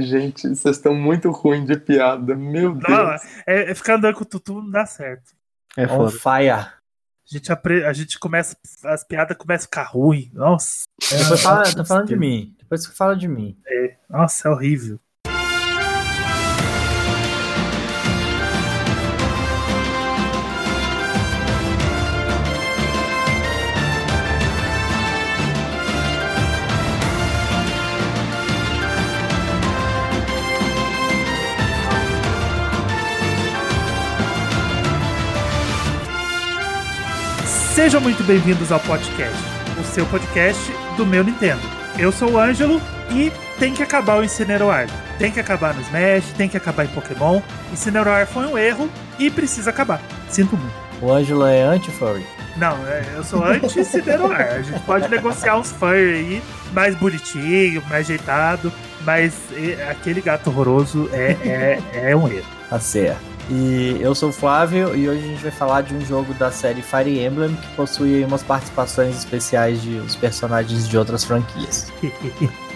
Gente, vocês estão muito ruins de piada. Meu Deus. Não, é, é ficar andando com o tutu não dá certo. É On foda. fire. A gente, apre... a gente começa. As piadas começam a ficar ruim. Nossa. Depois fala, tá falando de mim. Depois que fala de mim. Nossa, é horrível. Sejam muito bem-vindos ao podcast, o seu podcast do meu Nintendo. Eu sou o Ângelo e tem que acabar o Incineroar. Tem que acabar no Smash, tem que acabar em Pokémon. Incineroar foi um erro e precisa acabar. Sinto muito. O Ângelo é anti-furry. Não, é, eu sou anti-Incineroar. A gente pode negociar uns furry aí, mais bonitinho, mais ajeitado, mas aquele gato horroroso é, é, é um erro. Tá certo. E eu sou o Flávio e hoje a gente vai falar de um jogo da série Fire Emblem que possui umas participações especiais de os personagens de outras franquias.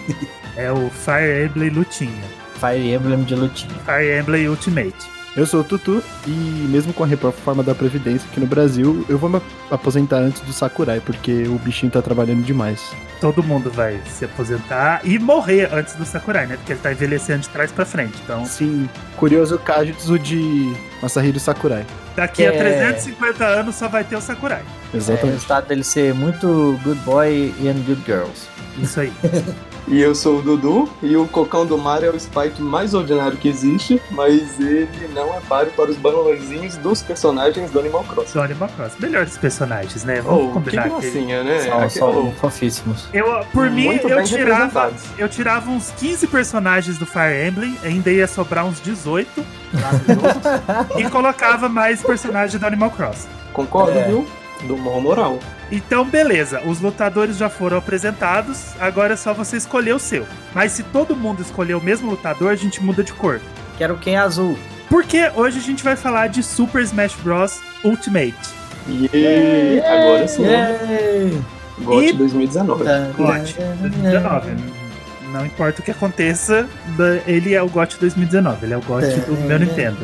É o Fire Emblem Lutinha. Fire Emblem de lutinha. Fire Emblem Ultimate. Eu sou o Tutu e mesmo com a reforma da Previdência aqui no Brasil, eu vou me aposentar antes do Sakurai, porque o bichinho tá trabalhando demais. todo mundo vai se aposentar e morrer antes do Sakurai, né? Porque ele tá envelhecendo de trás pra frente. Então, Sim, curioso Kajutsu de Masahiro Sakurai. daqui a É. 350 anos só vai ter o Sakurai. É o Exatamente. resultado dele ser muito good boy and good girls. Isso aí. E eu sou o Dudu, e o Cocão do Mar é o Spike mais ordinário que existe, mas ele não é páreo para os balãozinhos dos personagens do Animal Crossing. Do Animal Cross. Melhores personagens, né? Vamos Oh, que combinar que. gracinha, né? São, Aquele- são fofíssimos. Eu, por mim, Muito eu bem tirava, eu tirava uns 15 personagens do Fire Emblem, ainda ia sobrar uns 18 e colocava mais personagens do Animal Cross. Concordo, É. viu? Do mal moral. Então, beleza, os lutadores já foram apresentados, agora é só você escolher o seu. Mas se todo mundo escolher o mesmo lutador, a gente muda de cor. Quero quem é azul. Porque hoje a gente vai falar de Super Smash Bros. Ultimate. E agora sim, Yay! GOT E- 2019. GOT 2019. Não importa o que aconteça, ele é o GOT 2019, ele é o GOT do meu Nintendo.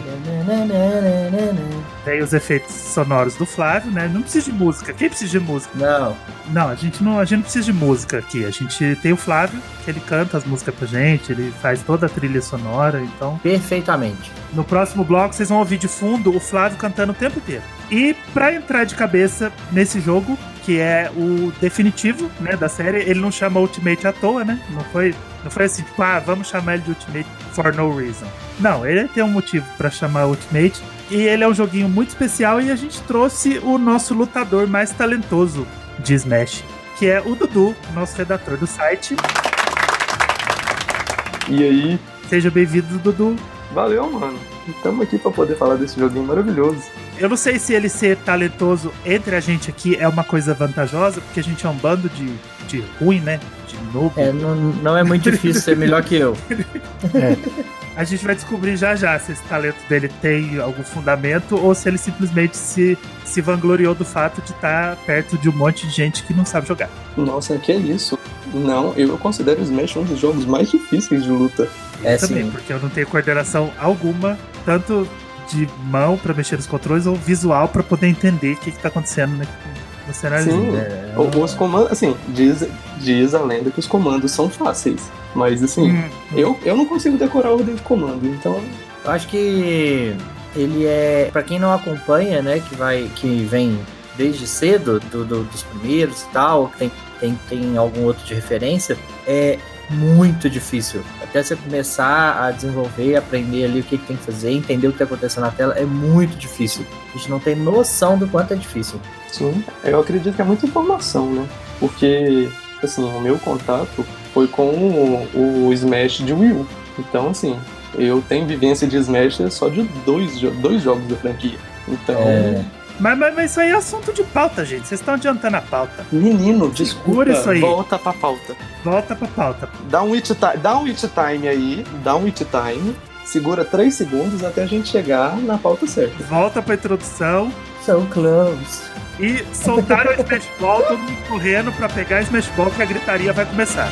Tem os efeitos sonoros do Flávio, né? Não precisa de música. Quem precisa de música? Não, Não, a gente não, a gente não precisa de música aqui. A gente tem o Flávio, que ele canta as músicas pra gente, ele faz toda a trilha sonora, então perfeitamente. No próximo bloco, vocês vão ouvir de fundo o Flávio cantando o tempo inteiro. E pra entrar de cabeça nesse jogo, que é o definitivo, né, da série, ele não chama Ultimate à toa, né? Não foi, não foi assim, tipo, ah, vamos chamar ele de Ultimate for no reason. Não, ele tem um motivo pra chamar Ultimate. E ele é um joguinho muito especial e a gente trouxe o nosso lutador mais talentoso de Smash, que é o Dudu, nosso redator do site. E aí, Seja bem-vindo, Dudu. valeu, mano. Estamos aqui para poder falar desse joguinho maravilhoso. Eu não sei se ele ser talentoso entre a gente aqui é uma coisa vantajosa, porque a gente é um bando de, de ruim, né? De noob. É, não, não é muito difícil ser melhor que eu. A gente vai descobrir já já se esse talento dele tem algum fundamento ou se ele simplesmente se, se vangloriou do fato de estar perto de um monte de gente que não sabe jogar. Nossa, que é isso? Não, eu considero o Smash um dos jogos mais difíceis de luta. É Também, sim. porque eu não tenho coordenação alguma, tanto de mão pra mexer nos controles ou visual pra poder entender o que, que tá acontecendo no, Sim, É, os comandos, assim, diz, diz a lenda que os comandos são fáceis. Mas, assim, Hum, eu, eu não consigo decorar a ordem de comando, então Eu acho que ele é, Pra quem não acompanha, né, que vai, que vem desde cedo do, do- dos primeiros e tal, que tem, tem, tem algum outro de referência, é muito difícil. Até você começar a desenvolver, aprender ali o que, que tem que fazer, entender o que tá acontecendo na tela, é muito difícil. A gente não tem noção do quanto é difícil. Sim, eu acredito que é muita informação, né? Porque, assim, o meu contato foi com o, o Smash de Wii U. Então, assim, eu tenho vivência de Smash só de dois, dois jogos da franquia. Então, É, Mas, mas, mas isso aí é assunto de pauta, gente. Vocês estão adiantando a pauta. menino, desculpa, isso aí. volta pra pauta. Volta pra pauta. Dá um, it ti- dá um it time aí, dá um it time, segura 3 segundos até a gente chegar na pauta certa. Volta pra introdução so close. e soltaram o Smash Ball, todo mundo correndo pra pegar o Smash Ball que a gritaria vai começar.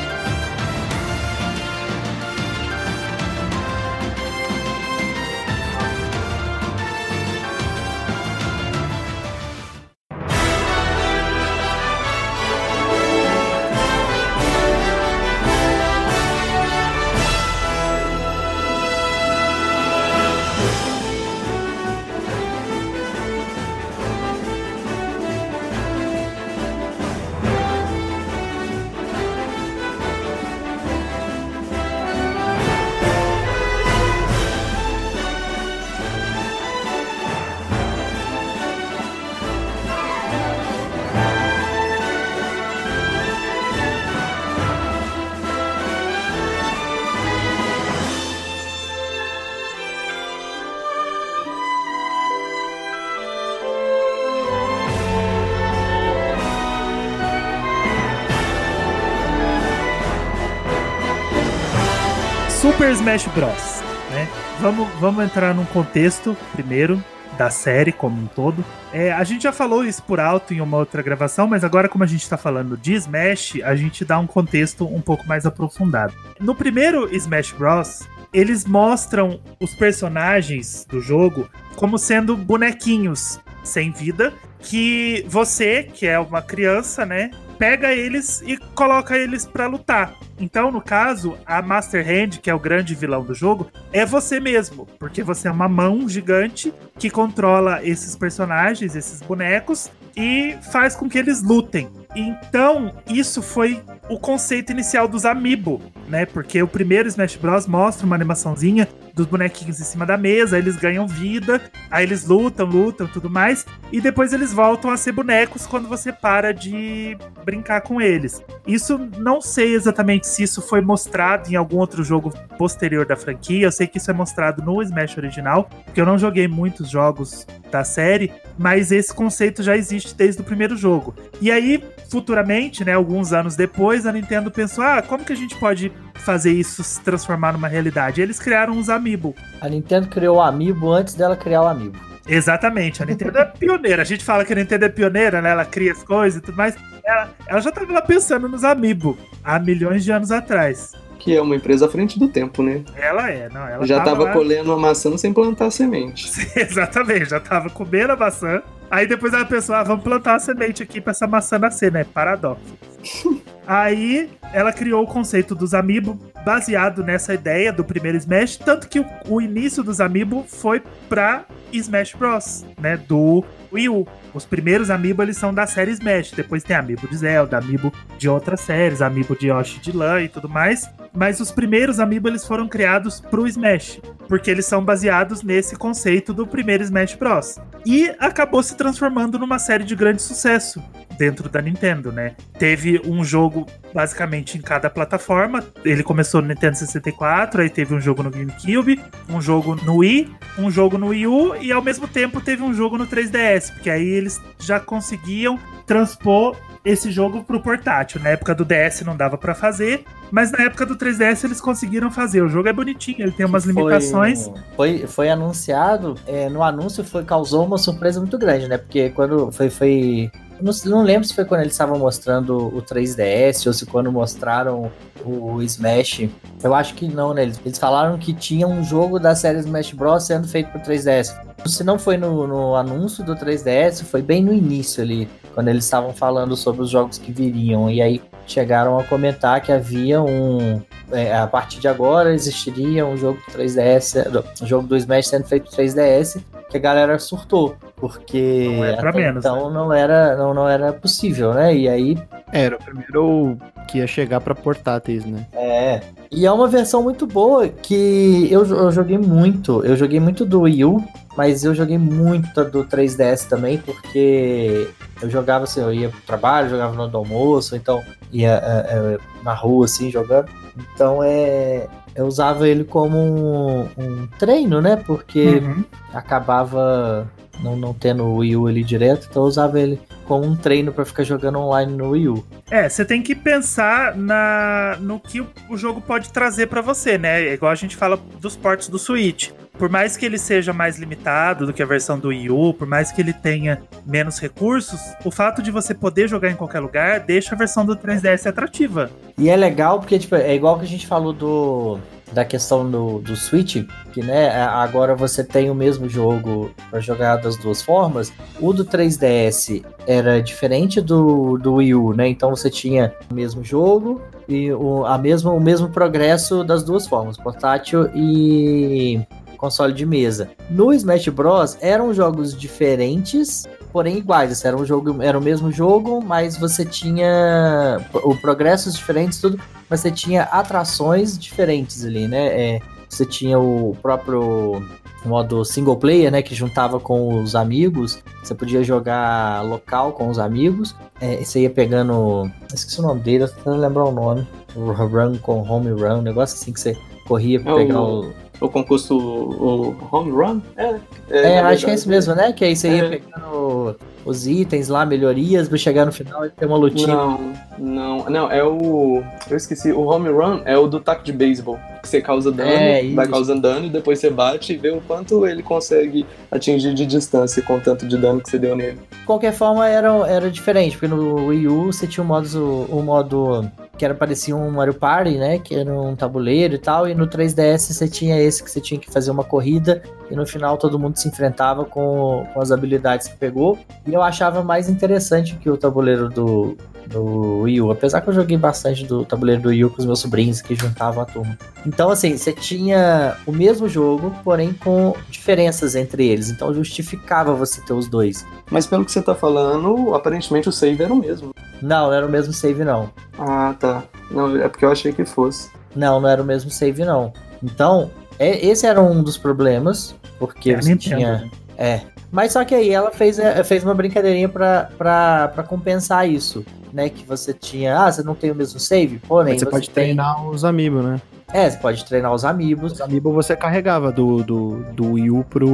Smash Bros. Né? Vamos, vamos entrar num contexto primeiro da série como um todo. É, a gente já falou isso por alto em uma outra gravação, mas agora, como a gente está falando de Smash, a gente dá um contexto um pouco mais aprofundado. No primeiro Smash Bros., eles mostram os personagens do jogo como sendo bonequinhos sem vida que você, que é uma criança, né, pega eles e coloca eles para lutar. Então, no caso, a Master Hand, que é o grande vilão do jogo, é você mesmo, porque você é uma mão gigante que controla esses personagens, esses bonecos e faz com que eles lutem. Então, isso foi o conceito inicial dos Amiibo, né? Porque o primeiro Smash Bros mostra uma animaçãozinha dos bonequinhos em cima da mesa, eles ganham vida, aí eles lutam, lutam, tudo mais, e depois eles voltam a ser bonecos quando você para de brincar com eles. Isso não sei exatamente se isso foi mostrado em algum outro jogo posterior da franquia, eu sei que isso é mostrado no Smash original, porque eu não joguei muitos jogos da série, mas esse conceito já existe desde o primeiro jogo. E aí, futuramente, né, alguns anos depois, a Nintendo pensou: ah, como que a gente pode fazer isso se transformar numa realidade? Eles criaram os Amiibo. A Nintendo criou o Amiibo antes dela criar o Amiibo. Exatamente, a Nintendo é pioneira. A gente fala que a Nintendo é pioneira, né? Ela cria as coisas e tudo mais. Ela, ela já estava lá pensando nos Amiibo há milhões de anos atrás. Que é uma empresa à frente do tempo, né? Ela é, não. Ela já tava, tava colhendo uma maçã sem plantar a semente. Exatamente, já tava comendo a maçã. Aí depois ela pensou, ah, vamos plantar a semente aqui pra essa maçã nascer, né? Paradoxo. Aí ela criou o conceito dos Amiibo baseado nessa ideia do primeiro Smash, tanto que o, o início dos Amiibo foi pra Smash Bros, né, do Wii U. Os primeiros Amiibo eles são da série Smash, depois tem Amiibo de Zelda, Amiibo de outras séries, Amiibo de Yoshi de Lan e tudo mais, mas os primeiros Amiibo eles foram criados pro Smash, porque eles são baseados nesse conceito do primeiro Smash Bros. E acabou se transformando numa série de grande sucesso dentro da Nintendo, né? Teve um jogo basicamente em cada plataforma. Ele começou no Nintendo 64, aí teve um jogo no GameCube, um jogo no Wii, um jogo no Wii U e ao mesmo tempo teve um jogo no 3DS, porque aí eles já conseguiam transpor esse jogo pro portátil. Na época do DS não dava pra fazer, mas na época do 3DS eles conseguiram fazer. O jogo é bonitinho, ele tem umas Foi- limitações. Foi, foi anunciado, é, no anúncio foi, causou uma surpresa muito grande, né? Porque quando foi. foi não, não lembro se foi quando eles estavam mostrando o 3DS ou se quando mostraram o, o Smash. Eu acho que não, né? Eles, eles falaram que tinha um jogo da série Smash Bros. sendo feito pro 3DS. Se não foi no, no anúncio do 3DS, foi bem no início ali, quando eles estavam falando sobre os jogos que viriam. E aí chegaram a comentar que havia um. é, a partir de agora existiria um jogo do 3DS, do- um jogo do Smash sendo feito pro 3DS, que a galera surtou, porque Não é pra até menos, então não era não, não era possível, né? E aí Era o primeiro que ia chegar pra portáteis, né? é. E é uma versão muito boa que eu, eu joguei muito. Eu joguei muito do Wii U, mas eu joguei muito do 3DS também, porque eu jogava assim, eu ia pro trabalho, jogava no almoço, então ia é, é, na rua assim jogando. Então é. Eu usava ele como um, um treino, né? Porque Uhum. acabava não, não tendo o Wii U ali direto, então eu usava ele como um treino pra ficar jogando online no Wii U. É, você tem que pensar na, no que o, jogo pode trazer pra você, né? É igual a gente fala dos ports do Switch. Por mais que ele seja mais limitado do que a versão do Wii U, por mais que ele tenha menos recursos, o fato de você poder jogar em qualquer lugar deixa a versão do 3DS atrativa. E é legal porque, tipo, é igual que a gente falou do da questão do, do Switch, que, né, agora você tem o mesmo jogo para jogar das duas formas. O do 3DS era diferente do, do Wii U, né? Então você tinha o mesmo jogo e o, a mesma, o mesmo progresso das duas formas, portátil e console de mesa. No Smash Bros eram jogos diferentes, porém iguais. Era um jogo, era o mesmo jogo, mas você tinha o progressos diferentes, tudo, mas você tinha atrações diferentes ali, né? É, você tinha o próprio modo single player, né, que juntava com os amigos. Você podia jogar local com os amigos. É, você ia pegando, esqueci o nome dele, eu tô tentando lembrar o nome. Run com home run, um negócio assim que você corria pra É pegar o o concurso, o home run? É, É, na acho que é isso mesmo, né? Que aí você ia É. pegando os itens lá, melhorias, pra chegar no final e ter uma lutinha. Não, não, não, é o. Eu esqueci, o home run é o do taco de beisebol. Que você causa dano, É, vai causando dano e depois você bate e vê o quanto ele consegue atingir de distância com o tanto de dano que você deu nele. De qualquer forma, era, era diferente, porque no Wii U você tinha o modo, o modo que era parecia um Mario Party, né? Que era um tabuleiro e tal, e no 3DS você tinha esse que você tinha que fazer uma corrida e no final todo mundo se enfrentava com, com as habilidades que pegou. E eu achava mais interessante que o tabuleiro do, do Wii U, apesar que eu joguei bastante do tabuleiro do Wii U com os meus sobrinhos que juntavam a turma. Então, assim, você tinha o mesmo jogo, porém com diferenças entre eles. Então justificava você ter os dois. Mas pelo que você tá falando, aparentemente o save era o mesmo. Não, não era o mesmo save, não. Ah, tá. Não, é porque eu achei que fosse. Não, não era o mesmo save, não. Então, é- esse era um dos problemas, porque É a você tinha. né? É. Mas só que aí ela fez, é, fez uma brincadeirinha pra, pra, pra compensar isso. Né, que você tinha, ah, você não tem o mesmo save? Porém, Mas você pode tem- treinar os amigos, né? É, você pode treinar os amigos. Os amigos você carregava do, do, do Wii U pro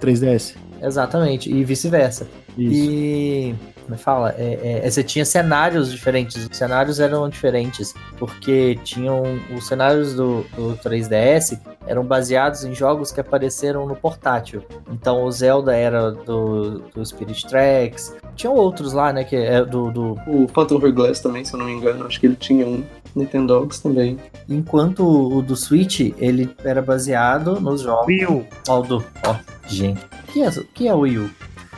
3DS. Exatamente, e vice-versa. Isso. E. Como é que fala? É, é, você tinha cenários diferentes. Os cenários eram diferentes. Porque tinham. Os cenários do, do 3DS eram baseados em jogos que apareceram no portátil. Então o Zelda era do, do Spirit Tracks. Tinham outros lá, né? Que é do, do. O Phantom Hourglass também, se eu não me engano, acho que ele tinha um. Nintendogs também. Enquanto o do Switch, ele era baseado nos jogos. Wii U. Ó, o do. Ó, gente. O que é, o que é o Wii U?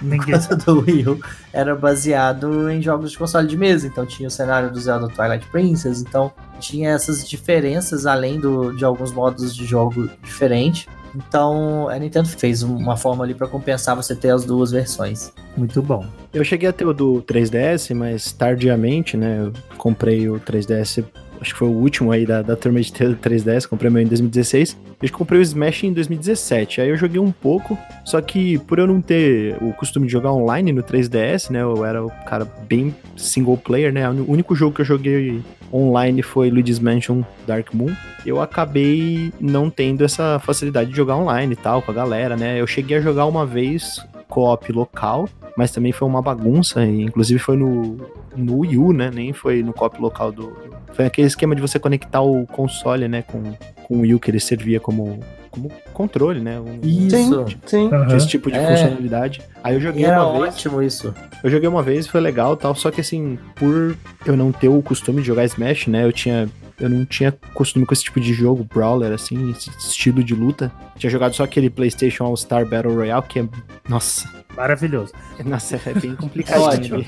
Enquanto do Wii U era baseado em jogos de console de mesa. Então tinha o cenário do Zelda Twilight Princess. Então tinha essas diferenças além do, de alguns modos de jogo diferentes. Então a Nintendo fez uma forma ali para compensar você ter as duas versões. Muito bom. Eu cheguei a ter o do 3DS, mas tardiamente, né? Eu comprei o 3DS, acho que foi o último aí da, da turma de ter o 3DS, comprei meu em 2016. Eu comprei o Smash em 2017. Aí eu joguei um pouco, só que por eu não ter o costume de jogar online no 3DS, né? Eu era o cara bem single player, né? O único jogo que eu joguei online foi Luigi's Mansion Dark Moon. Eu acabei não tendo essa facilidade de jogar online e tal, com a galera, né? Eu cheguei a jogar uma vez co-op local, mas também foi uma bagunça, inclusive foi no, no Wii U, né? Nem foi no co-op local do. Foi aquele esquema de você conectar o console, né? Com, com o Wii U que ele servia como, como controle, né? Um, Isso. Sim. Aham. esse tipo de É. funcionalidade. Aí eu joguei era uma vez. ótimo isso. Eu joguei uma vez, foi legal tal, só que assim, por eu não ter o costume de jogar Smash, né? Eu tinha. Eu não tinha costume com esse tipo de jogo, brawler, assim, esse estilo de luta. Tinha jogado só aquele PlayStation All Star Battle Royale, que é. Nossa, Maravilhoso. nossa, é bem É complicado. ótimo.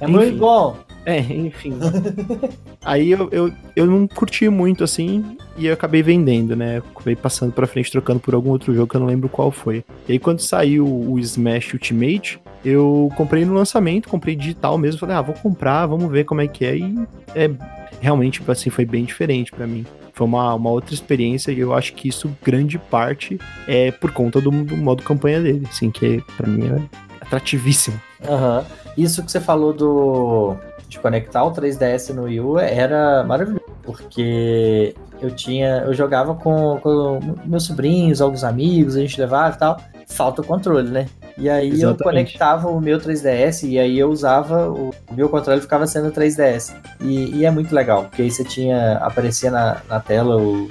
É muito bom. É, enfim. Aí eu, eu, eu não curti muito assim e eu acabei vendendo, né? Acabei passando pra frente, trocando por algum outro jogo que eu não lembro qual foi. E aí quando saiu o Smash Ultimate, eu comprei no lançamento, comprei digital mesmo. Falei, ah, vou comprar, vamos ver como é que é. E é, realmente, assim, foi bem diferente pra mim. Foi uma, uma outra experiência e eu acho que isso, grande parte, é por conta do, do modo campanha dele, assim, que pra mim é atrativíssimo. Aham. Isso que você falou do de conectar o 3DS no Wii U era maravilhoso, porque eu tinha, eu jogava com, com meus sobrinhos, alguns amigos, a gente levava e tal. Falta o controle, né? E aí Exatamente. eu conectava o meu 3DS e aí eu usava o, o meu controle ficava sendo o 3DS. E, e é muito legal, porque aí você tinha aparecia na, na tela o-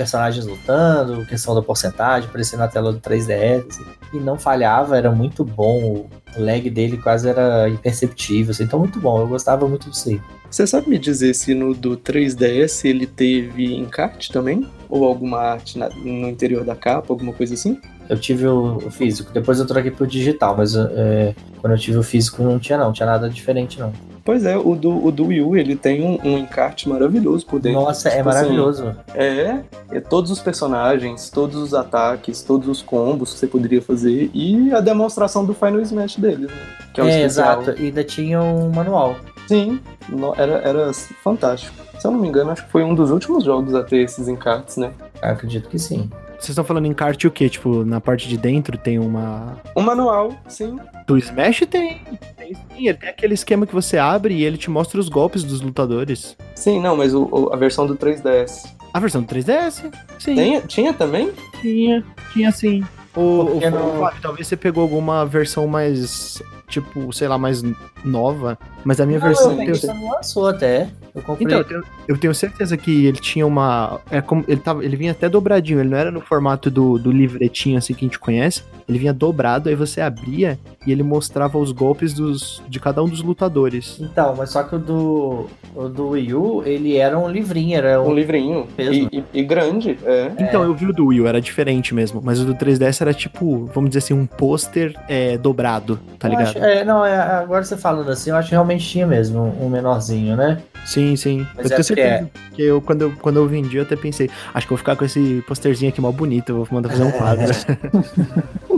personagens lutando, questão da porcentagem, aparecia na tela do 3DS assim, e não falhava, era muito bom. O lag dele quase era imperceptível, assim, então muito bom, eu gostava muito disso aí. Você sabe me dizer se no do 3DS ele teve encarte também? Ou alguma arte na- no interior da capa, alguma coisa assim? Eu tive o, o físico, depois eu troquei pro digital, mas é, quando eu tive o físico não tinha não, não tinha nada diferente não. Pois é, o do, o do Wii U ele tem um, um encarte maravilhoso por dentro. Nossa, é Tipo assim, maravilhoso. É, é todos os personagens, todos os ataques, todos os combos que você poderia fazer e a demonstração do Final Smash deles, né? Que é o É, especial. exato, e ainda tinha um manual. Sim, era, era fantástico. Se eu não me engano, acho que foi um dos últimos jogos a ter esses encartes, né? Acredito que sim. Vocês estão falando em kart o quê? Tipo, na parte de dentro tem uma. Um manual, sim. Do Smash tem. Tem sim. Ele tem aquele esquema que você abre e ele te mostra os golpes dos lutadores. Sim, não, mas o, o- a versão do 3DS. A versão do 3DS? Sim. Tem- tinha também? Tinha, tinha sim. O, o, não- Flávio, talvez você pegou alguma versão mais, tipo, sei lá, mais nova, mas a minha Não, versão eu tem... lançou até. Eu comprei. Então, eu tenho, eu tenho certeza que ele tinha uma. É como, ele, tava, ele vinha até dobradinho, ele não era no formato do, do livretinho assim que a gente conhece. Ele vinha dobrado, aí você abria e ele mostrava os golpes dos, de cada um dos lutadores. Então, mas só que o do, o do Wii U, ele era um livrinho, era Um um. livrinho. E, e- e grande, é. Então, eu vi o do Wii, U, era diferente mesmo. Mas o do 3DS era tipo, vamos dizer assim, um pôster é, dobrado, tá Eu ligado? acho- é, não, é, agora você falando assim, eu acho que realmente tinha mesmo um, um menorzinho, né? Sim, sim. Mas eu é tenho certeza. Que eu, quando, eu, quando eu vendi, eu até pensei, acho que eu vou ficar com esse posterzinho aqui mal bonito, eu vou mandar fazer um quadro.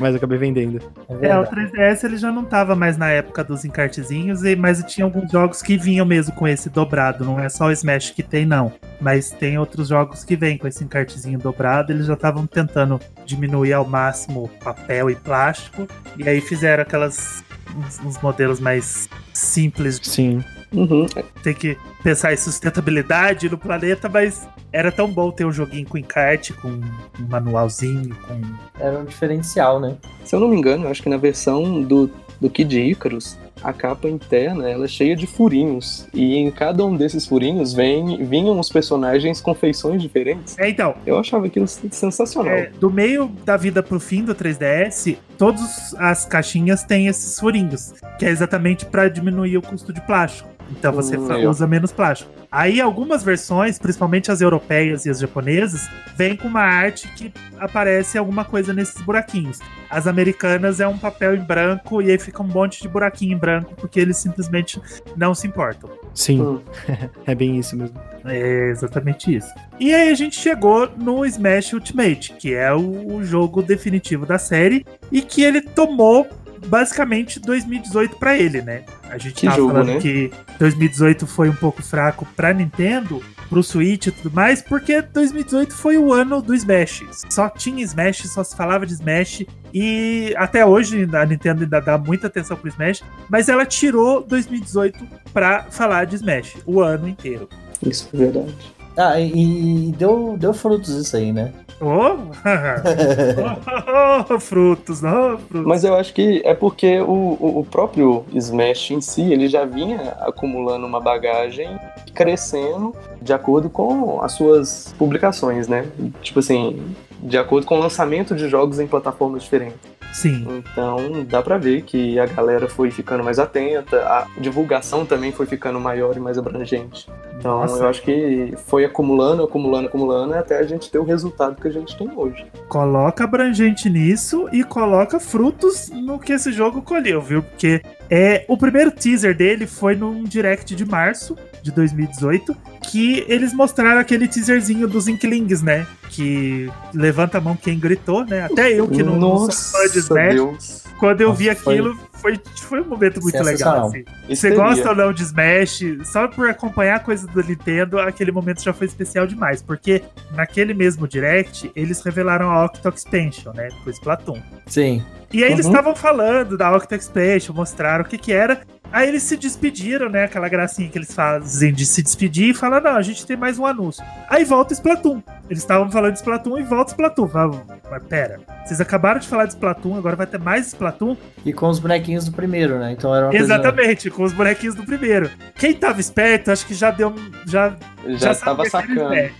Mas eu acabei vendendo. É É, o verdade. 3DS ele já não tava mais na época dos encartezinhos, e- mas tinha alguns jogos que vinham mesmo com esse dobrado. Não é só o Smash que tem, não. Mas tem outros jogos que vêm com esse encartezinho dobrado. Eles já estavam tentando diminuir ao máximo papel e plástico. E aí fizeram aquelas. uns, uns modelos mais simples. Sim. Uhum. Tem que pensar em sustentabilidade no planeta, mas era tão bom ter um joguinho com encarte, com um manualzinho, com Era um diferencial, né? Se eu não me engano, eu acho que na versão do, do Kid Icarus, a capa interna ela é cheia de furinhos. E em cada um desses furinhos vem, vinham os personagens com feições diferentes. É, então, Eu achava aquilo sensacional. É, do meio da vida pro fim do 3DS, todas as caixinhas têm esses furinhos, que é exatamente para diminuir o custo de plástico. Então você Hum, usa menos plástico. Aí algumas versões, principalmente as europeias e as japonesas, vêm com uma arte que aparece alguma coisa nesses buraquinhos. As americanas é um papel em branco e aí fica um monte de buraquinho em branco porque eles simplesmente não se importam. Sim. Hum. é bem isso mesmo. É exatamente isso. E aí a gente chegou no Smash Ultimate, que é o, o jogo definitivo da série e que ele tomou basicamente 2018 pra ele, né? A gente Que tava jogo, falando né? que 2018 foi um pouco fraco pra Nintendo, pro Switch e tudo mais, porque 2018 foi o ano do Smash. Só tinha Smash, só se falava de Smash e até hoje a Nintendo ainda dá muita atenção pro Smash, mas ela tirou 2018 pra falar de Smash o ano inteiro. Isso é verdade. Ah, e, e deu, deu frutos isso aí, né? Oh! oh, frutos, oh, frutos. Mas eu acho que é porque o, o, o próprio Smash em si, ele já vinha acumulando uma bagagem crescendo de acordo com as suas publicações, né? Tipo assim, de acordo com o lançamento de jogos em plataformas diferentes. Sim. Então dá pra ver que a galera foi ficando mais atenta, a divulgação também foi ficando maior e mais abrangente. Então Nossa. eu acho que foi acumulando, acumulando, acumulando até a gente ter o resultado que a gente tem hoje. Coloca abrangente nisso e coloca frutos no que esse jogo colheu, viu? Porque é o primeiro teaser dele foi num direct de março de 2018, que eles mostraram aquele teaserzinho dos Inklings, né? Que levanta a mão quem gritou, né? Até eu que não, não sou fã de Smash, Deus. quando eu Nossa, vi aquilo, foi, foi um momento muito legal. Assim. Você gosta ou não de Smash, só por acompanhar coisa do Nintendo, aquele momento já foi especial demais. Porque naquele mesmo Direct, eles revelaram a Octo Expansion, né? Com Splatoon. Sim. E aí eles Uhum. estavam falando da Octo Expansion, mostraram o que que era. Aí eles se despediram, né? Aquela gracinha que eles fazem de se despedir e falam: não, a gente tem mais um anúncio. Aí volta o Splatoon. Eles estavam falando de Splatoon e volta o Splatoon. Fala, Mas pera, vocês acabaram de falar de Splatoon, agora vai ter mais Splatoon? E com os bonequinhos do primeiro, né? Então era uma coisa- Exatamente, com os bonequinhos do primeiro. Quem tava esperto, acho que já deu. Já, Já, Já eles sacando. É.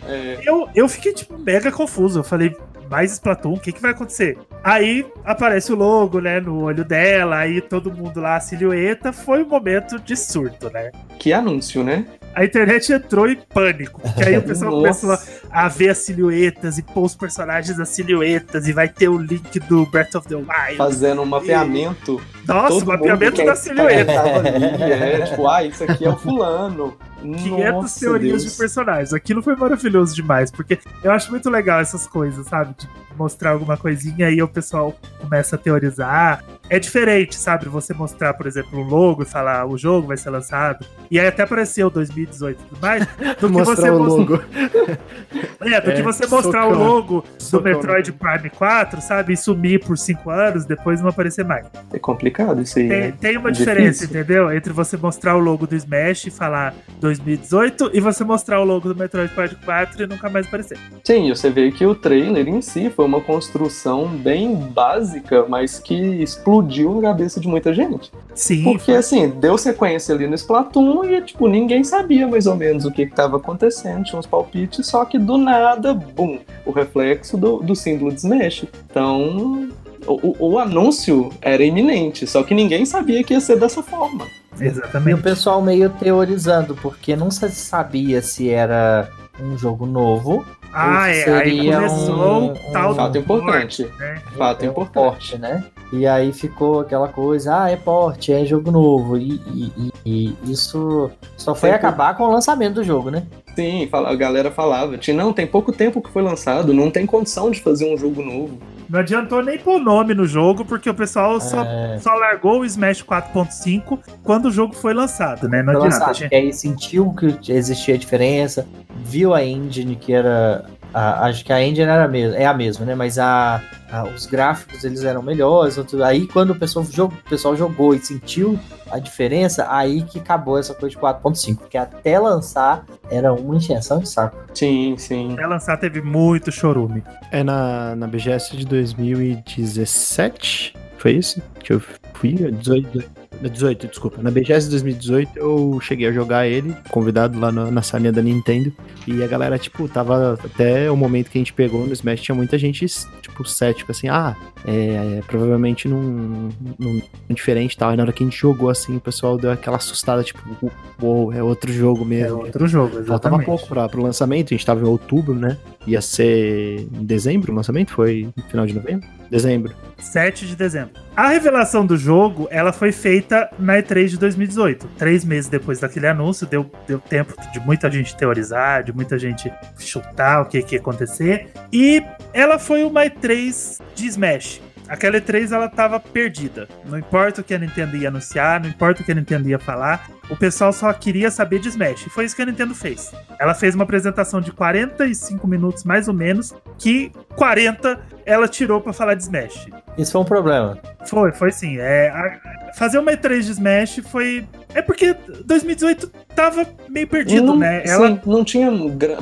eu, eu fiquei, tipo, mega confuso. Eu falei, mais Splatoon, o que, que vai acontecer? Aí aparece o logo, né, no olho dela, aí todo mundo lá, a silhueta. Foi um momento de surto, né? Que anúncio, né? A internet entrou em pânico, porque aí o pessoal começou a Nossa. ver as silhuetas e pôr os personagens das silhuetas e vai ter o link do Breath of the Wild. Fazendo um mapeamento. Nossa, todo o mapeamento da silhueta. ali, é, tipo, ah, isso aqui é o fulano. 500 Nossa, teorias Deus. de personagens. Aquilo foi maravilhoso demais, porque eu acho muito legal essas coisas, sabe? De mostrar alguma coisinha e aí o pessoal começa a teorizar. É diferente, sabe? Você mostrar, por exemplo, um logo e falar o jogo vai ser lançado. E aí até apareceu 2018 e tudo mais. Do que Mostrar você o logo. É, do que É, você mostrar o socão. logo do Socão, Metroid Prime 4, sabe? E sumir por 5 anos, depois não aparecer mais. É complicado. isso aí. Tem, né? tem uma Difícil. diferença, entendeu? Entre você mostrar o logo do Smash e falar 2018 e você mostrar o logo do Metroid Prime 4 e nunca mais aparecer. Sim, você vê que o trailer em si foi uma construção bem básica, mas que explodiu a cabeça de muita gente. Sim, Porque assim, deu sequência ali no Splatoon e tipo, ninguém sabia mais ou menos o que estava acontecendo, tinha uns palpites, só que do nada, bum, o reflexo do, do símbolo de Smash. Então, o, o- o anúncio era iminente, só que ninguém sabia que ia ser dessa forma. E exatamente. o pessoal meio teorizando, porque não se sabia se era um jogo novo. Ah, é. Aí começou um- tal um- do Fato importante. né? Fato é um importante. né? E aí ficou aquela coisa, ah, é porte, é jogo novo. E, e- e- e isso só foi Sempre- acabar com o lançamento do jogo, né? Sim, a galera falava, "Ti, não, tem pouco tempo que foi lançado, não tem condição de fazer um jogo novo. Não adiantou nem pôr nome no jogo, porque o pessoal só, É, só largou o Smash 4.5 quando o jogo foi lançado, né? Não foi adianta. lançado, gente. aí sentiu que existia diferença, viu a engine que era. A- acho que a engine era a mesma, é a mesma, né? Mas a, a- os gráficos eles eram melhores. outro- aí quando o pessoal, jogou, o pessoal jogou e sentiu a diferença, aí que acabou essa coisa de 4.5. Porque até lançar era uma encheção de saco. Sim, sim. Até lançar teve muito chorume. É na, na BGS de 2017, foi isso? Que eu fui? 18, 18, desculpa. Na BGS de 2018 eu cheguei a jogar ele, convidado lá na, na salinha da Nintendo. E a galera, tipo, tava até o momento que a gente pegou no Smash, tinha muita gente, tipo, cético, assim, ah, é, provavelmente não, não é diferente tal. E na hora que a gente jogou, assim, o pessoal deu aquela assustada, tipo, uou, é outro jogo É mesmo. outro jogo, Faltava exatamente. pouco pra, pro lançamento, a gente tava em outubro, né? Ia ser em dezembro o lançamento? Foi no final de novembro? Dezembro. 7 de dezembro. A revelação do jogo, ela foi feita na E3 de 2018. Três meses depois daquele anúncio, deu, deu tempo de muita gente teorizar, de muita gente chutar o que, que ia acontecer. E ela foi uma E3 de Smash. Aquela E3 ela tava perdida. Não importa o que a Nintendo ia anunciar, não importa o que a Nintendo ia falar, o pessoal só queria saber de Smash. E foi isso que a Nintendo fez. Ela fez uma apresentação de 45 minutos mais ou menos, que 40 ela tirou pra falar de Smash. Isso foi um problema. Foi, foi sim. É, a- fazer uma E3 de Smash foi. É porque 2018 tava meio perdido, não, né? Ela, sim, não tinha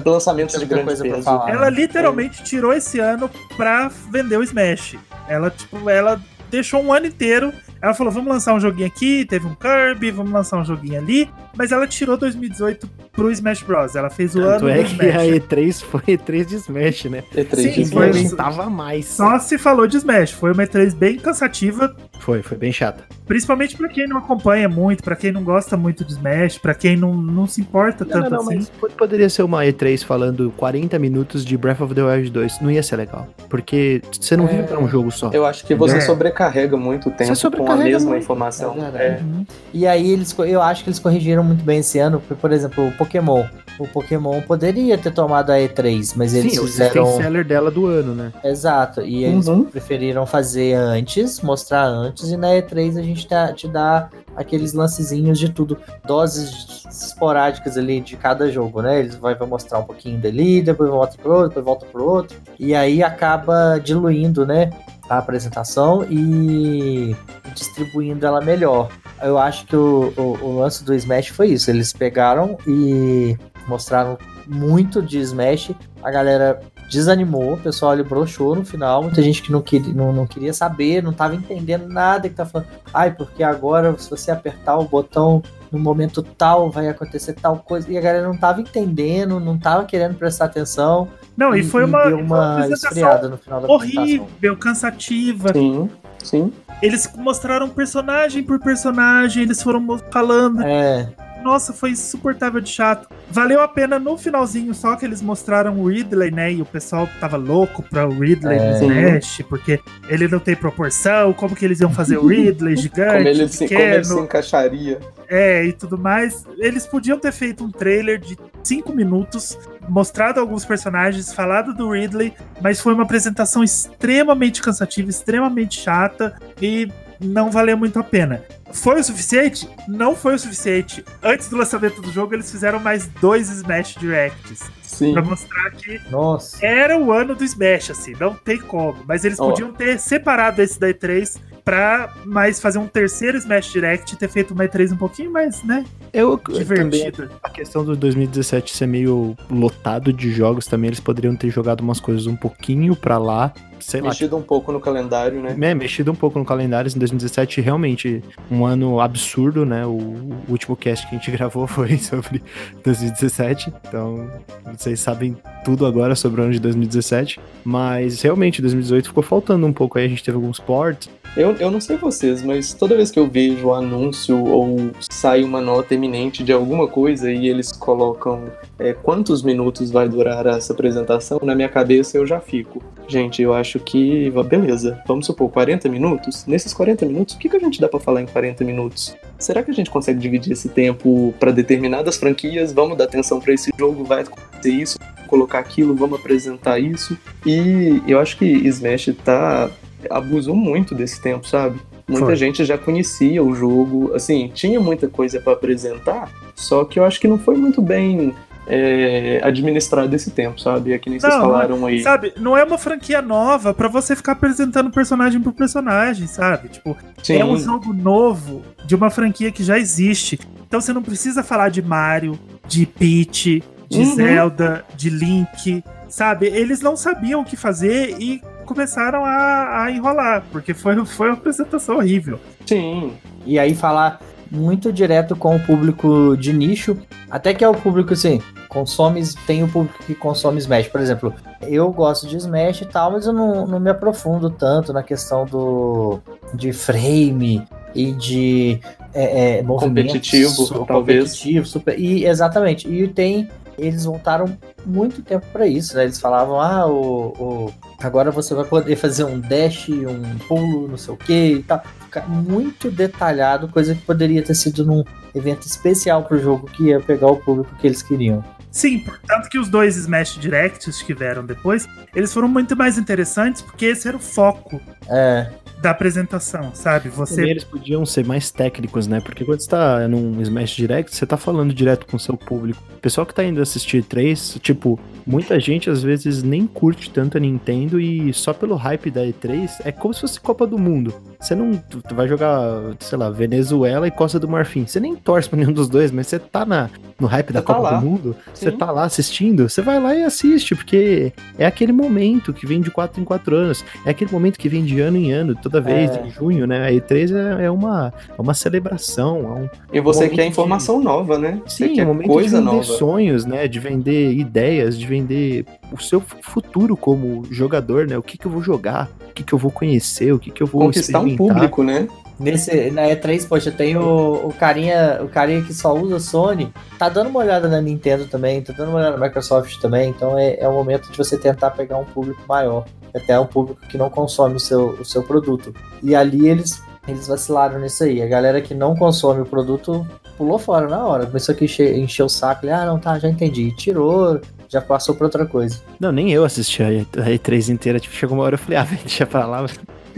lançamentos de grande coisa pra peso. falar. ela literalmente tirou esse ano pra vender o Smash. Ela, tipo, ela deixou um ano inteiro. Ela falou: vamos lançar um joguinho aqui, teve um Kirby, vamos lançar um joguinho ali. Mas ela tirou 2018 pro Smash Bros. Ela fez o Tanto ano é do que a Smash. E3 foi E3 de Smash, né? E3 Sim, de Smash. aguentava mais. Só se falou de Smash. Foi uma E3 bem cansativa, Foi, foi bem chata. principalmente pra quem não acompanha muito, pra quem não gosta muito de Smash, pra quem não, não se importa Não, tanto não, não, assim. mas po- poderia ser uma E3 falando 40 minutos de Breath of the Wild 2. Não ia ser legal. Porque você não É. vive pra um jogo só. Eu acho que você É. sobrecarrega muito o tempo com a mesma muito. informação. É. É. Uhum. E aí eles, eu acho que eles corrigiram muito bem esse ano, porque, por exemplo, o Pokémon. O Pokémon poderia ter tomado a E3, mas eles Sim, o fizeram. system seller dela do ano, né? Exato. E eles Uhum. preferiram fazer antes, mostrar antes, e na E3 a gente tá- te dá aqueles lancezinhos de tudo, doses esporádicas ali de cada jogo, né? Eles vai, vai mostrar um pouquinho dali, depois volta pro outro, depois volta pro outro. E aí acaba diluindo, né? A apresentação e distribuindo ela melhor. Eu acho que o, o, o lance do Smash foi isso. Eles pegaram e mostraram muito de Smash. A galera desanimou, o pessoal ali broxou no final. Muita gente que não queria, não, não queria saber, não tava entendendo nada que tá falando. Ai, porque agora, se você apertar o botão no momento tal, vai acontecer tal coisa. E a galera não tava entendendo, não tava querendo prestar atenção. Não, e, foi uma, uma apresentação esfriada no final da apresentação. horrível, cansativa. Sim, sim. Eles mostraram personagem por personagem, eles foram falando. É, Nossa, foi insuportável de chato. Valeu a pena no finalzinho, só que eles mostraram o Ridley, né? E o pessoal tava louco pra o Ridley É. no Smash, porque ele não tem proporção, como que eles iam fazer o Ridley gigante, Como ele, se, como ele pequeno, se encaixaria. é, e tudo mais. Eles podiam ter feito um trailer de 5 minutos, mostrado alguns personagens, falado do Ridley, mas foi uma apresentação extremamente cansativa, extremamente chata e não valeu muito a pena. Foi o suficiente? Não foi o suficiente. Antes do lançamento do jogo, eles fizeram mais dois Smash Directs. Sim. Pra mostrar que nossa. era o ano do Smash, assim, não tem como. Mas eles Ó. podiam ter separado esse da E3 pra mais fazer um terceiro Smash Direct e ter feito uma E3 um pouquinho mais, né? Eu Divertido. também, a questão do 2017 ser meio lotado de jogos também, eles poderiam ter jogado umas coisas um pouquinho pra lá, sei lá. Mexido um pouco no calendário, né? É, mexido um pouco no calendário. Em 2017, realmente, um ano absurdo, né? O, o último cast que a gente gravou foi sobre 2017. Então, vocês sabem tudo agora sobre o ano de 2017. Mas, realmente, 2018 ficou faltando um pouco aí. A gente teve alguns ports. Eu, eu não sei vocês, mas toda vez que eu vejo o anúncio ou sai uma nota eminente de alguma coisa e eles colocam é, quantos minutos vai durar essa apresentação, na minha cabeça eu já fico. Gente, eu acho que. Beleza, vamos supor, 40 minutos? Nesses 40 minutos, o que, que a gente dá pra falar em 40 minutos? Será que a gente consegue dividir esse tempo para determinadas franquias? Vamos dar atenção para esse jogo, vai acontecer isso, colocar aquilo, vamos apresentar isso. E eu acho que Smash tá abusou muito desse tempo, sabe? Muita Foi. gente já conhecia o jogo, assim, tinha muita coisa pra apresentar, só que eu acho que não foi muito bem é, administrado esse tempo, sabe? É que nem vocês Não, falaram aí. Sabe, não é uma franquia nova pra você ficar apresentando personagem por personagem, sabe? Tipo, Sim, é um jogo novo de uma franquia que já existe. Então você não precisa falar de Mario, de Peach, de Uhum. Zelda, de Link, sabe? Eles não sabiam o que fazer e começaram a, a enrolar, porque foi, foi uma apresentação horrível. sim. E aí falar muito direto com o público de nicho, até que é o público assim, consome, tem o público que consome Smash. Por exemplo, eu gosto de Smash e tal, mas eu não, não me aprofundo tanto na questão do de frame e de é, é, Competitivo, super talvez. competitivo, super, e exatamente. E tem eles voltaram muito tempo pra isso, né? Eles falavam, ah, o, o- agora você vai poder fazer um dash, um pulo, não sei o que e tal. Muito detalhado, coisa que poderia ter sido num evento especial pro jogo que ia pegar o público que eles queriam. Sim, portanto que os dois Smash Directs que tiveram depois, eles foram muito mais interessantes porque esse era o foco É, da apresentação, sabe? Você eles podiam ser mais técnicos, né? Porque quando você tá num Smash Direct, você tá falando direto com o seu público. O pessoal que tá indo assistir E3, tipo, muita gente às vezes nem curte tanto a Nintendo e só pelo hype da E3 é como se fosse Copa do Mundo. Você não tu tu vai jogar, sei lá, Venezuela e Costa do Marfim. Você nem torce pra nenhum dos dois, mas você tá na, no hype da tá Copa lá. do Mundo, você tá lá assistindo, você vai lá e assiste, porque é aquele momento que vem de 4 em 4 anos, é aquele momento que vem de ano em ano, toda vez, É. em junho, né? A E3 é, é uma, é uma celebração, é um, E você momento quer de- informação nova, né? Você sim, quer um momento coisa de vender nova. sonhos, né? De vender ideias, de vender o seu futuro como jogador, né? O que, que eu vou jogar, o que, que eu vou conhecer, o que, que eu vou Conquistar um experimentar. público, né? Nesse, na E3, poxa, tem o, o carinha, o carinha que só usa Sony, tá dando uma olhada na Nintendo também, tá dando uma olhada na Microsoft também, então é, é o momento de você tentar pegar um público maior, até um público que não consome o seu, o seu produto. E ali eles, eles vacilaram nisso aí. A galera que não consome o produto pulou fora na hora, começou a encher, encher o saco, ele, ah, não, tá, já entendi, e tirou, já passou pra outra coisa. Não, nem eu assisti a E- a E3 inteira. Tipo, chegou uma hora eu falei, ah, deixa pra lá.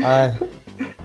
Ah,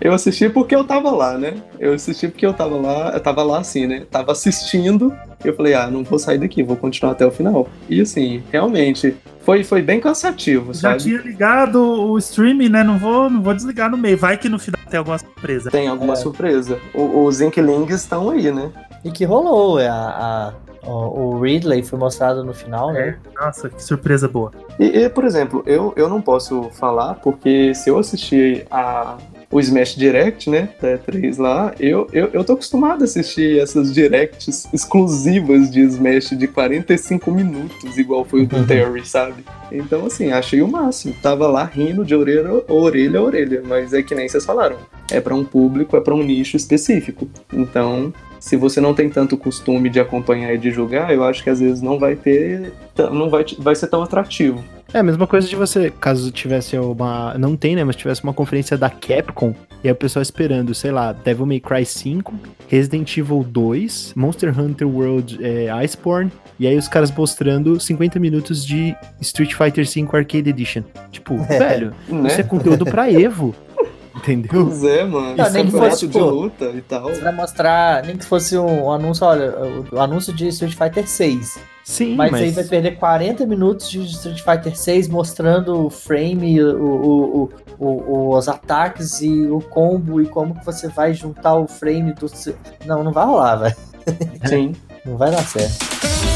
Eu assisti porque eu tava lá, né? Eu assisti porque eu tava lá, eu tava lá assim, né? Tava assistindo, e eu falei, ah, não vou sair daqui, vou continuar até o final. E assim, realmente, foi, foi bem cansativo, já sabe? tinha ligado o streaming, né? Não vou, não vou desligar no meio. Vai que no final tem alguma surpresa. Tem alguma É. surpresa. O- os Inklings estão aí, né? e que rolou, é a, a- o, o Ridley foi mostrado no final, né? É, nossa, que surpresa boa. E, e, por exemplo, eu, eu não posso falar, porque se eu assistir a, o Smash Direct, né, da E3 lá, eu, eu, eu tô acostumado a assistir essas directs exclusivas de Smash de 45 minutos, igual foi o do. Terry, sabe? Então, assim, achei o máximo. Tava lá rindo de orelha, orelha a orelha, mas é que nem vocês falaram. É pra um público, é pra um nicho específico. Então, se você não tem tanto costume de acompanhar e de julgar, eu acho que às vezes não vai ter, não vai, vai ser tão atrativo. É a mesma coisa de você, caso tivesse uma. Não tem, né? Mas tivesse uma conferência da Capcom e aí o pessoal esperando, sei lá, Devil May Cry 5, Resident Evil 2, Monster Hunter World é, Iceborne, e aí os caras mostrando 50 minutos de Street Fighter 5 Arcade Edition. Tipo, velho, Né? isso é conteúdo pra Evo. Entendeu? Pois é, mano. Não, Isso nem é que fosse, de pô. luta e tal. Você vai mostrar, nem que fosse um anúncio, olha, o anúncio de Street Fighter 6. Sim, Mas, mas, aí vai perder 40 minutos de Street Fighter 6 mostrando o frame, o, o- o- o- os ataques e o combo e como que você vai juntar o frame do. Não, não vai rolar, velho. Sim. Não vai dar certo.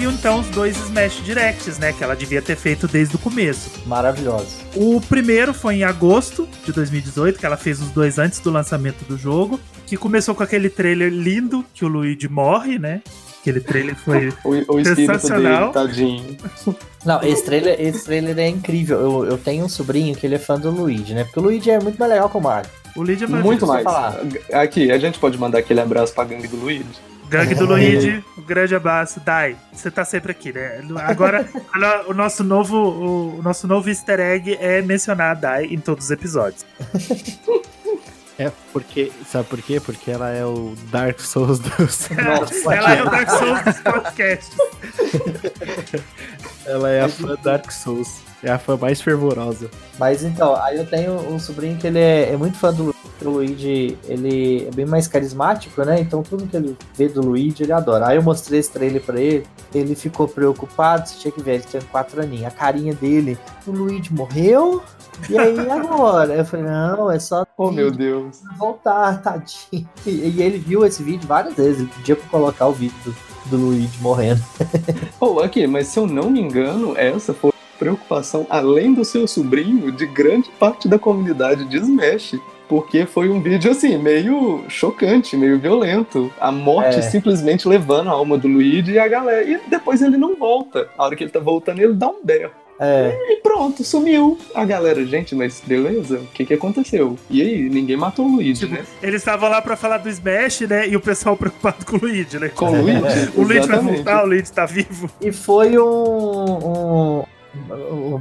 Serviu então os dois Smash Directs, né? Que ela devia ter feito desde o começo. Maravilhoso. O primeiro foi em agosto de 2018, que ela fez os dois antes do lançamento do jogo, que começou com aquele trailer lindo que o Luigi morre, né? Aquele trailer foi O, o Sensacional. dele, tadinho. Não, esse trailer, esse trailer é incrível. Eu, eu tenho um sobrinho que ele é fã do Luigi, né? Porque o Luigi é muito mais legal que o Mario. o Luigi é Muito você mais. falar. Aqui, a gente pode mandar aquele abraço pra gangue do Luigi? Gangue do Luigi, um grande abraço. Dai, você tá sempre aqui, né? Agora, o nosso novo, o, o nosso novo easter egg é mencionar a Dai em todos os episódios. é porque. Sabe por quê? Porque ela é o Dark Souls dos. Nossa, Ela é o Dark Souls dos podcasts. ela é a fã Dark Souls. É a fã mais fervorosa. Mas então, aí eu tenho um sobrinho que ele é, é muito fã do Luigi. O Luigi, ele é bem mais carismático, né? Então tudo que ele vê do Luigi, ele adora. Aí eu mostrei esse trailer pra ele, ele ficou preocupado, você tinha que ver, ele tinha quatro aninhos. A carinha dele, o Luigi morreu? E aí agora? Eu falei, não, é só Oh, meu Deus. voltar, tadinho. E, e ele viu esse vídeo várias vezes, ele pedia pra colocar o vídeo do, do Luigi morrendo. Oh, aqui, mas se eu não me engano, essa foi a preocupação, além do seu sobrinho, de grande parte da comunidade de Smash. Porque foi um vídeo, assim, meio chocante, meio violento. A morte É. simplesmente levando a alma do Luigi e a galera. E depois ele não volta. A hora que ele tá voltando, ele dá um berro. É, E pronto, sumiu. A galera, gente, mas beleza? O que que aconteceu? E aí, ninguém matou o Luigi, Tipo, né? eles estavam lá pra falar do Smash, né? E o pessoal preocupado com o Luigi, né? Com o Luigi? O Luigi vai voltar, o Luigi tá vivo. E foi um, um-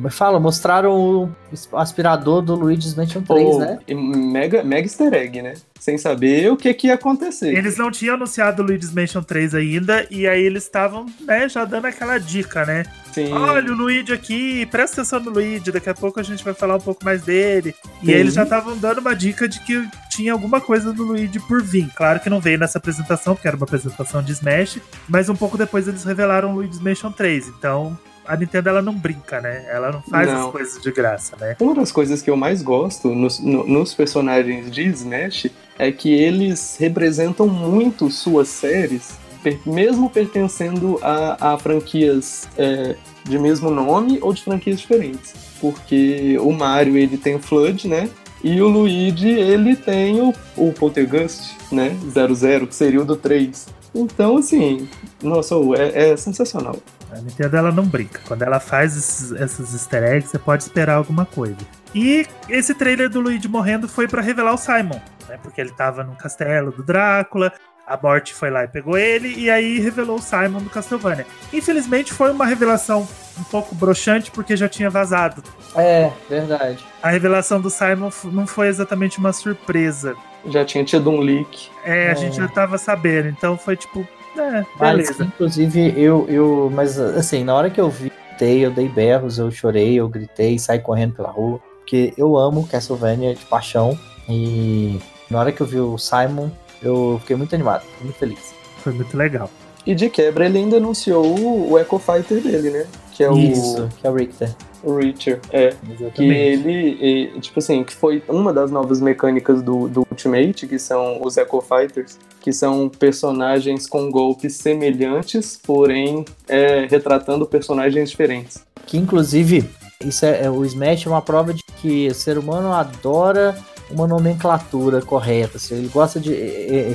fala, mostraram o aspirador do Luigi's Mansion 3, Pô, né? e Mega, mega easter egg, né? Sem saber o que que ia acontecer. Eles não tinham anunciado o Luigi's Mansion 3 ainda, e aí eles estavam, né, já dando aquela dica, né? Sim. Olha o Luigi aqui, presta atenção no Luigi, daqui a pouco a gente vai falar um pouco mais dele. E Sim. aí eles já estavam dando uma dica de que tinha alguma coisa do Luigi por vir. Claro que não veio nessa apresentação, porque era uma apresentação de Smash, mas um pouco depois eles revelaram o Luigi's Mansion 3. Então a Nintendo ela não brinca, né? Ela não faz Não. as coisas de graça, né? Uma das coisas que eu mais gosto nos, no- nos personagens de Smash é que eles representam muito suas séries, per- mesmo pertencendo a, a franquias é, de mesmo nome ou de franquias diferentes. Porque o Mario ele tem o Flood, né? E o Luigi ele tem o, o Poltergust, né? 00, que seria o do 3. Então, assim, nossa, é, é sensacional. A Nintendo ela não brinca. Quando ela faz esses, esses easter eggs, você pode esperar alguma coisa. E esse trailer do Luigi morrendo foi pra revelar o Simon, né? Porque ele tava no castelo do Drácula, a morte foi lá e pegou ele, e aí revelou o Simon do Castlevania. Infelizmente foi uma revelação um pouco broxante, porque já tinha vazado. É, verdade. A revelação do Simon não foi exatamente uma surpresa. Já tinha tido um leak. É, a É. gente já tava sabendo, então foi tipo, é, Mas, beleza. inclusive, eu, eu. Mas, assim, na hora que eu vi, eu dei berros, eu chorei, eu gritei, saí correndo pela rua. Porque eu amo Castlevania de paixão. E na hora que eu vi o Simon, eu fiquei muito animado, fiquei muito feliz. Foi muito legal. E de quebra ele ainda anunciou o, o Echo Fighter dele, né? Que é Isso, que é o Richter. Reacher. É. Que Exatamente. ele, e, tipo assim, que foi uma das novas mecânicas do, do Ultimate, que são os Echo Fighters, que são personagens com golpes semelhantes, porém é, retratando personagens diferentes. Que inclusive, isso é, é- o Smash é uma prova de que o ser humano adora uma nomenclatura correta. assim, ele gosta de. é,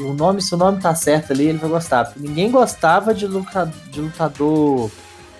o nome, se o nome tá certo ali, ele vai gostar. Ninguém gostava de, de lutador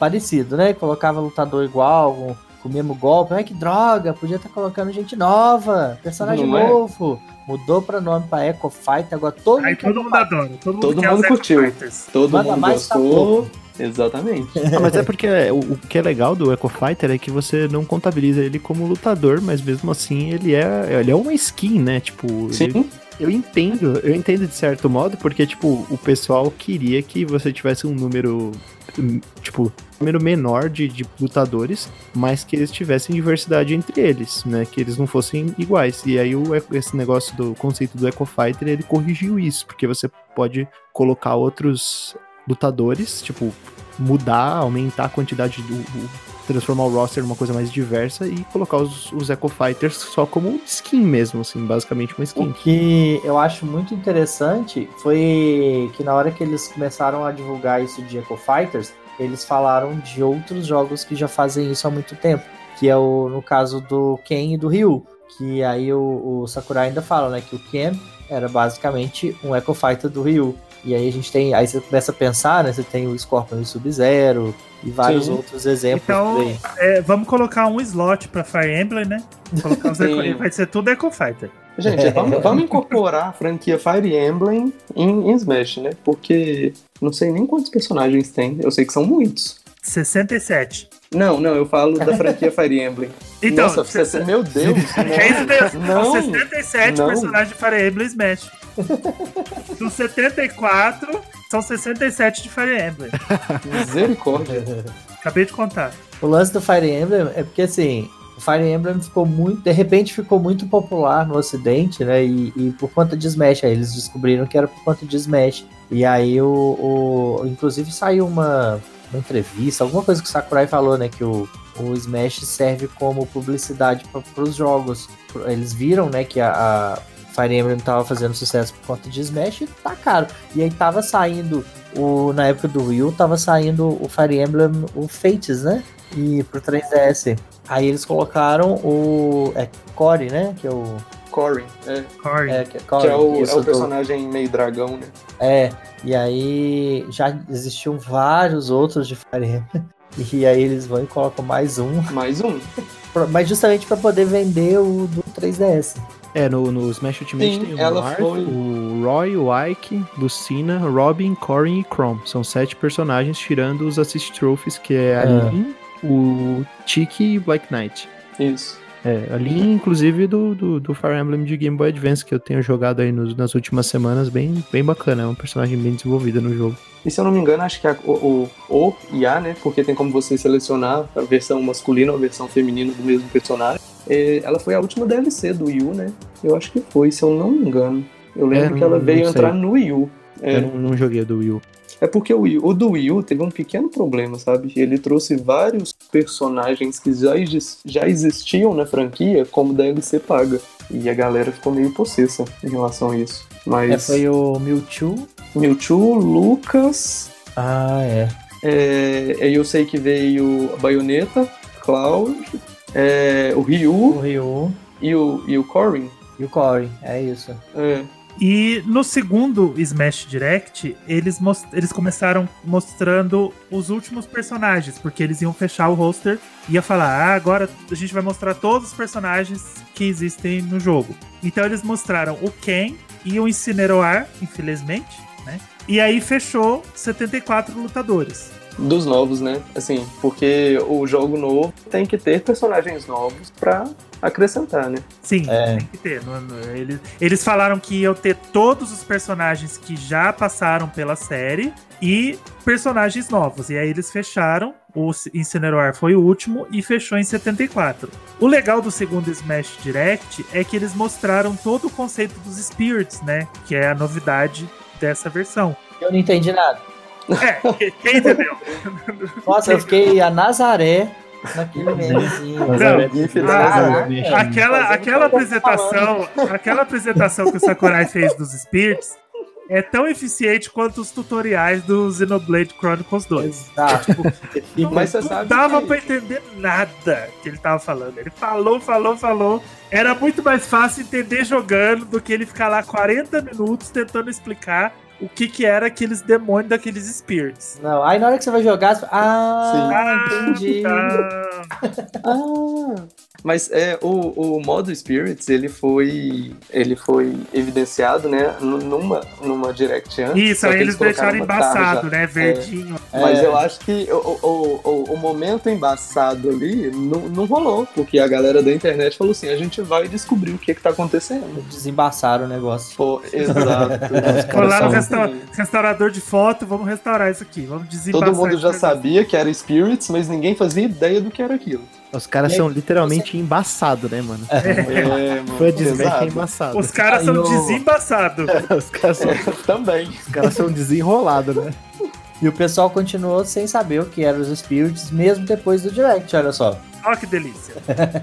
parecido, né? Colocava lutador igual, com, com o mesmo golpe. Ai, que droga, podia estar colocando gente nova, personagem Não é? novo. Mudou pra nome pra Echo Fight, agora todo Aí mundo todo mundo adora. Todo mundo, Todo mundo curtiu. Fighters. Todo Manda mundo mais, tá gostou. Exatamente. Ah, mas é porque o, o que é legal do Echo Fighter é que você não contabiliza ele como lutador, mas mesmo assim ele é, ele é uma skin, né? Tipo, ele- Sim, eu entendo, eu entendo de certo modo, porque, tipo, o pessoal queria que você tivesse um número, tipo, número menor de, de lutadores, mas que eles tivessem diversidade entre eles, né? Que eles não fossem iguais. E aí o, esse negócio do conceito do Echo Fighter, ele corrigiu isso, porque você pode colocar outros lutadores, tipo, mudar, aumentar a quantidade do. o- transformar o roster numa coisa mais diversa e colocar os, os Echo Fighters só como skin mesmo, assim, basicamente uma O skin. que eu acho muito interessante foi que na hora que eles começaram a divulgar isso de Echo Fighters, eles falaram de outros jogos que já fazem isso há muito tempo, que é o no caso do Ken e do Ryu, que aí o, o Sakurai ainda fala, né, que o Ken era basicamente um Echo Fighter do Ryu. E aí a gente tem, aí você começa a pensar, né, você tem o Scorpion e o Sub-Zero e vários Sim. outros exemplos Então. É, vamos colocar um slot pra Fire Emblem, né? Colocar os vai ser tudo Echo Fighter. Gente, vamos, vamos incorporar a franquia Fire Emblem em, em Smash, né? Porque não sei nem quantos personagens tem. Eu sei que são muitos. 67. Não, não, eu falo da franquia Fire Emblem. Então, Nossa, você, se- meu Deus. é. Não, São 67 não. personagens de Fire Emblem Smash. Dos 74, são 67 de Fire Emblem. Misericórdia. Acabei de contar. O lance do Fire Emblem é porque assim, o Fire Emblem ficou muito, de repente ficou muito popular no ocidente, né? E, e por conta de Smash, aí eles descobriram que era por conta de Smash. E aí o, o- inclusive saiu uma, uma entrevista, alguma coisa que o Sakurai falou, né? Que o, o Smash serve como publicidade para os jogos. Eles viram, né, que a, a Fire Emblem tava fazendo sucesso por conta de Smash e tá caro. E aí tava saindo o, na época do Wii U, tava saindo o Fire Emblem, o Fates, né? E pro 3DS. Aí eles colocaram o. É Core, né? Que é o. Corey, é, Corey. É, que é, Core, que é o, isso, é o personagem meio dragão, né? É, e aí já existiam vários outros de Fire Emblem. E aí eles vão e colocam mais um. Mais um. Mas justamente pra poder vender o do 3DS. É, no, no Smash Ultimate Sim, tem o ela Marth, foi- o Roy, o Ike, Lucina, Robin, Corrin e Chrome. São sete personagens, tirando os Assist Trophies, que é a Ah. Lin, o Tiki e Black Knight. Isso. É, a Lin, inclusive, do, do, do Fire Emblem de Game Boy Advance, que eu tenho jogado aí nos- nas últimas semanas, bem, bem bacana. É um personagem bem desenvolvido no jogo. E se eu não me engano, acho que a, o, o, o e a, né? Porque tem como você selecionar a versão masculina ou a versão feminina do mesmo personagem. É, ela foi a última DLC do Wii U, né? Eu acho que foi, se eu não me engano. Eu lembro É, que ela não- veio não entrar no Wii U. É, Eu não, não joguei do Wii U. É porque o, Wii- o do Wii U teve um pequeno problema, sabe? Ele trouxe vários personagens que já, já existiam na franquia como DLC paga. E a galera ficou meio possessa em relação a isso. Mas É, foi o Mewtwo. Mewtwo, Lucas. Ah, é. É, aí eu sei que veio a Bayonetta, Cloud, é, o O Ryu Ryu e o, e o Corrin. e o Core. É isso. É, E no segundo Smash Direct, eles, eles começaram mostrando os últimos personagens, porque eles iam fechar o roster e ia falar: ah, agora a gente vai mostrar todos os personagens que existem no jogo. Então eles mostraram o Ken e o Incineroar, infelizmente, né? E aí fechou 74 lutadores. dos novos, né? Assim, porque o jogo novo tem que ter personagens novos pra acrescentar, né? Sim, É. tem que ter. Eles, eles falaram que iam ter todos os personagens que já passaram pela série e personagens novos. E aí eles fecharam. O Incineroar foi o último e fechou em 74. O legal do segundo Smash Direct é que eles mostraram todo o conceito dos Spirits, né? Que é a novidade dessa versão. Eu não entendi nada. É, que- quem entendeu? Nossa, eu fiquei a Nazaré naquele da Ah, Nazaré. Aquela, aquela apresentação, aquela apresentação que o Sakurai fez dos Spirits é tão eficiente quanto os tutoriais do Xenoblade Chronicles 2. Exato. Não, Mas você não sabe dava que- pra entender nada que ele tava falando. Ele falou, falou, falou. Era muito mais fácil entender jogando do que ele ficar lá 40 minutos tentando explicar o que que era aqueles demônios daqueles spirits. Não, aí na hora que você vai jogar, você... ah, Sim. entendi. Tá. Ah, mas é, o, o modo Spirits, ele foi, ele foi evidenciado, né, nu- numa, numa Direct antes. Isso, aí que eles colocaram deixaram uma tarja. embaçado, né? Verdinho. Mas É. eu acho que o, o, o, o momento embaçado ali não, não rolou, porque a galera da internet falou assim, a gente vai descobrir o que que tá acontecendo. Desembaçaram o negócio. Pô, exato. Foi lá no resta- restaurador de foto, vamos restaurar isso aqui. Vamos desembaçar Todo mundo já sabia que era Spirits, mas ninguém fazia ideia do que era aquilo. Os caras aí, são literalmente embaçados, né, mano? É, mano, Fã de Smash é embaçado. Os caras são o- desembaçados. Os caras são, Também. os caras são desenrolados, né? E o pessoal continuou sem saber o que eram os Spirits, mesmo depois do Direct, olha só. Olha que delícia.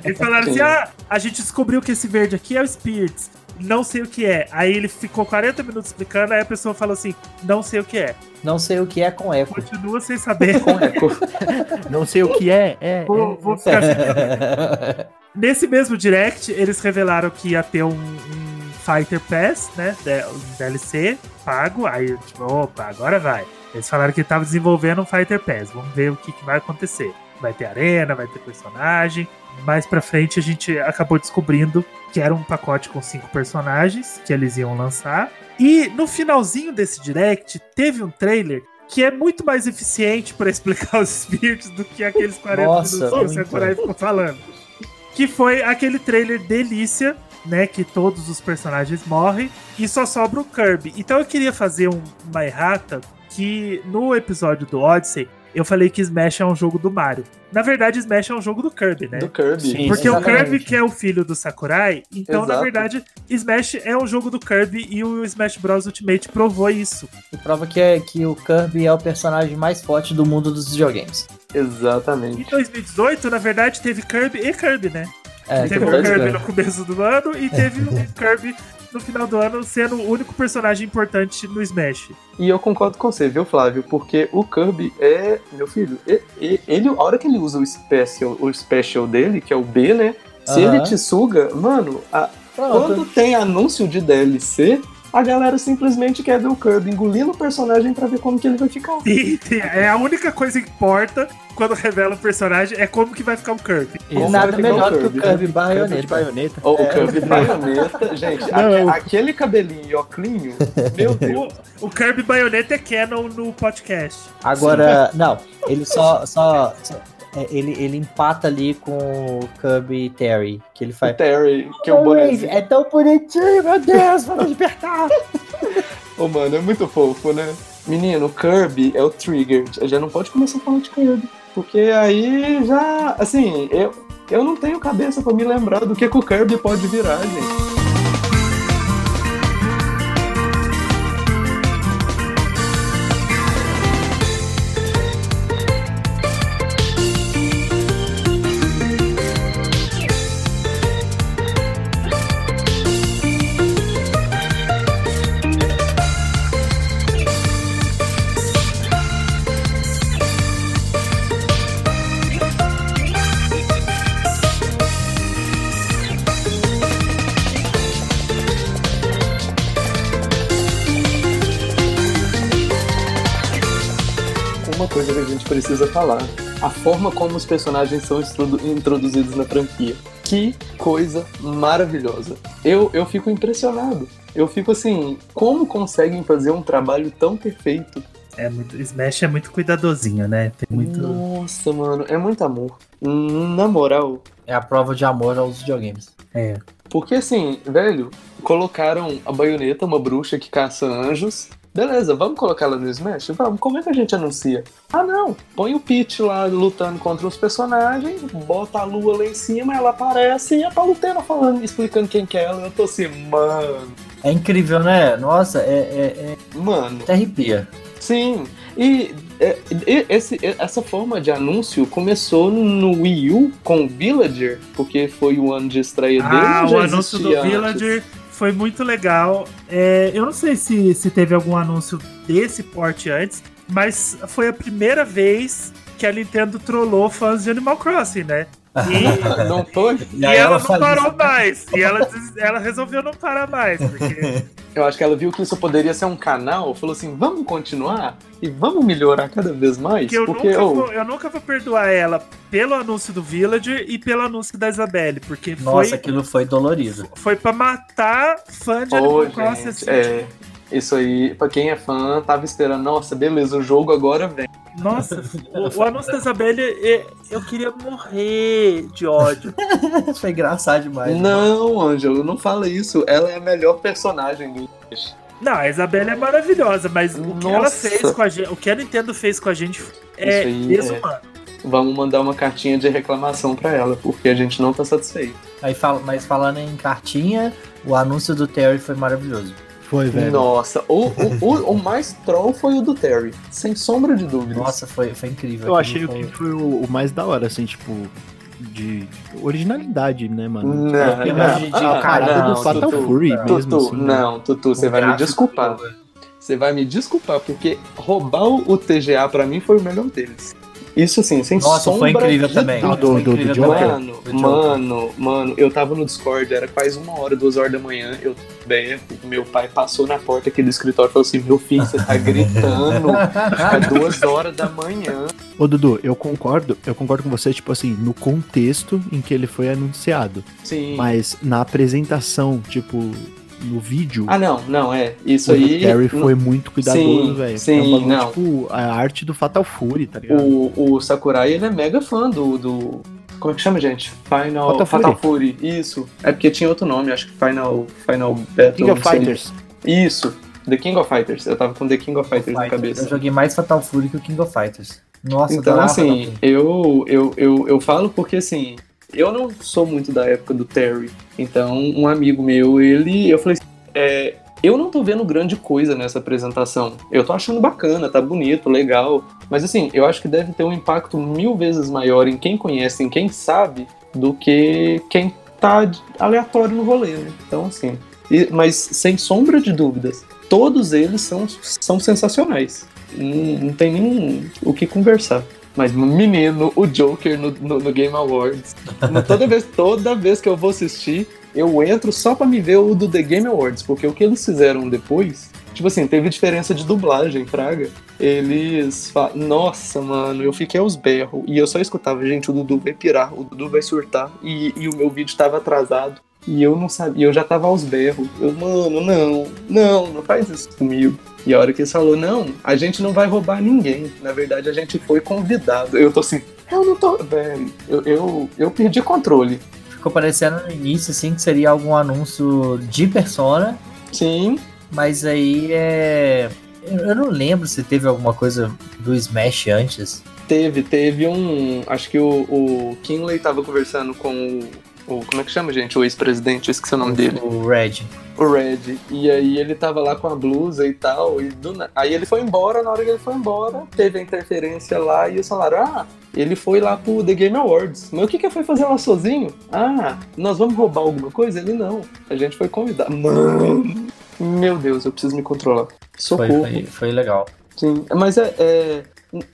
Eles falaram assim: Sim. ah, a gente descobriu que esse verde aqui é o Spirits. Não sei o que é. Aí ele ficou 40 minutos explicando, aí a pessoa falou assim: não sei o que é. Não sei o que é com eco. Continua sem saber. Com eco. Não sei o que é. É, Vou, é. vou ficar assim. Nesse mesmo direct, eles revelaram que ia ter um, um Fighter Pass, né? Um DLC pago. Aí, tipo, opa, agora vai. Eles falaram que estavam desenvolvendo um Fighter Pass. Vamos ver o que, que vai acontecer. Vai ter arena, vai ter personagem. Mais pra frente a gente acabou descobrindo que era um pacote com cinco personagens que eles iam lançar. E no finalzinho desse direct, teve um trailer que é muito mais eficiente para explicar os spirits do que aqueles 40 Nossa, minutos que o. Sakurai ficou falando. Que foi aquele trailer delícia, né? Que todos os personagens morrem e só sobra o Kirby. Então eu queria fazer um- uma errata que no episódio do Odyssey eu falei que Smash é um jogo do Mario. Na verdade, Smash é um jogo do Kirby, né? Do Kirby. Sim. Porque o Exatamente. Kirby que é o filho do Sakurai, então na Exato. verdade Smash é um jogo do Kirby e o Smash Bros Ultimate provou isso. E prova que, é, que o Kirby é o personagem mais forte do mundo dos videogames. Em Exatamente. 2018, na verdade, teve Kirby e Kirby, né? É, teve o Kirby cara. no começo do ano e teve o Kirby no final do ano sendo o único personagem importante no Smash. E eu concordo com você, viu, Flávio? Porque o Kirby é, meu filho, ele, a hora que ele usa o special, o special dele, que é o B, né? Se Aham. ele te suga, mano, a- quando tem anúncio de DLC, a galera simplesmente quer ver o Kirby engolindo o personagem pra ver como que ele vai ficar. É a única coisa que importa quando revela o personagem é como que vai ficar o Kirby. E Como nada melhor o que o Kirby, Kirby né? De baioneta. baioneta. Ou o É. Kirby baioneta, gente, Não, aquele cabelinho e oclinho, meu Deus. O, o Kirby Bayonetta é canon no podcast. Agora, não, ele só. só, só- ele, ele empata ali com o Kirby Terry, que ele O faz. Terry, que é o bonezinho. É tão bonitinho, meu Deus, vamos despertar. Ô, mano, é muito fofo, né? Menino, o Kirby é o Trigger. Já não pode começar a falar de Kirby. Porque aí já. Assim, eu, eu não tenho cabeça pra me lembrar do que, que o Kirby pode virar, gente. Precisa falar: a forma como os personagens são introduzidos na franquia. Que coisa maravilhosa. Eu, eu fico impressionado. Eu fico assim, como conseguem fazer um trabalho tão perfeito? É muito, Smash é muito cuidadosinho, né? Tem muito. Nossa, mano, é muito amor. Na moral, É a prova de amor aos videogames. É. Porque assim, velho, colocaram a baioneta, uma bruxa que caça anjos. Beleza, vamos colocar ela no Smash? Vamos, como é que a gente anuncia? Ah não, põe o Peach lá lutando contra os personagens, bota a lua lá em cima, ela aparece e a Palutena falando, explicando quem que é ela. Eu tô assim, mano, É incrível, né? Nossa, é, é, é mano, até arrepia. sim. E, é, e- esse, essa forma de anúncio começou no Wii U com o Villager, porque foi o ano de estreia dele. Ah, ou já o anúncio do antes? Villager foi muito legal. É, eu não sei se, se teve algum anúncio desse porte antes, mas foi a primeira vez que a Nintendo trollou fãs de Animal Crossing, né? E, Não foi? e aí ela, ela não parou isso. mais. E ela, ela resolveu não parar mais. Porque Eu acho que ela viu que isso poderia ser um canal, falou assim, vamos continuar e vamos melhorar cada vez mais, que eu, porque nunca vou, eu nunca vou perdoar ela pelo anúncio do Villager e pelo anúncio da Isabelle. Porque Nossa, foi, aquilo foi dolorido. foi pra matar fã de ô, Animal Crossing. assim, é, isso aí, pra quem é fã, tava esperando, nossa, beleza, o jogo agora vem. Nossa, o, o anúncio da Isabelle, é- eu queria morrer de ódio. foi engraçado demais. Não, Ângelo, não fala isso, ela é a melhor personagem do. Não, a Isabelle é maravilhosa, mas o que ela fez com a gente, o que a Nintendo fez com a gente é Isso aí, desumano. Vamos mandar uma cartinha de reclamação pra ela, porque a gente não tá satisfeito. Aí, fala- mas falando em cartinha, o anúncio do Terry foi maravilhoso. Foi, velho. Nossa, o, o, o, o mais troll foi o do Terry, sem sombra de dúvidas. Nossa, foi, foi incrível. Eu achei foi... que foi o, o mais da hora, assim, tipo, de originalidade, né, mano? Não, Eu a, imagino- a ah, não, do Fatal Tutu, Fury Tutu, mesmo, assim. né? não, Tutu, você vai me desculpar. Você vai me desculpar, porque roubar o, o TGA pra mim foi o melhor deles. Isso assim, sem Nossa, sombra foi incrível de também. Do- Foi do- do incrível Joker? Mano, Do mano, mano, eu tava no Discord, era quase uma hora, duas horas da manhã, eu berro, meu pai passou na porta aqui do escritório e falou assim, meu filho, você tá gritando é duas horas da manhã. Ô, Dudu, eu concordo, eu concordo com você, tipo assim, no contexto em que ele foi anunciado. Sim. Mas na apresentação, tipo, no vídeo, Ah, não, não, é. Isso o aí. Terry foi muito cuidadoso, Sim, velho. sim, é um bagulho, não. tipo, a arte do Fatal Fury, tá ligado? O, o Sakurai, ele é mega fã do, do. Como é que chama, gente? Final Fatal Fatal, Fury. Isso. É porque tinha outro nome, acho que Final, Final Battle. King of. Fighters. Isso. The King of Fighters. Eu tava com The King of Fighters na Eu cabeça. joguei mais Fatal Fury que o King of Fighters. Nossa, Então, assim, Fury. eu, eu, eu, eu falo porque, assim, eu não sou muito da época do Terry. Então, um amigo meu, ele, eu falei assim, é, eu não tô vendo grande coisa nessa apresentação. Eu tô achando bacana, tá bonito, legal. Mas, assim, eu acho que deve ter um impacto mil vezes maior em quem conhece, em quem sabe, do que quem tá aleatório no rolê, né? Então, assim, e- mas sem sombra de dúvidas, todos eles são, são sensacionais. Não, não tem nem o que conversar. Mas, menino, o Joker no, no- no Game Awards. toda, vez, toda vez que eu vou assistir, eu entro só pra me ver o do The Game Awards. Porque o que eles fizeram depois, tipo assim, teve diferença de dublagem, Fraga. Eles falam, nossa, mano, eu fiquei aos berros. E eu só escutava, gente, o Dudu vai pirar, o Dudu vai surtar. E, e o meu vídeo tava atrasado. E eu não sabia, eu já tava aos berros. Eu, mano, não, não, não faz isso comigo. E a hora que eles falou, não, a gente não vai roubar ninguém. Na verdade, a gente foi convidado. Eu tô assim, eu não tô. Velho, eu, eu, eu perdi controle. Ficou parecendo no início, assim, que seria algum anúncio de Persona, Sim, mas aí é... Eu não lembro se teve alguma coisa do Smash antes. teve, teve um. Acho que o, o Kinley tava conversando com o, o. Como é que chama, gente? O ex-presidente, eu esqueci o nome dele. O Red. O Red. E aí ele tava lá com a blusa e tal. E do Aí ele foi embora, na hora que ele foi embora, teve a interferência lá e eles falaram: Ah, ele foi lá pro The Game Awards. Mas o que que foi fazer lá sozinho? Ah, nós vamos roubar alguma coisa? Ele não. A gente foi convidado. Mano, meu Deus, eu preciso me controlar. Foi, Socorro. foi, foi legal. Sim, mas é, é,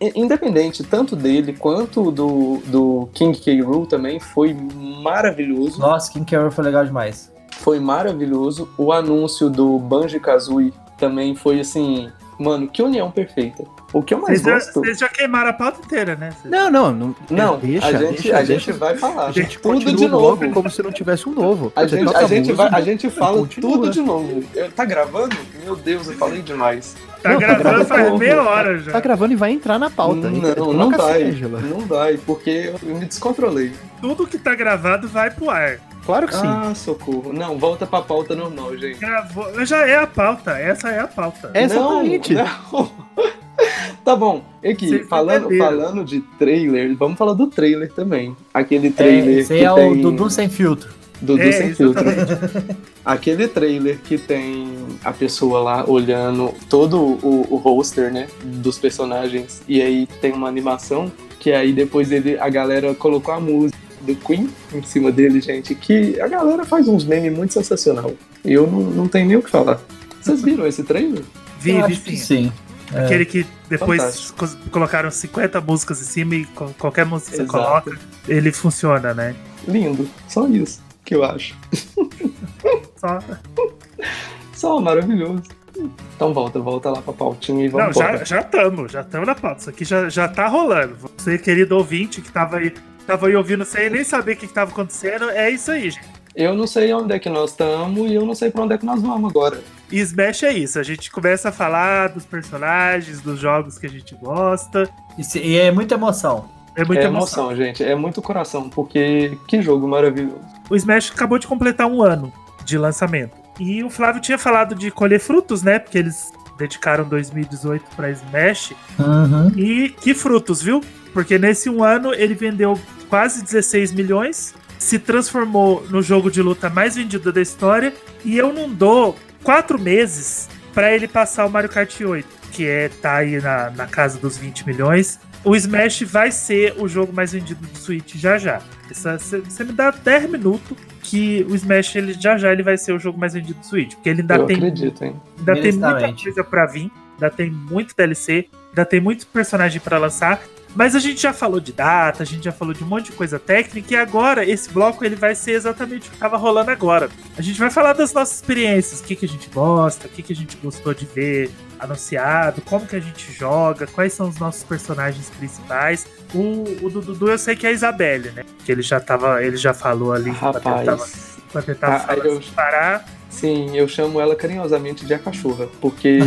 in- independente tanto dele quanto do, do King K. Rool também foi maravilhoso. Nossa, King Carol foi legal demais. Foi maravilhoso. O anúncio do Banjo Kazooie também foi assim, mano, que união perfeita. O que eu mais Vocês já, gosto. vocês já queimaram a pauta inteira, né? Vocês- Não, não, não. Não, deixa, a gente, deixa, a deixa. gente vai falar. A gente tudo de novo. como se não tivesse um novo. A gente, a, gente vai, a gente fala continua. tudo de novo. Eu- Tá gravando? Meu Deus, eu falei demais. Tá Não, tá gravando gravando faz meia hora já. Tá gravando e vai entrar na pauta. não, Coloca não vai. Ângela. Não vai, porque eu me descontrolei. Tudo que tá gravado vai pro ar. Claro que sim. Ah, socorro. Não, volta pra pauta normal, gente. Gravou. Já é a pauta. Essa é a pauta. É exatamente. Não, não. tá bom. Aqui, falando, falando de trailer, vamos falar do trailer também. Aquele É, trailer esse que é tem... o Dudu sem filtro. Dudu É, sem filtro. Aquele trailer que tem a pessoa lá olhando todo o, o roster, né, dos personagens, e aí tem uma animação que aí depois ele, a galera colocou a música do Queen em cima dele, gente, que a galera faz uns memes muito sensacional. E eu não, não tenho nem o que falar. Vocês viram esse trailer? Vi, vi sim. sim. É. Aquele que depois Fantástico. colocaram 50 músicas em cima e co- qualquer música que você coloca, ele funciona, né? Lindo. Só isso que eu acho. Só... Só maravilhoso. Então volta, volta lá pra pautinha e Não, vamos já embora. já estamos, já estamos na pauta. Isso aqui já, já tá rolando. Você, querido ouvinte, que tava aí, tava aí ouvindo sem nem saber o que, que tava acontecendo, é isso aí, gente. Eu não sei onde é que nós estamos e eu não sei pra onde é que nós vamos agora. E Smash é isso, a gente começa a falar dos personagens, dos jogos que a gente gosta. E, se- e é muita emoção. É muita é emoção. emoção, gente. É muito coração, porque que jogo maravilhoso. O Smash acabou de completar um ano de lançamento. E o Flávio tinha falado de colher frutos, né? Porque eles dedicaram 2018 pra Smash. Uhum. E que frutos, viu? Porque nesse um ano ele vendeu quase 16 milhões, se transformou no jogo de luta mais vendido da história. E eu não dou quatro meses pra ele passar o Mario Kart 8, que é tá aí na, na casa dos 20 milhões. O Smash vai ser o jogo mais vendido do Switch já já. Você me dá 10 minutos que o Smash ele, já já ele vai ser o jogo mais vendido do Switch. Porque ele ainda eu tem acredito, hein? Ainda tem muita coisa pra vir, ainda tem muito DLC, ainda tem muito personagem pra lançar. Mas a gente já falou de data, a gente já falou de um monte de coisa técnica e agora esse bloco ele vai ser exatamente o que tava rolando agora. A gente vai falar das nossas experiências, o que, que a gente gosta, o que, que a gente gostou de ver anunciado, como que a gente joga, quais são os nossos personagens principais. O, o do Dudu eu sei que é a Isabelle, né? Que ele já tava, ele já falou ali Rapaz. ele tava Ah, falando eu- parar. Sim, eu chamo ela carinhosamente de a cachorra, porque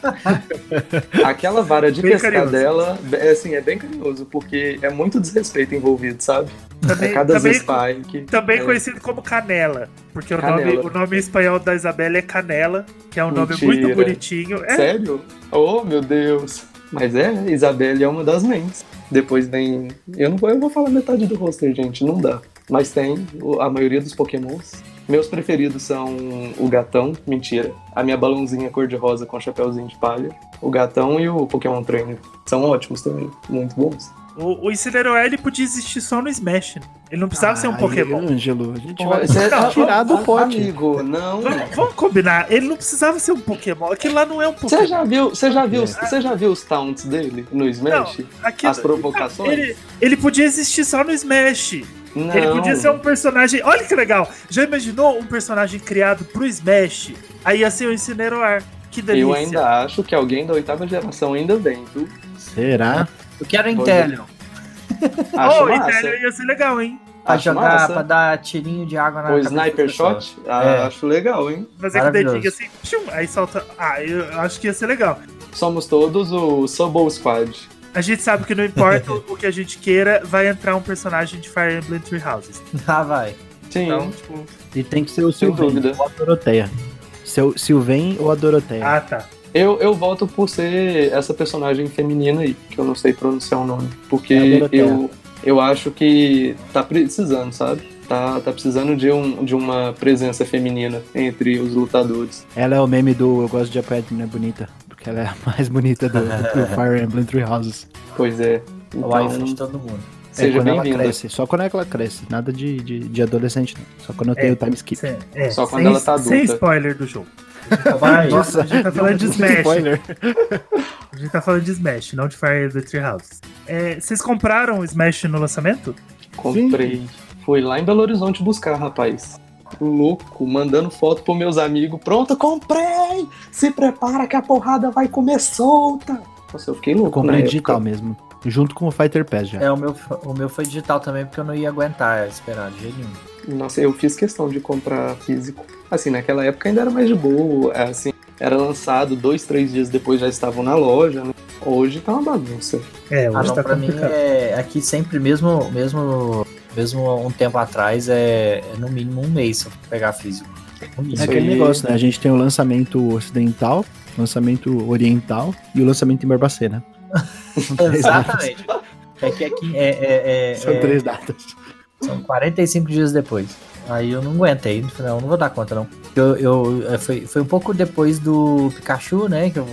aquela vara de Bem pescar carinhoso. dela é assim, é bem carinhoso, porque é muito desrespeito envolvido, sabe? Também, é cada também, Spike. Também é, conhecido como Canela. Porque o Canela. nome, o nome espanhol da Isabela é Canela, que é um nome Mentira. muito bonitinho. É, Sério? Oh, meu Deus. Mas é, Isabelle é uma das mentes. Depois vem. Eu não vou, eu vou falar metade do roster, gente, não dá. Mas tem a maioria dos pokémons. Meus preferidos são o gatão, mentira. A minha balãozinha cor-de-rosa com chapéuzinho de palha. O gatão e o Pokémon Trainer. São ótimos também, muito bons. o, o Incineroar ele podia existir só no Smash. né? Ele não precisava ser um Pokémon. Ângelo, a gente vai Não, tirar do pote. Amigo, não. Vamos, vamos combinar, ele não precisava ser um Pokémon. Aquilo lá não é um Pokémon. Você já viu, você já viu, É. você já viu os taunts dele no Smash? Aquilo- As provocações? Ele, ele podia existir só no Smash. Não. Ele podia ser um personagem. Olha que legal! Já imaginou um personagem criado pro Smash? Aí ia ser o Incineroar. Que delícia. Eu ainda acho que alguém da oitava geração ainda vem, viu? Será? Eu quero Vou Intellion. Acho oh, massa. então ia ser legal, hein? Pra Acho jogar, massa. pra dar tirinho de água na O Sniper. Shot? Ah, É. Acho legal, hein? Fazer com o dedinho assim, tchum, aí solta. Ah, eu acho que ia ser legal. Somos todos o Subble Squad. A gente sabe que não importa o que a gente queira, vai entrar um personagem de Fire Emblem Three Houses. Ah, vai. Sim. Então, tipo. E tem que ser o dúvida. ou a Doroteia. Seu Sylvain ou a Doroteia. Ah, tá. Eu, eu volto por ser essa personagem feminina aí, que eu não sei pronunciar o nome. Porque É eu, eu acho que tá precisando, sabe? Tá, tá precisando de, um, de uma presença feminina entre os lutadores. Ela é o meme do Eu gosto de apoiar a menina bonita. Porque ela é a mais bonita do, do Fire Emblem Three Houses. Pois é. O wife de Então, todo mundo. É seja quando ela bem-vinda. cresce. Só quando ela cresce. Nada de, de, de adolescente, não. Só quando eu É. tenho time skip. Sem- é, Só quando sem, ela tá Sem adulta. spoiler do jogo. Vai. Nossa, a gente tá falando de Smash. spoiler. A gente tá falando de Smash, não de Fire Emblem Three Houses. É, vocês compraram o Smash no lançamento? Comprei. Fui lá em Belo Horizonte buscar, rapaz. Louco, mandando foto pros meus amigos. Pronto, comprei! Se prepara que a porrada vai comer solta! Nossa, eu fiquei louco. Eu comprei digital época. mesmo. Junto com o Fighter Pass já. É, o meu, o meu foi digital também, porque eu não ia aguentar esperar de jeito nenhum. Nossa, eu fiz questão de comprar físico. Assim, naquela época ainda era mais de boa. Assim, era lançado dois, três dias depois já estavam na loja. Né? Hoje tá uma bagunça. É, Ah, hoje não, tá pra mim complicado. é aqui sempre, mesmo, mesmo, mesmo um tempo atrás, é, é no mínimo um mês pra pegar físico. No É aquele negócio, né? A gente tem o lançamento ocidental, lançamento oriental e o lançamento em Barbacena. São três datas. Exatamente. É que aqui é, é- é- São é- três datas. são 45 dias depois. Aí eu não aguentei, falei, não, não vou dar conta não. Eu, eu, é, foi, foi um pouco depois do Pikachu, né, que eu,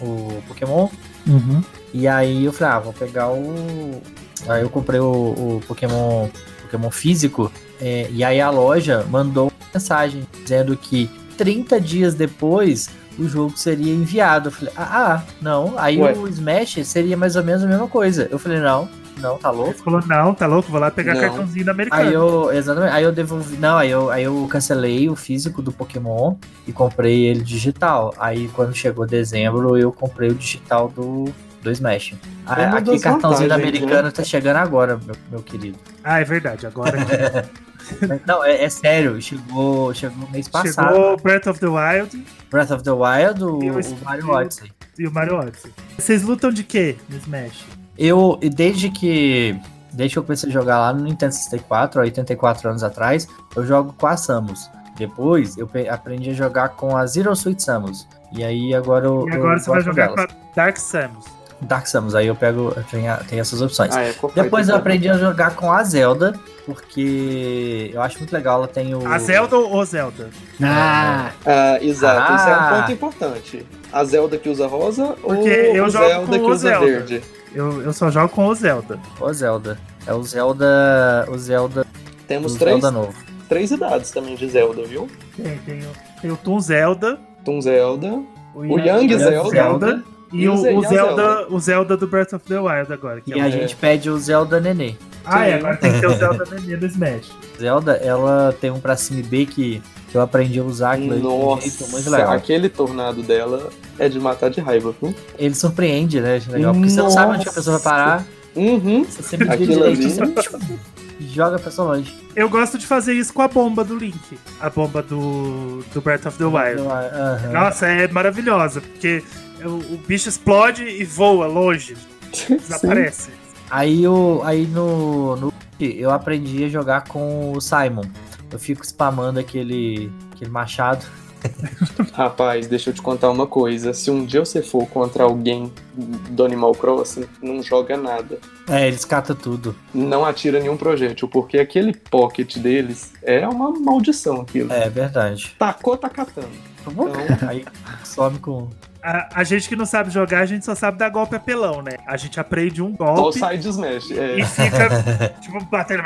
o Pokémon. Uhum. E aí eu falei, ah, vou pegar o. Aí eu comprei o, o Pokémon, Pokémon físico. é, e aí a loja mandou uma mensagem dizendo que 30 dias depois o jogo seria enviado. Eu falei, ah, ah não. Aí Ué. o Smash seria mais ou menos a mesma coisa. Eu falei, não, não, tá Ele louco. falou, não, tá louco, vou lá pegar Não. cartãozinho da americana. Aí eu, exatamente, aí eu devolvi, não, aí eu, aí eu cancelei o físico do Pokémon e comprei ele digital. Aí quando chegou dezembro, eu comprei o digital do, do Smash. Uma aqui cartãozinho da vantagens, americana tá chegando agora, meu, meu querido. Ah, é verdade, agora Não, é, é sério, chegou, chegou mês passado. chegou Breath of the Wild Breath of the Wild, o, E o o Mario Odyssey. e o Mario Odyssey. Vocês lutam de quê no Smash? Eu, e desde que. Desde que eu comecei a jogar lá no Nintendo 64, há 84 anos atrás, eu jogo com a Samus. Depois eu aprendi a jogar com a Zero Suit Samus. E aí agora eu. E agora eu você vai jogar delas. com a Dark Samus. Dark Samus, aí eu pego. Eu tenho, a- tenho essas opções. Ah, é? Depois eu aprendi a jogar com a Zelda, porque eu acho muito legal, ela tem o. A Zelda ou o Zelda? Ah, Ah, exato, isso é um Ah. ponto importante. A Zelda que usa rosa Porque ou eu o jogo Zelda com que o usa Zelda. verde? Eu, eu só jogo com o Zelda. O Zelda. É o Zelda. O Zelda. Temos o três, Zelda novo. três idades também de Zelda, viu? Tem, tem, o- tem o Toon Zelda, Tom Zelda, o, o Young Zelda, Zelda e, E o, o Zelda, Zelda. o Zelda do Breath of the Wild agora. que E é a o- gente pede o Zelda Nenê. Ah, é, agora tem que ter o Zelda Nenê do Smash. Zelda, ela tem um pra cima e B que, que eu aprendi a usar aquilo de um jeito muito Nossa, legal. aquele tornado dela é de matar de raiva, viu? Ele surpreende, né? Legal, porque você não sabe onde a pessoa vai parar, Uhum. você sempre vira Aquilo direito ali. você e joga a pessoa longe. Eu gosto de fazer isso com a bomba do Link. A bomba do, do Breath of the Wild. Aham. Nossa, é maravilhosa, porque o, o bicho explode e voa longe, desaparece. Aí, eu, aí no, no eu aprendi a jogar com o Simon. Eu fico spamando aquele, aquele machado. Rapaz, deixa eu te contar uma coisa. Se um dia você for contra alguém do Animal Crossing, não joga nada. É, eles catam tudo. Não atira nenhum projétil, porque aquele pocket deles é uma maldição aquilo. É verdade. Tacou, tá catando. Então, Aí some com. A, a gente que não sabe jogar, a gente só sabe dar golpe apelão, né? A gente aprende um só o golpe side smash. É. e fica, tipo, batendo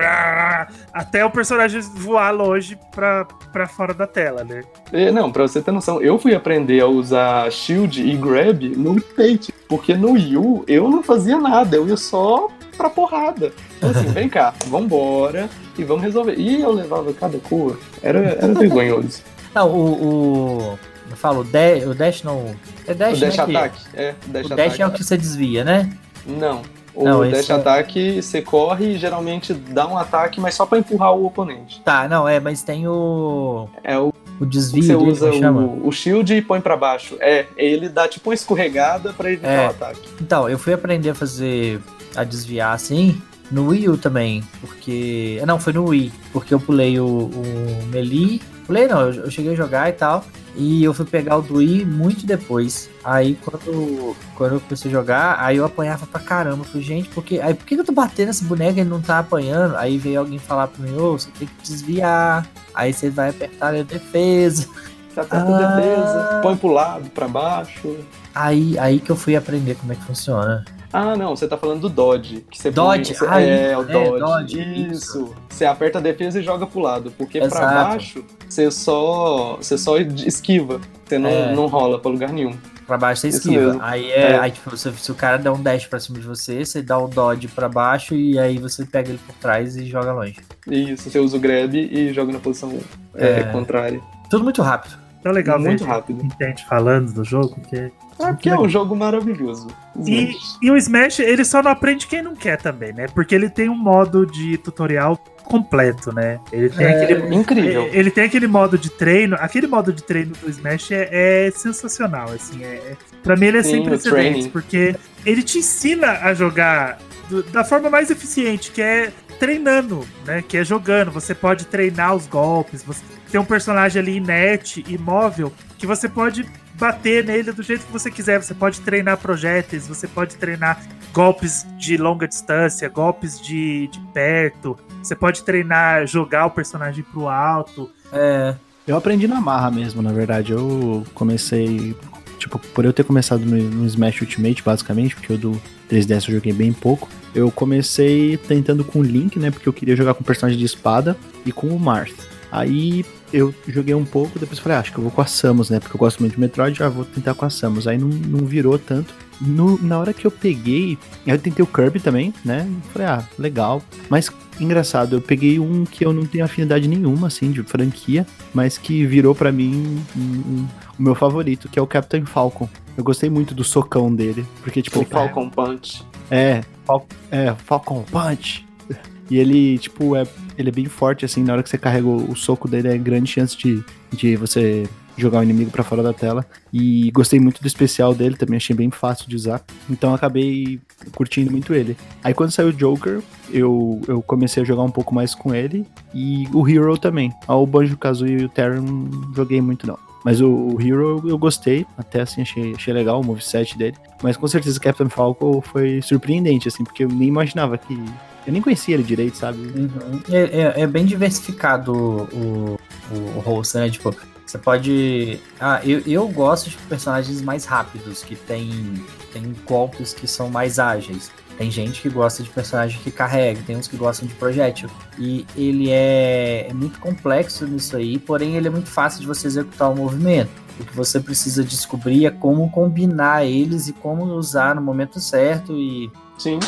até o personagem voar longe pra, pra fora da tela, né? É, Não, pra você ter noção, eu fui aprender a usar shield e grab no Ultimate, porque no Yu eu não fazia nada, eu ia só pra porrada. Então, assim, vem cá, vambora e vamos resolver. E eu levava cada cor, era, era vergonhoso. Não, o. o eu falo, o dash, o dash não. É dash, o dash né, que- attack, é, dash O dash attack. é o que você desvia, né? Não. O Não, dash é- attack, você corre e geralmente dá um ataque, mas só pra empurrar o oponente. Tá, não, é, mas tem o. É o O que desvio você dele, usa o, o shield e põe pra baixo. É, ele dá tipo uma escorregada pra evitar É. o ataque. Então, eu fui aprender a fazer. a desviar assim. No Wii U também, porque. Não, foi no Wii, porque eu pulei o, o Melee. Pulei não, eu, eu cheguei a jogar e tal. E eu fui pegar o do Wii muito depois. Aí quando, quando eu comecei a jogar, aí eu apanhava pra caramba. Eu falei, gente, porque, aí, por que que eu tô batendo esse boneco e não tá apanhando? Aí veio alguém falar pra mim, ô, você tem que desviar. Aí você vai apertar a defesa. Você aperta a Ah. defesa, põe pro lado, pra baixo. Aí, aí que eu fui aprender como é que funciona. Ah, não, você tá falando do Dodge. Que você Dodge? põe- Ah, é, o é, Dodge. Isso. Você aperta a defesa e joga pro lado. Porque pra Exato. baixo, você só, você só esquiva. Você não, É. não rola pra lugar nenhum. Pra baixo você esquiva. Aí é, É. aí tipo, se, se o cara der um dash pra cima de você, você dá o dodge pra baixo e aí você pega ele por trás e joga longe. Isso, você usa o grab e joga na posição é, É. contrária. Tudo muito rápido. Tão legal Muito ver rápido. gente falando do jogo, porque É porque é um jogo maravilhoso. E, e o Smash, ele só não aprende quem não quer também, né? Porque ele tem um modo de tutorial completo, né? Ele tem É, aquele. Incrível. Ele tem aquele modo de treino. Aquele modo de treino do Smash é, é sensacional, assim. É, é- pra mim ele é Sim, sem precedentes, porque ele te ensina a jogar do- da forma mais eficiente, que é treinando, né? Que é jogando. Você pode treinar os golpes, você tem um personagem ali inerte, imóvel, que você pode bater nele do jeito que você quiser. Você pode treinar projéteis, você pode treinar golpes de longa distância, golpes de, de perto. Você pode treinar, jogar o personagem pro alto. É. Eu aprendi na marra mesmo, na verdade. Eu comecei. Tipo, por eu ter começado no, no Smash Ultimate, basicamente, porque o do 3DS eu joguei bem pouco. Eu comecei tentando com o Link, né? Porque eu queria jogar com o personagem de espada e com o Marth. Aí eu joguei um pouco, depois falei, ah, acho que eu vou com a Samus, né? Porque eu gosto muito de Metroid, já vou tentar com a Samus. Aí não, não virou tanto. No, na hora que eu peguei, eu tentei o Kirby também, né? Falei, ah, legal. Mas engraçado, eu peguei um que eu não tenho afinidade nenhuma, assim, de franquia, mas que virou para mim um, um, o meu favorito, que é o Captain Falcon. Eu gostei muito do socão dele, porque tipo... O Falcon Punch. É, Fal é, Falcon Punch. E ele, tipo, é, ele é bem forte, assim, na hora que você carrega o, o soco dele, é grande chance de, de você jogar o inimigo para fora da tela. E gostei muito do especial dele, também achei bem fácil de usar. Então acabei curtindo muito ele. Aí quando saiu o Joker, eu, eu comecei a jogar um pouco mais com ele. E o Hero também. Ah, o Banjo Kazooie e o Terran não joguei muito não. Mas o, o Hero eu gostei, até assim achei, achei legal o moveset dele. Mas com certeza o Captain Falcon foi surpreendente, assim, porque eu nem imaginava que. Eu nem conhecia ele direito, sabe? Uhum. É, é, é, bem diversificado o, o, o host, né? Tipo, você pode. Ah, eu, eu gosto de personagens mais rápidos, que tem, tem golpes que são mais ágeis. Tem gente que gosta de personagem que carrega, tem uns que gostam de projétil. E ele é, é muito complexo nisso aí, porém ele é muito fácil de você executar o movimento. O que você precisa descobrir é como combinar eles e como usar no momento certo e. Sim.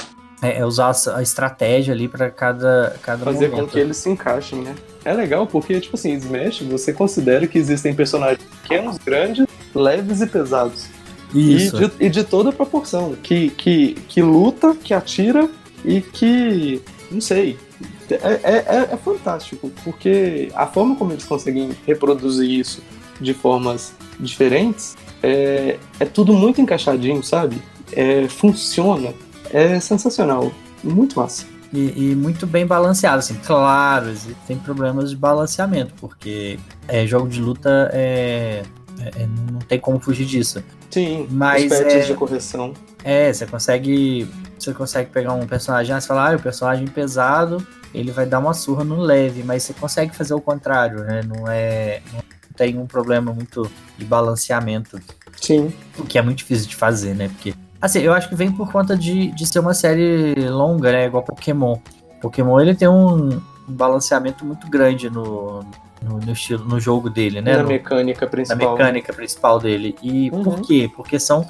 É, é usar a estratégia ali para cada, cada Fazer momento. com que eles se encaixem, né? É legal porque, tipo assim, Smash, você considera que existem personagens pequenos, grandes, leves e pesados. Isso. E de, e de toda proporção. Que, que, que luta, que atira e que. Não sei. É, é, é, é fantástico, porque a forma como eles conseguem reproduzir isso de formas diferentes é, é tudo muito encaixadinho, sabe? É, funciona. É sensacional. Muito massa. E, e, muito bem balanceado, assim. Claro, tem problemas de balanceamento, porque é, jogo de luta é, é, é não tem como fugir disso. Sim, Mas os patches é- de correção. É, você consegue. Você consegue pegar um personagem, ah, você fala, ah, o personagem pesado, ele vai dar uma surra no leve, mas você consegue fazer o contrário, né? Não é. Não tem um problema muito de balanceamento. Sim. O que é muito difícil de fazer, né? Porque. Assim, eu acho que vem por conta de, de ser uma série longa, né? Igual Pokémon. Pokémon ele tem um balanceamento muito grande no, no, no estilo, no jogo dele, né? Na No- mecânica na principal. mecânica principal dele. E Uhum. por quê? Porque são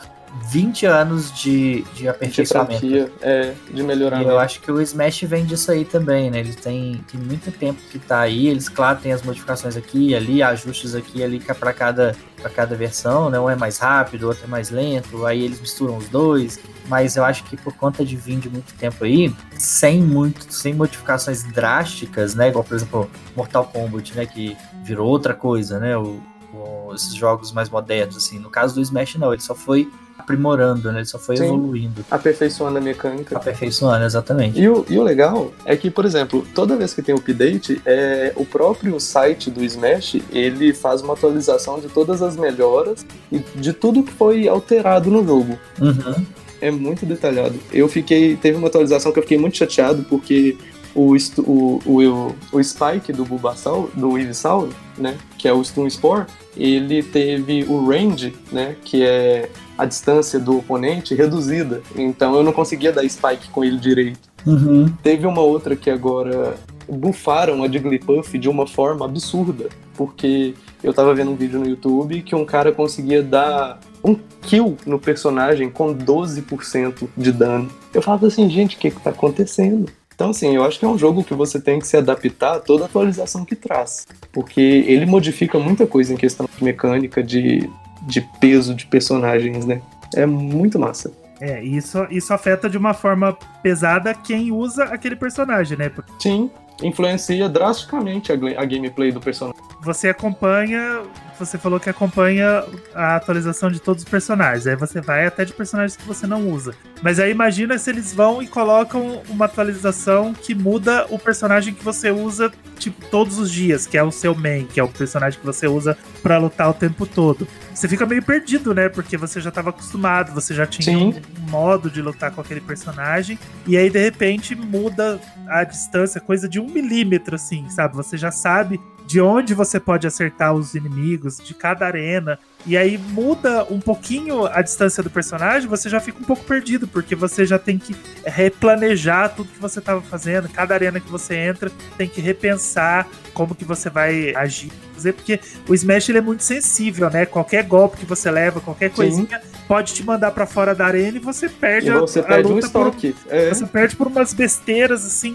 20 anos de, de De aperfeiçoamento. franquia, é, de E melhoramento. eu acho que o Smash vem disso aí também, né? Ele tem, tem muito tempo que tá aí. Eles, claro, tem as modificações aqui e ali, ajustes aqui e ali para cada, pra cada versão, né? Um é mais rápido, o outro é mais lento. Aí eles misturam os dois. Mas eu acho que por conta de vir de muito tempo aí, sem muito, sem modificações drásticas, né? Igual, por exemplo, Mortal Kombat, né? Que virou outra coisa, né? O, o- esses jogos mais modernos, assim. No caso do Smash, não. Ele só foi aprimorando, né? Ele só foi Sim. evoluindo. Aperfeiçoando a mecânica. Aperfeiçoando, exatamente. E o, e o legal é que, por exemplo, toda vez que tem update, é, o próprio site do Smash, ele faz uma atualização de todas as melhoras e de tudo que foi alterado no jogo. Uhum. É muito detalhado. Eu fiquei. Teve uma atualização que eu fiquei muito chateado porque o, o, o, o Spike do Bulbasaur, do Ivysaur, né? Que é o Stun Spore, ele teve o range, né? Que é a distância do oponente reduzida. Então eu não conseguia dar Spike com ele direito. Uhum. Teve uma outra que agora bufaram a Jigglypuff de uma forma absurda, porque eu tava vendo um vídeo no YouTube que um cara conseguia dar um kill no personagem com 12% de dano. Eu falava assim, gente, o que que tá acontecendo? Então, assim, eu acho que é um jogo que você tem que se adaptar a toda a atualização que traz. Porque ele modifica muita coisa em questão de mecânica, de, de peso de personagens, né? É muito massa. É, isso, isso afeta de uma forma pesada quem usa aquele personagem, né? Porque Sim, influencia drasticamente a, a gameplay do personagem. você acompanha. Você falou que acompanha a atualização de todos os personagens. Aí você vai até de personagens que você não usa. Mas aí imagina se eles vão e colocam uma atualização que muda o personagem que você usa, tipo, todos os dias, que é o seu main, que é o personagem que você usa pra lutar o tempo todo. Você fica meio perdido, né? Porque você já tava acostumado, você já tinha Sim. um modo de lutar com aquele personagem. E aí, de repente, muda a distância, coisa de um milímetro, assim, sabe? Você já sabe de onde você pode acertar os inimigos, de cada arena. E aí muda um pouquinho a distância do personagem, você já fica um pouco perdido, porque você já tem que replanejar tudo que você estava fazendo, cada arena que você entra, tem que repensar como que você vai agir, porque o Smash ele é muito sensível, né? Qualquer golpe que você leva, qualquer coisinha Sim. pode te mandar para fora da arena e você perde e você a, perde a luta um estoque. Por, é. Você perde por umas besteiras assim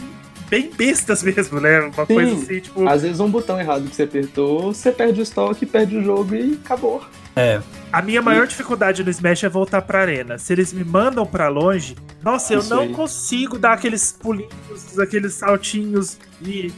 bem bestas mesmo, né? Uma Sim. coisa assim, tipo. Às vezes um botão errado que você apertou, você perde o estoque, perde o jogo e acabou. É. A minha maior dificuldade no Smash é voltar pra arena. Se eles me mandam pra longe, nossa, eu não aí. consigo dar aqueles pulinhos, aqueles saltinhos e.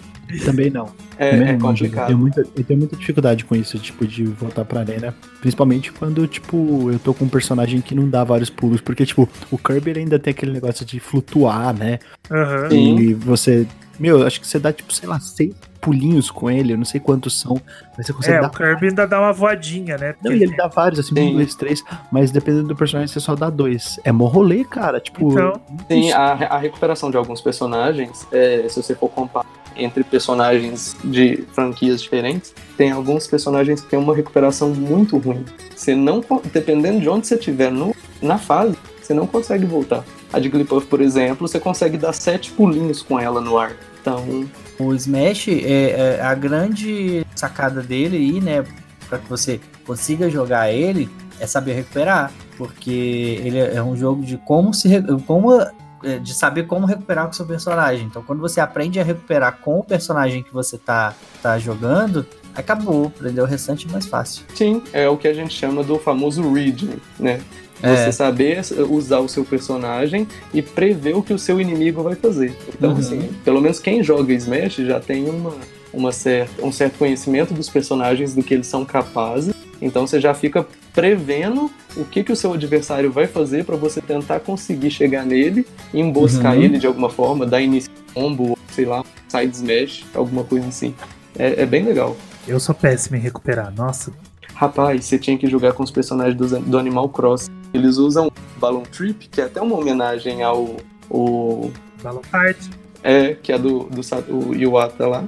Também não. É, Também é complicado. Eu tenho, muita, eu tenho muita dificuldade com isso, tipo, de voltar pra arena. Principalmente quando, tipo, eu tô com um personagem que não dá vários pulos. Porque, tipo, o Kirby ainda tem aquele negócio de flutuar, né? Uhum. E você. Meu, acho que você dá, tipo, sei lá, seis pulinhos com ele, eu não sei quantos são, mas você consegue é, dar. o Kirby ainda dá uma voadinha, né? Porque não, ele, ele dá vários, assim, um, dois, três, mas dependendo do personagem você só dá dois. É morrolê, cara, tipo... Então... Sim, a, a recuperação de alguns personagens, é, se você for comparar entre personagens de franquias diferentes, tem alguns personagens que têm uma recuperação muito ruim. Você não, dependendo de onde você estiver no, na fase, você não consegue voltar. A de Glipuff, por exemplo, você consegue dar sete pulinhos com ela no ar. Então, o Smash é, é a grande sacada dele aí, né? Para que você consiga jogar ele, é saber recuperar, porque ele é um jogo de como se como é, de saber como recuperar com o seu personagem. Então, quando você aprende a recuperar com o personagem que você tá, tá jogando, acabou, aprender o restante é mais fácil. Sim, é o que a gente chama do famoso reading, né? Você é. saber usar o seu personagem e prever o que o seu inimigo vai fazer. Então, uhum. assim, pelo menos quem joga Smash já tem uma, uma certa, um certo conhecimento dos personagens, do que eles são capazes. Então você já fica prevendo o que, que o seu adversário vai fazer para você tentar conseguir chegar nele emboscar uhum. ele de alguma forma, dar início combo, sei lá, side smash, alguma coisa assim. É, é bem legal. Eu sou péssimo em recuperar, nossa. Rapaz, você tinha que jogar com os personagens do, do Animal Cross. Eles usam Balloon Trip, que é até uma homenagem ao. O... Balloon Fight. É, que é do, do o Iwata lá.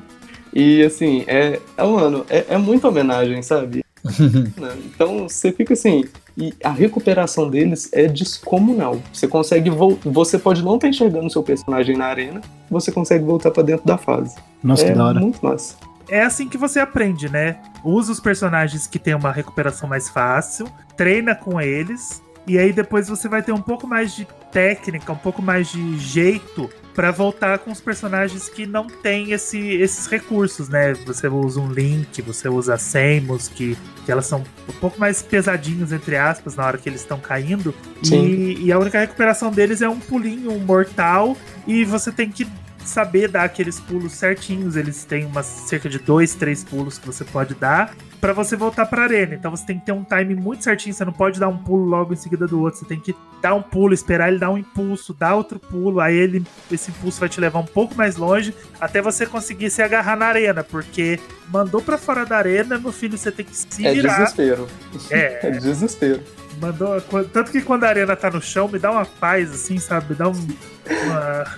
E assim, é, é mano, é, é muita homenagem, sabe? Né? então você fica assim. E a recuperação deles é descomunal. Você consegue Você pode não estar enxergando seu personagem na arena, você consegue voltar para dentro da fase. Nossa, é que da hora. muito massa é assim que você aprende, né? Usa os personagens que tem uma recuperação mais fácil, treina com eles, e aí depois você vai ter um pouco mais de técnica, um pouco mais de jeito para voltar com os personagens que não tem esse, esses recursos, né? Você usa um Link, você usa a Samus, que, que elas são um pouco mais pesadinhos, entre aspas, na hora que eles estão caindo. E, e, a única recuperação deles é um pulinho um mortal, e você tem que saber dar aqueles pulos certinhos. Eles têm umas cerca de dois, três pulos que você pode dar para você voltar para arena. Então você tem que ter um time muito certinho. Você não pode dar um pulo logo em seguida do outro. Você tem que dar um pulo, esperar ele dar um impulso, dar outro pulo. Aí ele, esse impulso vai te levar um pouco mais longe até você conseguir se agarrar na arena, porque mandou para fora da arena, meu filho, você tem que se é virar. É desespero. É, é desespero. Mandou, tanto que quando a arena tá no chão, me dá uma paz, assim, sabe? Me dá um, uma,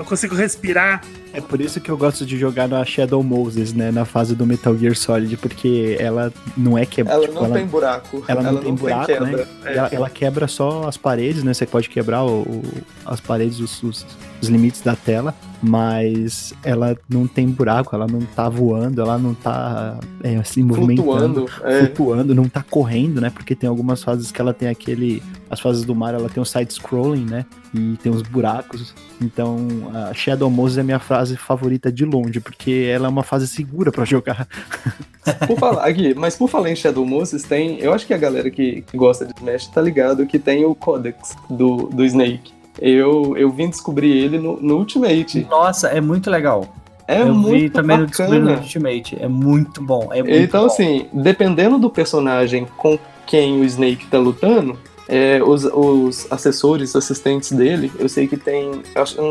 eu consigo respirar. É por isso que eu gosto de jogar na Shadow Moses, né? Na fase do Metal Gear Solid, porque ela não é que Ela tipo, não ela, tem buraco. Ela, ela não, tem buraco, tem né? É. Ela, ela, quebra só as paredes, né? Você pode quebrar o, o as paredes, os, os, os, limites da tela, mas ela não tem buraco, ela não tá voando, ela não tá é, assim, movimentando, flutuando, é. flutuando, não tá correndo, né? Porque tem algumas fases que ela tem aquele. As fases do mar, ela tem um side-scrolling, né? E tem uns buracos. Então, a Shadow Moses é minha fase favorita de longe, porque ela é uma fase segura para jogar. por falar, aqui, mas por falar em Shadow Moses, tem. Eu acho que a galera que, gosta de Smash tá ligado que tem o Codex do, do Snake. Eu, eu vim descobrir ele no, no Ultimate. Nossa, é muito legal. É eu muito vi também bacana. no Ultimate. É muito bom. É muito então, bom. assim, dependendo do personagem com quem o Snake tá lutando, é, os, os, assessores, assistentes dele, eu sei que tem,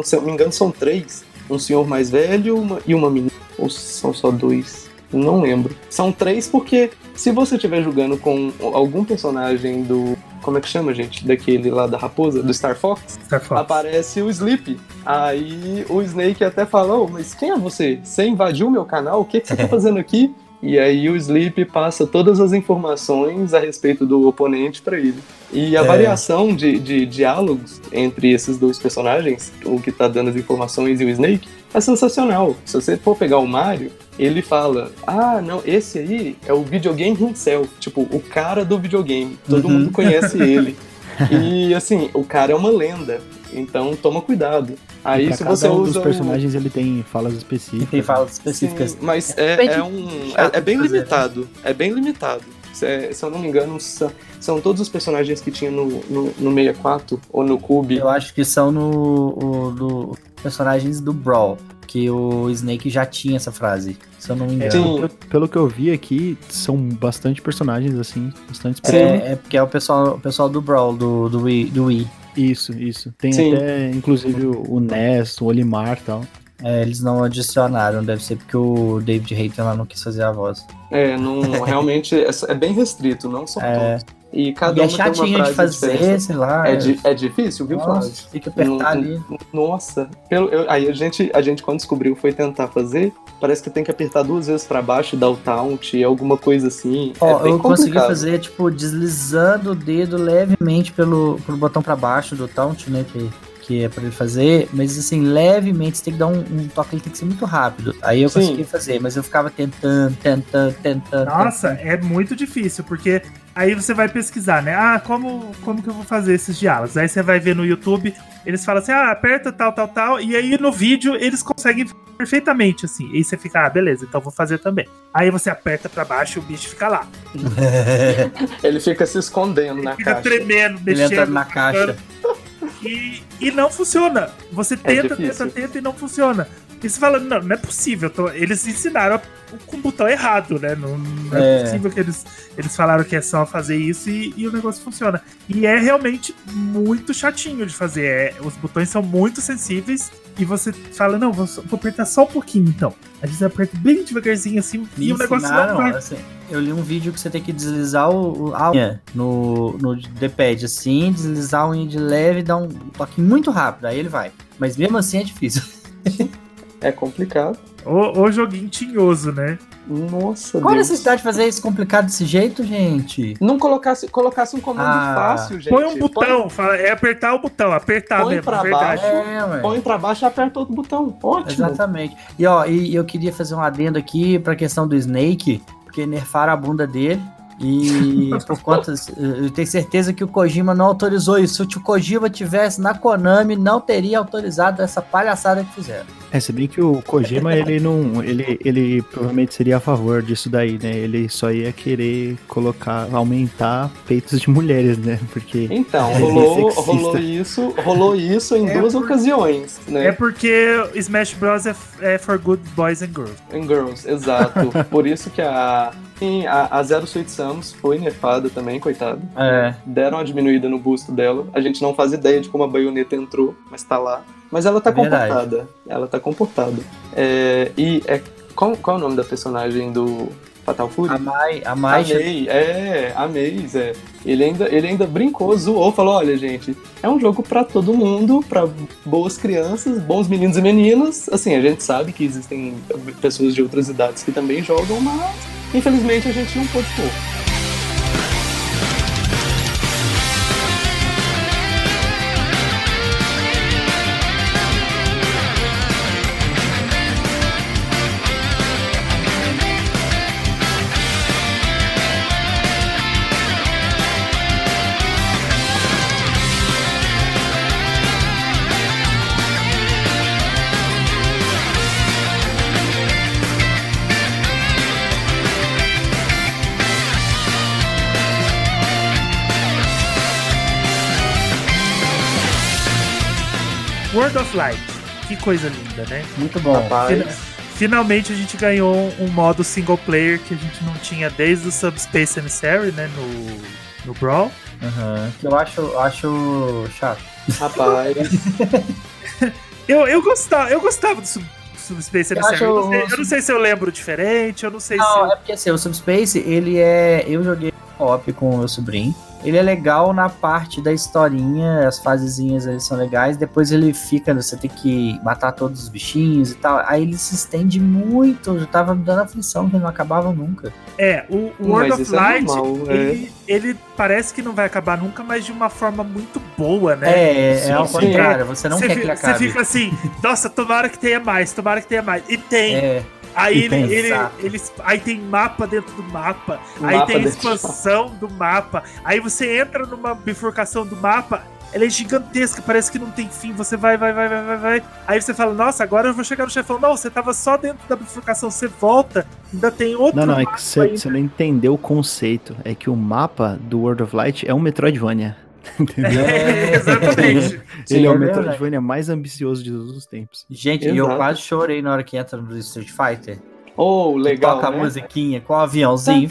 se eu não me engano, são três. Um senhor mais velho uma, e uma menina. Ou são só dois? Não lembro. São três porque se você estiver jogando com algum personagem do. Como é que chama, gente? Daquele lá da raposa, do Star Fox, Star Fox. aparece o Sleep. Aí o Snake até falou: oh, Mas quem é você? Você invadiu meu canal? O que, que você tá fazendo aqui? E aí o Sleep passa todas as informações a respeito do oponente para ele. E a É. variação de, de diálogos entre esses dois personagens, o que tá dando as informações e o Snake, é sensacional. Se você for pegar o Mario, ele fala: Ah, não, esse aí é o videogame himself. Tipo, o cara do videogame. Todo Uhum. mundo conhece ele. E assim, o cara é uma lenda. Então toma cuidado. Aí pra se cada você um usa. dos o- personagens ele tem falas específicas. tem falas Sim, específicas. mas é, é um. É, é bem limitado. É bem limitado. Se, se eu não me engano, são, são todos os personagens que tinha no, no, no 64 ou no Cube. Eu acho que são no, o- do personagens do Brawl, que o Snake já tinha essa frase, se eu não me engano. Sim. Pelo, pelo que eu vi aqui, são bastante personagens, assim, bastante. É, é porque é o pessoal, o pessoal do Brawl, do, do, Wii, do Wii. Isso, isso. Tem Sim. até, inclusive, o Ness, o Olimar e tal. É, eles não adicionaram, deve ser porque o David Hayter lá não quis fazer a voz. É, não, realmente é, é bem restrito, não são É. todos. E cada e é uma tem uma chatinho de fazer, diferente. sei lá. É, di- é difícil, viu, Flávio? Nossa, tem que apertar Não- ali. Nossa, pelo, eu- aí a gente, a gente quando descobriu foi tentar fazer, parece que tem que apertar duas vezes pra baixo, dar o taunt, alguma coisa assim. Ó, é bem eu consegui complicado. fazer, tipo, deslizando o dedo levemente pelo, pelo botão pra baixo do taunt, né? Que, que é pra ele fazer, mas assim, levemente, você tem que dar um, um toque, ele tem que ser muito rápido. Aí eu Sim. consegui fazer, mas eu ficava tentando, tentando, tentando. Nossa, tentando. é muito difícil, porque aí você vai pesquisar, né? Ah, como, como que eu vou fazer esses diálogos? Aí você vai ver no YouTube, eles falam assim, ah, aperta tal, tal, tal, e aí no vídeo eles conseguem perfeitamente, assim. E aí você fica, ah, beleza, então vou fazer também. Aí você aperta pra baixo e o bicho fica lá. Ele fica se escondendo na Fica caixa. tremendo, ele entra mexendo. na caixa. E, e não funciona. Você tenta, difícil. tenta, tenta e não funciona. E você fala, não, não é possível. tô- Eles ensinaram a- com o botão errado, né? Não, não é, É. possível que eles, eles falaram que é só fazer isso e, e o negócio funciona. E é realmente muito chatinho de fazer. É, os botões são muito sensíveis e você fala, não, vou, vou apertar só um pouquinho então. Aí você aperta bem devagarzinho assim Me e o negócio não vai. assim, eu li um vídeo que você tem que deslizar o, o- a unha no, no D-pad, assim, deslizar a unha de leve e dar um toque muito rápido, aí ele vai. Mas mesmo assim é difícil. É complicado. O, o joguinho tinhoso, né? Nossa, Qual a Deus. necessidade de fazer isso complicado desse jeito, gente? Não colocasse, colocasse um comando Ah. fácil, gente. Põe um botão, fala, é apertar o botão, apertar põe mesmo, pra é verdade. baixo. É. Põe pra baixo e aperta outro botão. Ótimo. Exatamente. E ó, e eu queria fazer um adendo aqui pra questão do Snake, porque nerfaram a bunda dele. E por conta. Eu tenho certeza que o Kojima não autorizou isso. Se o Kojima tivesse na Konami, não teria autorizado essa palhaçada que fizeram. É, se bem que o Kojima, ele não. Ele, ele provavelmente seria a favor disso daí, né? Ele só ia querer colocar, aumentar peitos de mulheres, né? Porque. Então, É rolou, sexista. rolou isso, rolou isso em É duas por- ocasiões, né? É porque Smash Bros. é, é for good boys and girls. Em Girls, exato. Por isso que a, sim, a, a Zero Sweet Samus foi nerfada também, coitada. É. Deram uma diminuída no busto dela. A gente não faz ideia de como a baioneta entrou, mas tá lá. Mas ela tá Verdade. comportada. Ela tá comportada. É, e é, qual, qual é o nome da personagem do Fatal Fury? A Mai, a Mai Amei, é, amei, Zé. Ele ainda, ele ainda brincou, zoou, falou: olha, gente, é um jogo pra todo mundo, pra boas crianças, bons meninos e meninas. Assim, a gente sabe que existem pessoas de outras idades que também jogam, mas infelizmente a gente não pôde pôr. Que coisa linda, né? muito bom. Rapaz, Finalmente a gente ganhou um modo single player que a gente não tinha desde o Subspace Emissary, né? No, no Brawl. Aham. Que eu acho, acho chato. rapaz. Eu, eu, gostava, eu gostava do Sub- Subspace Eu Emissary. Eu, não acho- sei, eu não sei se eu lembro diferente, eu não sei se. Não, eu- é porque assim, o Subspace, ele é. Eu joguei co-op com o meu sobrinho. Ele é legal na parte da historinha, as fasezinhas eles são legais, depois ele fica, você tem que matar todos os bichinhos e tal, aí ele se estende muito, eu tava me dando aflição que não acabava nunca. É, o, o World of Light, é normal, ele, é. ele, parece que não vai acabar nunca, mas de uma forma muito boa, né? É, sim, é ao contrário, você não quer que acabe. Você fica assim, nossa, tomara que tenha mais, tomara que tenha mais, e tem. É. Aí ele, ele, ele, aí tem mapa dentro do mapa, o aí mapa tem expansão do mapa, aí você entra numa bifurcação do mapa, ela é gigantesca, parece que não tem fim. Você vai, vai, vai, vai, vai, vai. Aí você fala, nossa, agora eu vou chegar no chefão. Não, você tava só dentro da bifurcação, você volta, ainda tem outro. Não, não, é que você, você não entendeu o conceito. É que o mapa do World of Light é um Metroidvania. Entendeu? É, exatamente. Ele é o Metroidvania mais ambicioso de todos os tempos. Gente, Exato. eu quase chorei na hora que entra no Street Fighter. Oh, legal. Toca né? a musiquinha com o aviãozinho.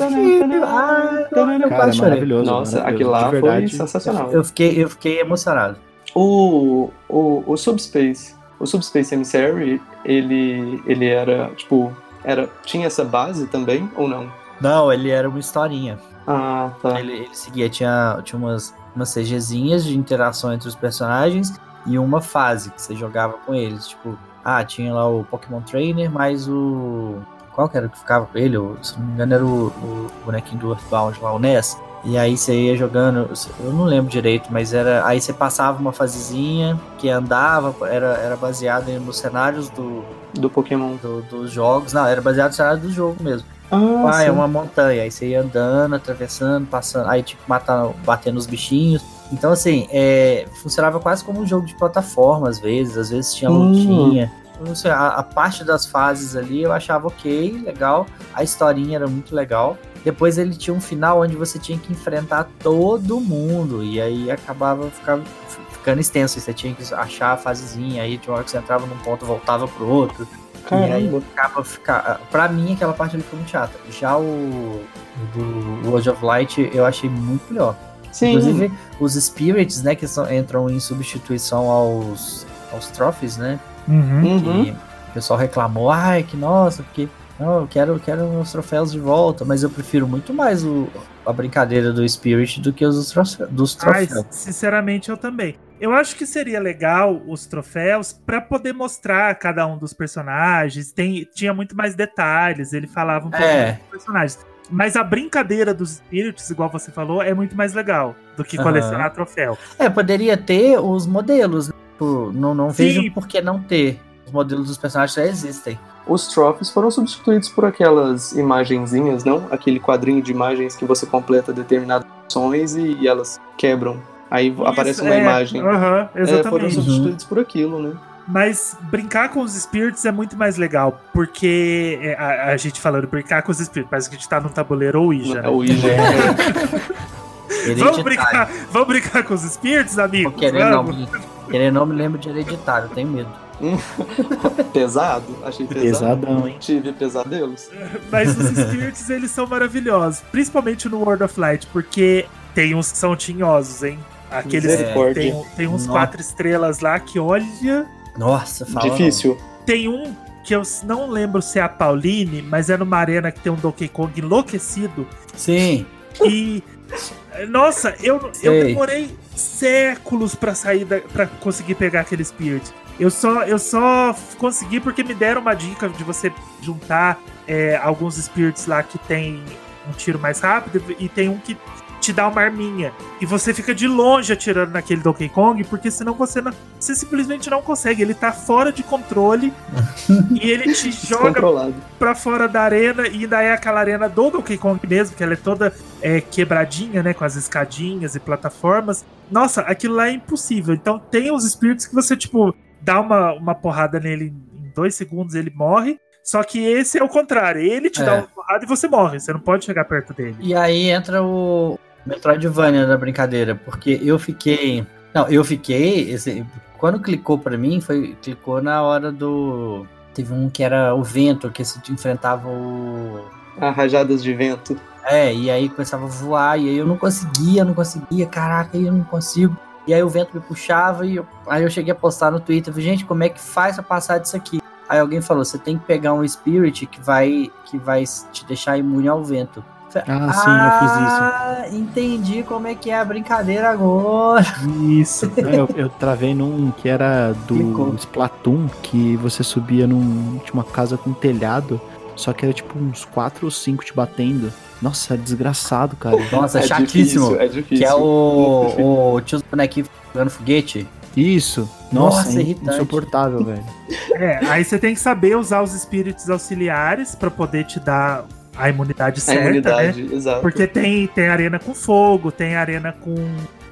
ah, eu Cara, quase maravilhoso. Nossa, aquilo lá foi sensacional. Eu fiquei, eu fiquei emocionado. O, o, o Subspace, o Subspace Emissary, ele, ele era, tipo, era, tinha essa base também ou não? Não, ele era uma historinha. Ah, tá. Ele, ele seguia, tinha, tinha umas umas CGzinhas de interação entre os personagens e uma fase que você jogava com eles. Tipo, ah, tinha lá o Pokémon Trainer, mais o. Qual que era o que ficava com ele? Se não me engano, era o, o bonequinho do Earthbound lá, o Ness. E aí você ia jogando, eu não lembro direito, mas era. Aí você passava uma fasezinha que andava, era, era baseado nos cenários do. Do Pokémon. Do, dos jogos. Não, era baseado no cenário do jogo mesmo. Ah, ah é uma montanha. Aí você ia andando, atravessando, passando. Aí, tipo, matando, batendo os bichinhos. Então, assim, é, funcionava quase como um jogo de plataforma, às vezes. Às vezes tinha hum. lutinha. Não sei, a, a, parte das fases ali eu achava ok, legal. A historinha era muito legal. Depois ele tinha um final onde você tinha que enfrentar todo mundo. E aí acabava ficava, ficando extenso. Você tinha que achar a fasezinha. Aí tinha uma hora que você entrava num ponto voltava pro outro. Caramba. E aí acaba ficar. Pra mim, aquela parte ali foi muito chata. Já o do World of Light eu achei muito melhor. Sim. Inclusive, os Spirits, né, que são, entram em substituição aos, aos Trophies, né? Uhum. Que uhum. o pessoal reclamou, ai, que nossa, porque. Não, eu quero, eu quero os troféus de volta, mas eu prefiro muito mais o, a brincadeira do Spirit do que os dos troféus. Ai, sinceramente, eu também. Eu acho que seria legal os troféus para poder mostrar cada um dos personagens. Tem, tinha muito mais detalhes, ele falava um pouco é. dos personagens. Mas a brincadeira dos espíritos, igual você falou, é muito mais legal do que colecionar uhum. troféu. É, poderia ter os modelos. Né? Não, não vejo por que não ter. Os modelos dos personagens já existem. Os trophies foram substituídos por aquelas imagenzinhas, não? Aquele quadrinho de imagens que você completa determinadas ações e, e elas quebram Aí Isso, aparece uma é, imagem. Uhum, exatamente. É, foram substituídos por aquilo, né? Mas brincar com os espíritos é muito mais legal, porque é, a, a gente falando brincar com os espíritos, parece que a gente tá num tabuleiro ou Ouija, né? Ouija, é. vamos, brincar, vamos brincar com os espíritos, amigos? Querendo não, me, querendo não me lembro de hereditário, tenho medo. Pesado? Achei pesado. Pesadão, hein? Tive pesadelos. Mas os espíritos, eles são maravilhosos. Principalmente no World of Light, porque tem uns que são tinhosos, hein? Aqueles é, tem, tem uns Nossa. quatro estrelas lá que olha. Nossa, fala. Difícil. Não. Tem um que eu não lembro se é a Pauline, mas é numa arena que tem um Donkey Kong enlouquecido. Sim. E. Nossa, eu, eu demorei séculos para sair para conseguir pegar aquele Spirit. Eu só, eu só consegui porque me deram uma dica de você juntar é, alguns Spirits lá que tem um tiro mais rápido e tem um que te dá uma arminha. E você fica de longe atirando naquele Donkey Kong, porque senão você não, você simplesmente não consegue. Ele tá fora de controle e ele te joga pra fora da arena. E ainda é aquela arena do Donkey Kong mesmo, que ela é toda é, quebradinha, né? Com as escadinhas e plataformas. Nossa, aquilo lá é impossível. Então tem os espíritos que você, tipo, dá uma, uma porrada nele em dois segundos, ele morre. Só que esse é o contrário. Ele te é. dá uma porrada e você morre. Você não pode chegar perto dele. E aí entra o, Metroidvania da brincadeira, porque eu fiquei. Não, eu fiquei. Esse, quando clicou para mim, foi clicou na hora do. Teve um que era o vento, que se enfrentava o. Ah, rajadas de vento. É, e aí começava a voar, e aí eu não conseguia, não conseguia, caraca, eu não consigo. E aí o vento me puxava, e eu, aí eu cheguei a postar no Twitter, gente, como é que faz pra passar disso aqui? Aí alguém falou, você tem que pegar um Spirit que vai, que vai te deixar imune ao vento. Ah, sim, eu fiz isso. Ah, entendi como é que é a brincadeira agora. Isso. É, eu, eu travei num que era do Clicou. Splatoon, que você subia num. Tinha uma casa com telhado, só que era tipo uns 4 ou 5 te batendo. Nossa, é desgraçado, cara. Nossa, é chatíssimo. difícil, é difícil. Que é o, o tio bonequinho jogando foguete. Isso. Nossa, Nossa, é irritante. insuportável, velho. É, aí você tem que saber usar os espíritos auxiliares pra poder te dar a imunidade A certa, né? imunidade, exato. Porque tem, tem arena com fogo, tem arena com,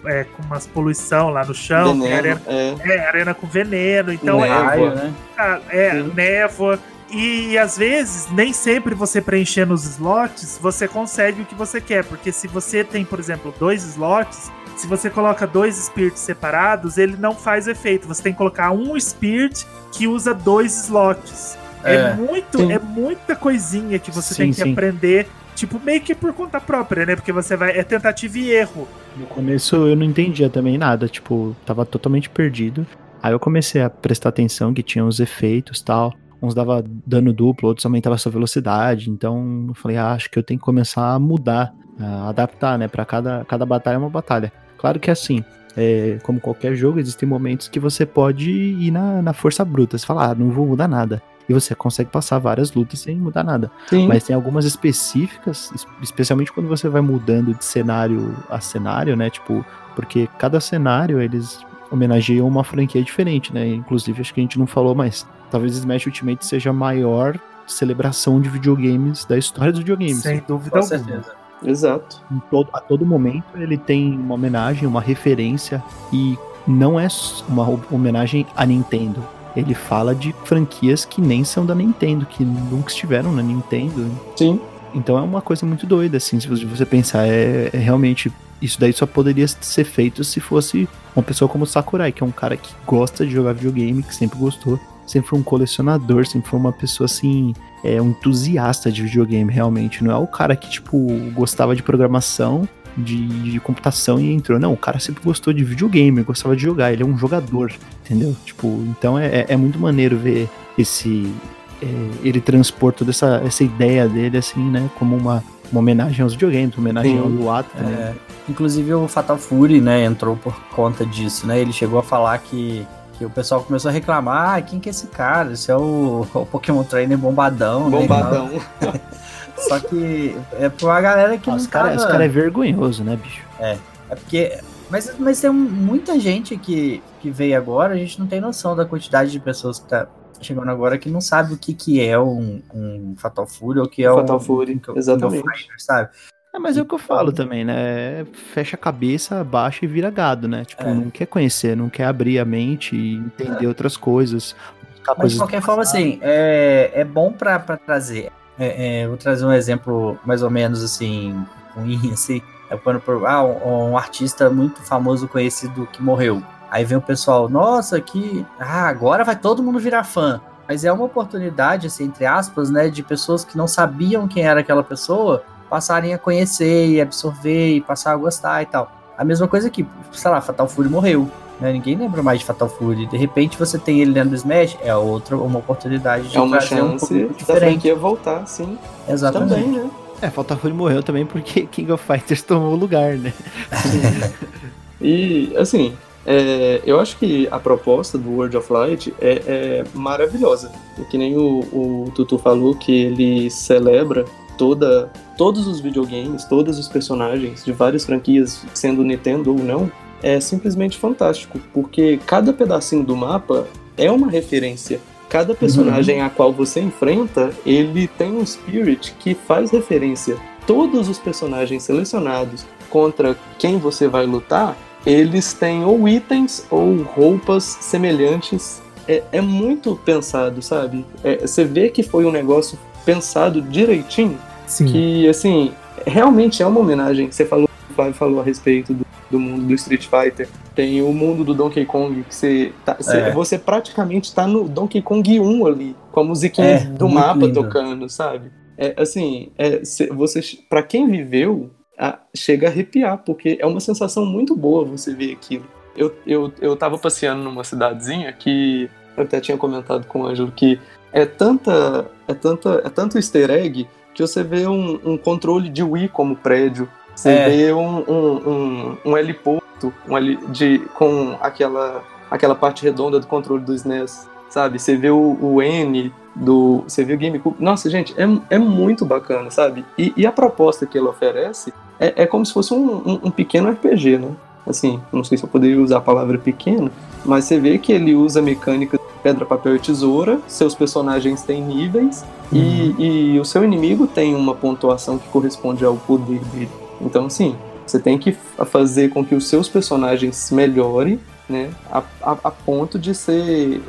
é, com umas poluição lá no chão, tem Veneno, arena, é, é, arena com veneno, então é, Névoa. Né? Ah, é, Sim. névoa. E, às vezes, nem sempre você preenchendo os slots, você consegue o que você quer. Porque se você tem, por exemplo, dois slots, se você coloca dois spirits separados, ele não faz efeito. Você tem que colocar um spirit que usa dois slots. É, É. muito, Sim. é muita coisinha que você Sim, tem que sim. aprender, tipo, meio que por conta própria, né? Porque você vai. É tentativa e erro. No começo eu não entendia também nada, tipo, tava totalmente perdido. Aí eu comecei a prestar atenção que tinha os efeitos tal. Uns dava dano duplo, outros aumentava a sua velocidade. Então eu falei, ah, acho que eu tenho que começar a mudar, a adaptar, né? Pra cada, cada batalha é uma batalha. Claro que assim, é, como qualquer jogo, existem momentos que você pode ir na, na força bruta. Você fala, ah, não vou mudar nada. E você consegue passar várias lutas sem mudar nada. Sim, Mas tem algumas específicas, es- especialmente quando você vai mudando de cenário a cenário, né? Tipo, porque cada cenário eles homenageiam uma franquia diferente, né? Inclusive, acho que a gente não falou, mas talvez Smash Ultimate seja a maior celebração de videogames da história dos videogames. Sem dúvida Com alguma. certeza. exato. Em todo- a todo momento ele tem uma homenagem, uma referência e não é uma ho- homenagem à Nintendo. Ele fala de franquias que nem são da Nintendo, que nunca estiveram na Nintendo. Sim, Então é uma coisa muito doida, assim, se você pensar, é, é realmente. Isso daí só poderia ser feito se fosse uma pessoa como o Sakurai, que é um cara que gosta de jogar videogame, que sempre gostou, sempre foi um colecionador, sempre foi uma pessoa assim, é um entusiasta de videogame, realmente. Não é o cara que, tipo, gostava de programação, de, de computação e entrou. Não, o cara sempre gostou de videogame, gostava de jogar, ele é um jogador, entendeu? Tipo, então é, é- é muito maneiro ver esse é, ele transpor toda essa, essa ideia dele, assim, né? Como uma, uma homenagem aos videogames, uma homenagem Sim. ao Iwata também. É, inclusive o Fatal Fury, né, entrou por conta disso, né? Ele chegou a falar que, que o pessoal começou a reclamar, ah, quem que é esse cara? Esse é o, o Pokémon Trainer bombadão, né? Só que é pra galera que Ah, não esse, cara, tava... esse cara é vergonhoso, né, bicho? É porque. Mas, mas tem muita gente que, que veio agora, a gente não tem noção da quantidade de pessoas que tá chegando agora que não sabe o que, que é um, um Fatal Fury ou o que é Fatal um Fury, of exatamente. Fighters, sabe? É, mas é o que eu falo também, né? Fecha a cabeça, baixa e vira gado, né? Tipo, É. não quer conhecer, não quer abrir a mente e entender outras coisas. Mas coisas de qualquer forma, passado. assim, é, é bom pra trazer. É, é, vou trazer um exemplo mais ou menos assim, ruim, assim. É quando ah, um, um artista muito famoso conhecido que morreu. Aí vem o pessoal, nossa, que. Ah, agora vai todo mundo virar fã. Mas é uma oportunidade, assim, entre aspas, né, de pessoas que não sabiam quem era aquela pessoa passarem a conhecer e absorver e passar a gostar e tal. A mesma coisa que, sei lá, Fatal Fury morreu. Né? Ninguém lembra mais de Fatal Fury. De repente você tem ele dentro do Smash, é outra, uma oportunidade de É uma trazer um chance pouco da diferente. franquia voltar, sim. Exatamente. Também, né? É, Fatal Fury morreu também porque King of Fighters tomou o lugar, né? E, assim, é, eu acho que a proposta do World of Light é, é maravilhosa. E que nem o, o Tutu falou, que ele celebra toda, todos os videogames, todos os personagens de várias franquias, sendo Nintendo ou não, é simplesmente fantástico. Porque cada pedacinho do mapa é uma referência. Cada personagem a qual você enfrenta, ele tem um spirit que faz referência. Todos os personagens selecionados contra quem você vai lutar, eles têm ou itens ou roupas semelhantes. É, é muito pensado, sabe? É, você vê que foi um negócio pensado direitinho, Sim. que assim, realmente é uma homenagem. Você falou, o Flávio falou a respeito do, do mundo do Street Fighter. Tem o mundo do Donkey Kong, que você, tá, É. você praticamente tá no Donkey Kong 1 ali, com a musiquinha É, do mapa lindo. tocando, sabe? É, assim, é, cê- você, para quem viveu, a- chega a arrepiar, porque é uma sensação muito boa você ver aquilo. Eu, eu, eu tava passeando numa cidadezinha que eu até tinha comentado com o Ângelo que é tanta, é tanta, é tanto easter egg que você vê um, um controle de Wii como prédio, você É. vê um, um, um, um heliporto um heli- de, com aquela, aquela parte redonda do controle do SNES, sabe? Você vê o, o N do. Você vê o GameCube. Nossa, gente, é, é muito bacana, sabe? E, e a proposta que ele oferece é, é como se fosse um, um, um pequeno RPG, né? Assim, não sei se eu poderia usar a palavra pequeno, mas você vê que ele usa mecânica pedra, papel e tesoura, seus personagens têm níveis e, e o seu inimigo tem uma pontuação que corresponde ao poder dele. Então, assim, você tem que fa- fazer com que os seus personagens melhorem, né, a, a, a ponto de ser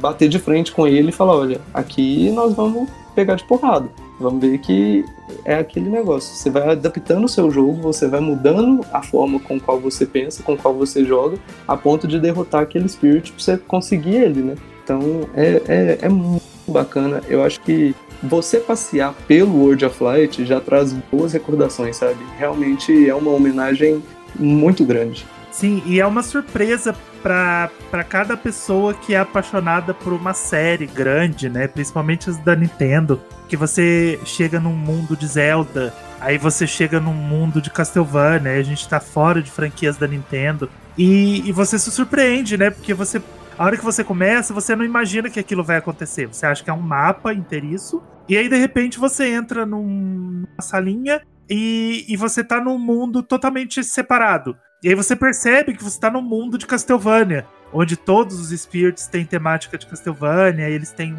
bater de frente com ele e falar, olha, aqui nós vamos pegar de porrada. Vamos ver que é aquele negócio. Você vai adaptando o seu jogo, você vai mudando a forma com qual você pensa, com qual você joga, a ponto de derrotar aquele Spirit pra você conseguir ele, né? Então é, é, é muito bacana. Eu acho que você passear pelo World of Light já traz boas recordações, sabe? Realmente é uma homenagem muito grande. Sim, e é uma surpresa pra cada pessoa que é apaixonada por uma série grande, né? Principalmente as da Nintendo. Que você chega num mundo de Zelda, aí você chega num mundo de Castlevania, a gente tá fora de franquias da Nintendo. E, e você se surpreende, né? Porque você. A hora que você começa, você não imagina que aquilo vai acontecer. Você acha que é um mapa inteiriço. E aí, de repente, você entra num- numa salinha e, e você tá num mundo totalmente separado. E aí você percebe que você tá num mundo de Castlevania, onde todos os Spirits têm temática de Castlevania, eles têm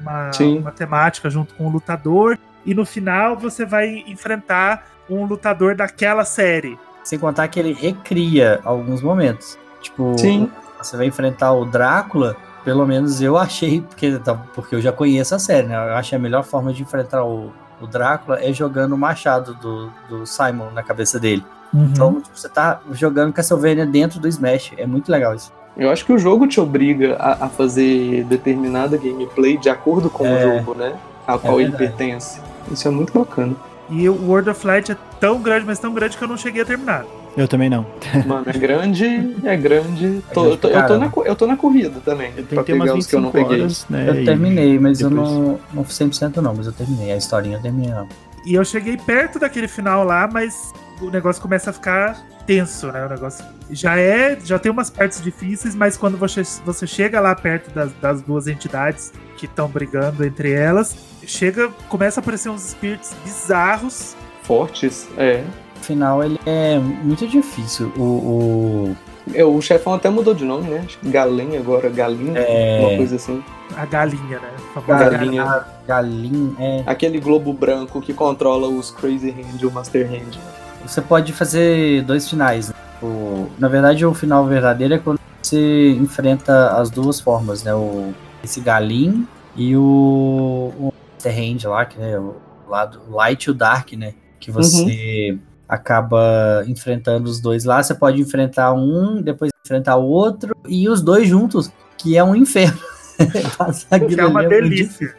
uma, uma temática junto com o lutador, e no final você vai enfrentar um lutador daquela série. Sem contar que ele recria alguns momentos. Tipo, Sim. Você vai enfrentar o Drácula, pelo menos eu achei, porque, tá- porque eu já conheço a série, né? Eu achei a melhor forma de enfrentar o, o Drácula é jogando o machado do, do Simon na cabeça dele. Então, tipo, você tá jogando Castlevania dentro do Smash. É muito legal isso. Eu acho que o jogo te obriga a, a fazer determinada gameplay de acordo com É. o jogo, né? A qual ele verdade. pertence. Isso é muito bacana. E o World of Light é tão grande, mas tão grande que eu não cheguei a terminar. Eu também não. Mano, é grande, é grande. É Tô- eu, tô, eu, tô na, eu tô na corrida também. Eu pra tentei umas pegar os que eu 25 não peguei. horas, né? Eu terminei, mas eu depois- não, não 100% não, mas eu terminei. A historinha eu terminei não. E eu cheguei perto daquele final lá, mas o negócio começa a ficar tenso, né? O negócio já é, já tem umas partes difíceis, mas quando você, você chega lá perto das, das duas entidades que estão brigando entre elas, chega, começa a aparecer uns spirits bizarros. Fortes, é. Final ele é muito difícil. O, o- É, O chefão até mudou de nome, né? Acho que Galém agora, Galinha, É. uma coisa assim. A galinha, né? A Galinha. a galinha é. Aquele globo branco que controla os Crazy Hand e o Master Hand. Você pode fazer dois finais. Né? O- na verdade, o final verdadeiro é quando você enfrenta as duas formas, né? O, esse galim e o, o Master Hand lá, que é o lado Light e o Dark, né? Que você acaba enfrentando os dois lá. Você pode enfrentar um, depois enfrentar o outro e os dois juntos, que é um inferno. Passar que aquilo é uma delícia.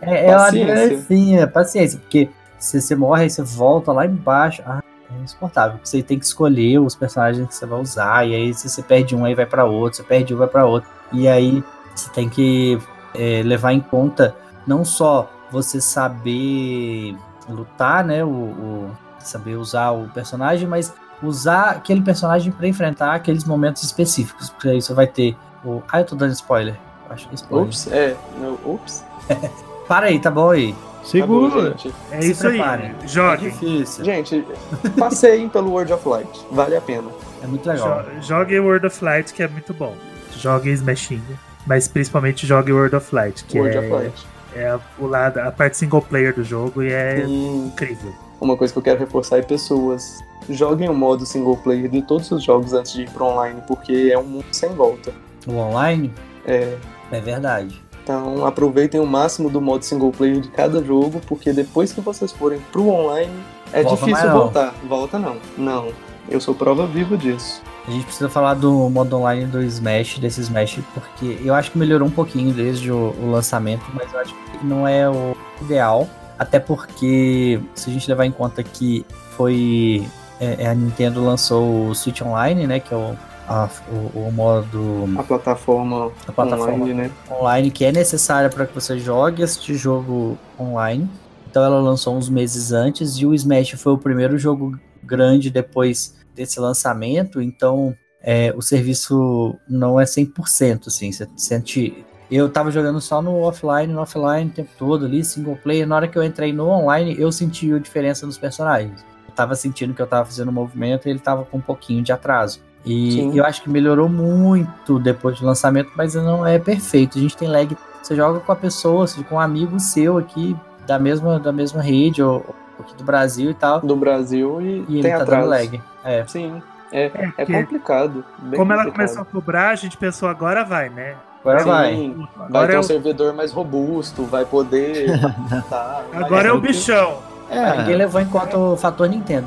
é, é uma Paciência. delicinha, paciência, porque se você morre, aí você volta lá embaixo. Ah, é insuportável. Você tem que escolher os personagens que você vai usar, e aí se você perde um, aí vai pra outro, você perde um, vai pra outro. E aí você tem que é, levar em conta não só você saber lutar, né? O, o- saber usar o personagem, mas usar aquele personagem pra enfrentar aqueles momentos específicos. Porque aí você vai ter o. Ah, eu tô dando spoiler. Acho que é spoiler. Ops, é. Não, ops. Para aí, tá bom aí. Segura. gente. É Se isso aí. preparem. É Joguem. difícil. Gente, passeiem pelo World of Light. Vale a pena. É muito legal. Jo- Joguem World of Light, que é muito bom. Joguem Smashinho. Mas principalmente joguem World of Light, que World é, of Light. é a, o lado, a parte single player do jogo e é Hum, incrível. Uma coisa que eu quero reforçar é pessoas. Joguem o modo single player de todos os jogos antes de ir pro online, porque é um mundo sem volta. O online É, é verdade. Então aproveitem o máximo do modo single player de cada jogo, porque depois que vocês forem pro online, é Volta difícil voltar. Volta não. Não. Eu sou prova viva disso. A gente precisa falar do modo online do Smash, desse Smash, porque eu acho que melhorou um pouquinho desde o, o lançamento, mas eu acho que não é o ideal. Até porque, se a gente levar em conta que foi. é, a Nintendo lançou o Switch Online, né? Que é o, a- o, o modo A plataforma, a plataforma online, né? online que é necessária para que você jogue este jogo online. Então ela lançou uns meses antes e o Smash foi o primeiro jogo grande depois desse lançamento, então é, o serviço não é 100%, assim, você sente... Eu tava jogando só no offline, no offline o tempo todo ali, single player, na hora que eu entrei no online, eu senti a diferença nos personagens. Eu tava sentindo que eu tava fazendo um movimento e ele tava com um pouquinho de atraso. E Sim. eu acho que melhorou muito depois do lançamento, mas não é perfeito. A gente tem lag. Você joga com a pessoa, com um amigo seu aqui da mesma, da mesma rede, ou, ou aqui do Brasil e tal, Do Brasil e, e ele tem tá atraso. dando lag. É. Sim. É, É, é complicado. como ela complicado. começou a cobrar, a gente pensou, agora vai, né? Agora Sim, vai. Vai Agora ter é um o, servidor mais robusto, vai poder. tá, agora é o bichão. Ah, Ninguém levou em conta o fator Nintendo.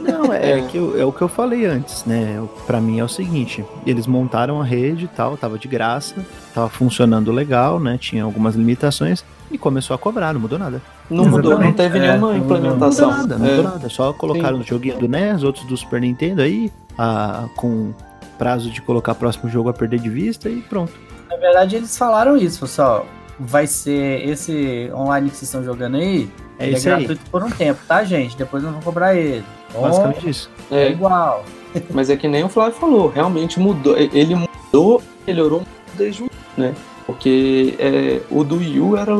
Não, é, É. Que eu- é o que eu falei antes, né? Pra mim é o seguinte: eles montaram a rede e tal, tava de graça, tava funcionando legal, né? Tinha algumas limitações e começou a cobrar, não mudou nada. Não mudou, não Exatamente. teve É, nenhuma implementação. Não mudou nada, não É, mudou nada. Só colocaram no joguinho do NES, outros do Super Nintendo aí, ah, com prazo de colocar próximo jogo a perder de vista e pronto. Na verdade, eles falaram isso, pessoal. Vai ser esse online que vocês estão jogando aí. É ele é aí. gratuito por um tempo, tá, gente? Depois nós vamos cobrar ele. Bom, Basicamente isso. é é, igual. mas é que nem o Flávio falou, realmente mudou. Ele mudou, melhorou desde o né? Porque é, o do Wii U era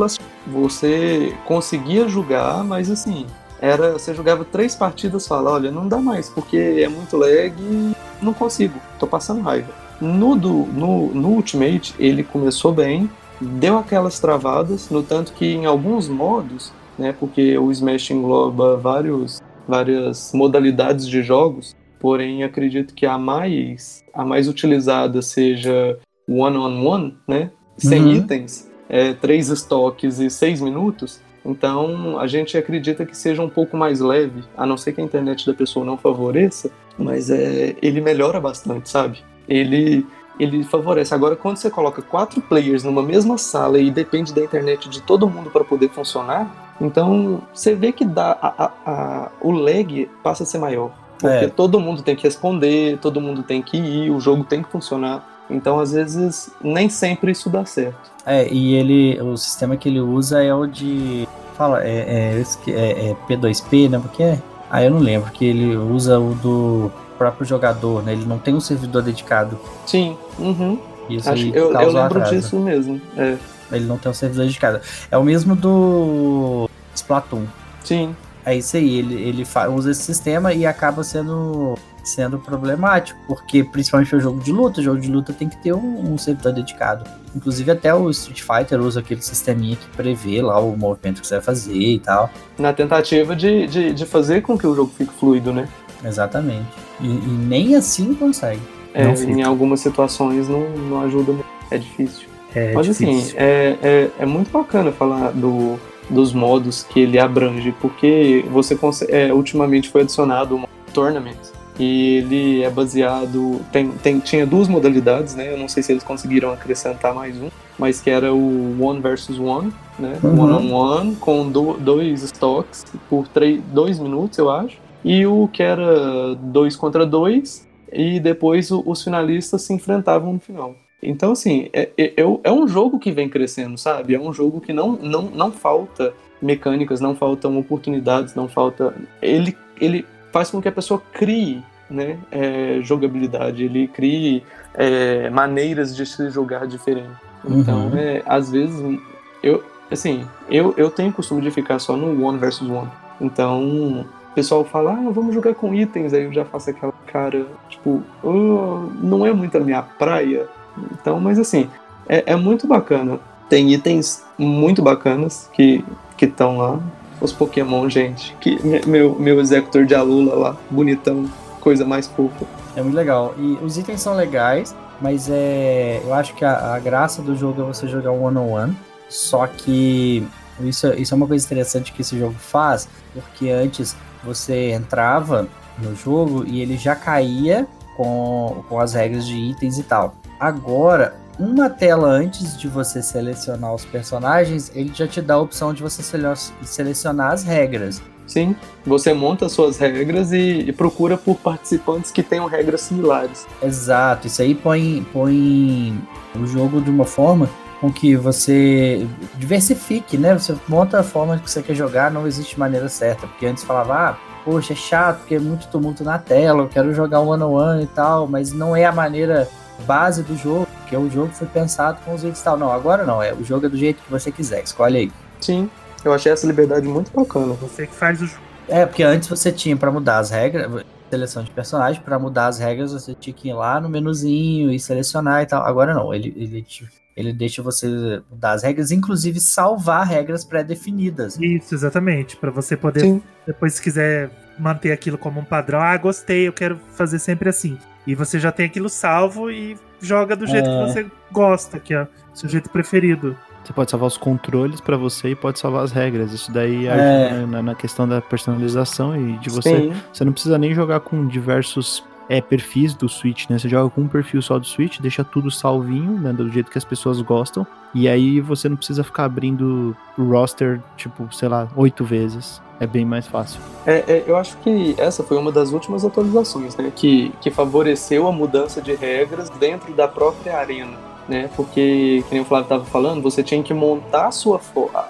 você conseguia jogar, mas assim, era você jogava três partidas e fala, olha, não dá mais, porque é muito lag e não consigo, tô passando raiva. No, do, no, no Ultimate, ele começou bem, deu aquelas travadas, no tanto que em alguns modos, né, porque o Smash engloba vários, várias modalidades de jogos, porém acredito que a mais, a mais utilizada seja one-on-one, né, sem Uhum. itens, é, três estoques e seis minutos, então a gente acredita que seja um pouco mais leve, a não ser que a internet da pessoa não favoreça, mas é, ele melhora bastante, sabe? Ele, ele favorece. Agora, quando você coloca quatro players numa mesma sala e depende da internet de todo mundo para poder funcionar, então você vê que dá a- a- a- o lag passa a ser maior. Porque É. todo mundo tem que responder, todo mundo tem que ir, o jogo tem que funcionar. Então, às vezes, nem sempre isso dá certo. É, e ele, o sistema que ele usa é o de. Fala, é, é, é- é P2P, né? Porque é. Ah, eu não lembro, que ele usa o do próprio jogador, né? Ele não tem um servidor dedicado. Sim, uhum. Isso Acho, aí eu, eu lembro atraso. disso mesmo. É, Ele não tem um servidor dedicado. É o mesmo do Splatoon. sim, É isso aí, ele, ele usa esse sistema e acaba sendo, sendo problemático, porque principalmente o jogo de luta, o jogo de luta tem que ter um, um servidor dedicado. Inclusive até o Street Fighter usa aquele sisteminha que prevê lá o movimento que você vai fazer e tal. na tentativa de, de, de fazer com que o jogo fique fluido, né? Exatamente. E, e nem assim consegue. É, em algumas situações não, não ajuda muito. É difícil. É Mas assim, difícil. é, é, é muito bacana falar do, dos modos que ele abrange, porque você consegue, é, ultimamente foi adicionado modo Tournament. E ele é baseado. Tem, tem, tinha duas modalidades, né? Eu não sei se eles conseguiram acrescentar mais um, mas que era o One versus One, né? Uhum. One on One, com do- dois estoques por três, dois minutos, eu acho. E o que era dois contra dois, e depois os finalistas se enfrentavam no final. Então, assim, é, é, é- é um jogo que vem crescendo, sabe? É um jogo que não, não, não falta mecânicas, não faltam oportunidades, não falta. Ele, ele faz com que a pessoa crie né, é, jogabilidade, ele crie é, maneiras de se jogar diferente. Então, Uhum. é, às vezes, eu, assim, eu, eu tenho o costume de ficar só no one versus one. Então, o pessoal fala, ah, vamos jogar com itens, aí eu já faço aquela cara, tipo, "Oh, não é muito a minha praia. Então, mas assim, é, é muito bacana. Tem itens muito bacanas que estão lá. Os Pokémon, gente. Que, me- meu, meu Executor de Alula lá, bonitão, coisa mais fofa. É muito legal. E os itens são legais, mas é. Eu acho que a, a graça do jogo é você jogar um one-on-one. Só que isso, isso é uma coisa interessante que esse jogo faz, porque antes você entrava no jogo e ele já caía com, com as regras de itens e tal. Agora, uma tela antes de você selecionar os personagens, ele já te dá a opção de você sele- selecionar as regras. Sim, você monta suas regras e, e procura por participantes que tenham regras similares. Exato, isso aí põe, põe o jogo de uma forma com que você diversifique, né? Você monta a forma que você quer jogar, não existe maneira certa. Porque antes falava, ah, poxa, é chato, porque é muito tumulto na tela, eu quero jogar um one on one e tal, mas não é a maneira base do jogo, porque o jogo foi pensado com os jeitos e tal. Não, agora não, é o jogo é do jeito que você quiser, escolhe aí. Sim, eu achei essa liberdade muito bacana. Você que faz o jogo. É, porque antes você tinha para mudar as regras, seleção de personagem, para mudar as regras você tinha que ir lá no menuzinho e selecionar e tal. Agora não, ele, ele, te, ele deixa você mudar as regras, inclusive salvar regras pré-definidas. Isso, exatamente. Para você poder, Sim. depois, se quiser manter aquilo como um padrão, ah, gostei, eu quero fazer sempre assim. E você já tem aquilo salvo e joga do jeito É. que você gosta, que é o seu jeito preferido. Você pode salvar os controles pra você e pode salvar as regras. Isso daí É. ajuda na, na questão da personalização e de você. Sim, Você não precisa nem jogar com diversos é, perfis do Switch, né? Você joga com um perfil só do Switch, deixa tudo salvinho, né? Do jeito que as pessoas gostam. E aí você não precisa ficar abrindo o roster, tipo, sei lá, oito vezes. É bem mais fácil. É, é, eu acho que essa foi uma das últimas atualizações, né? Que, que favoreceu a mudança de regras dentro da própria arena, né? Porque, que nem o Flávio estava falando, você tinha que montar a sua,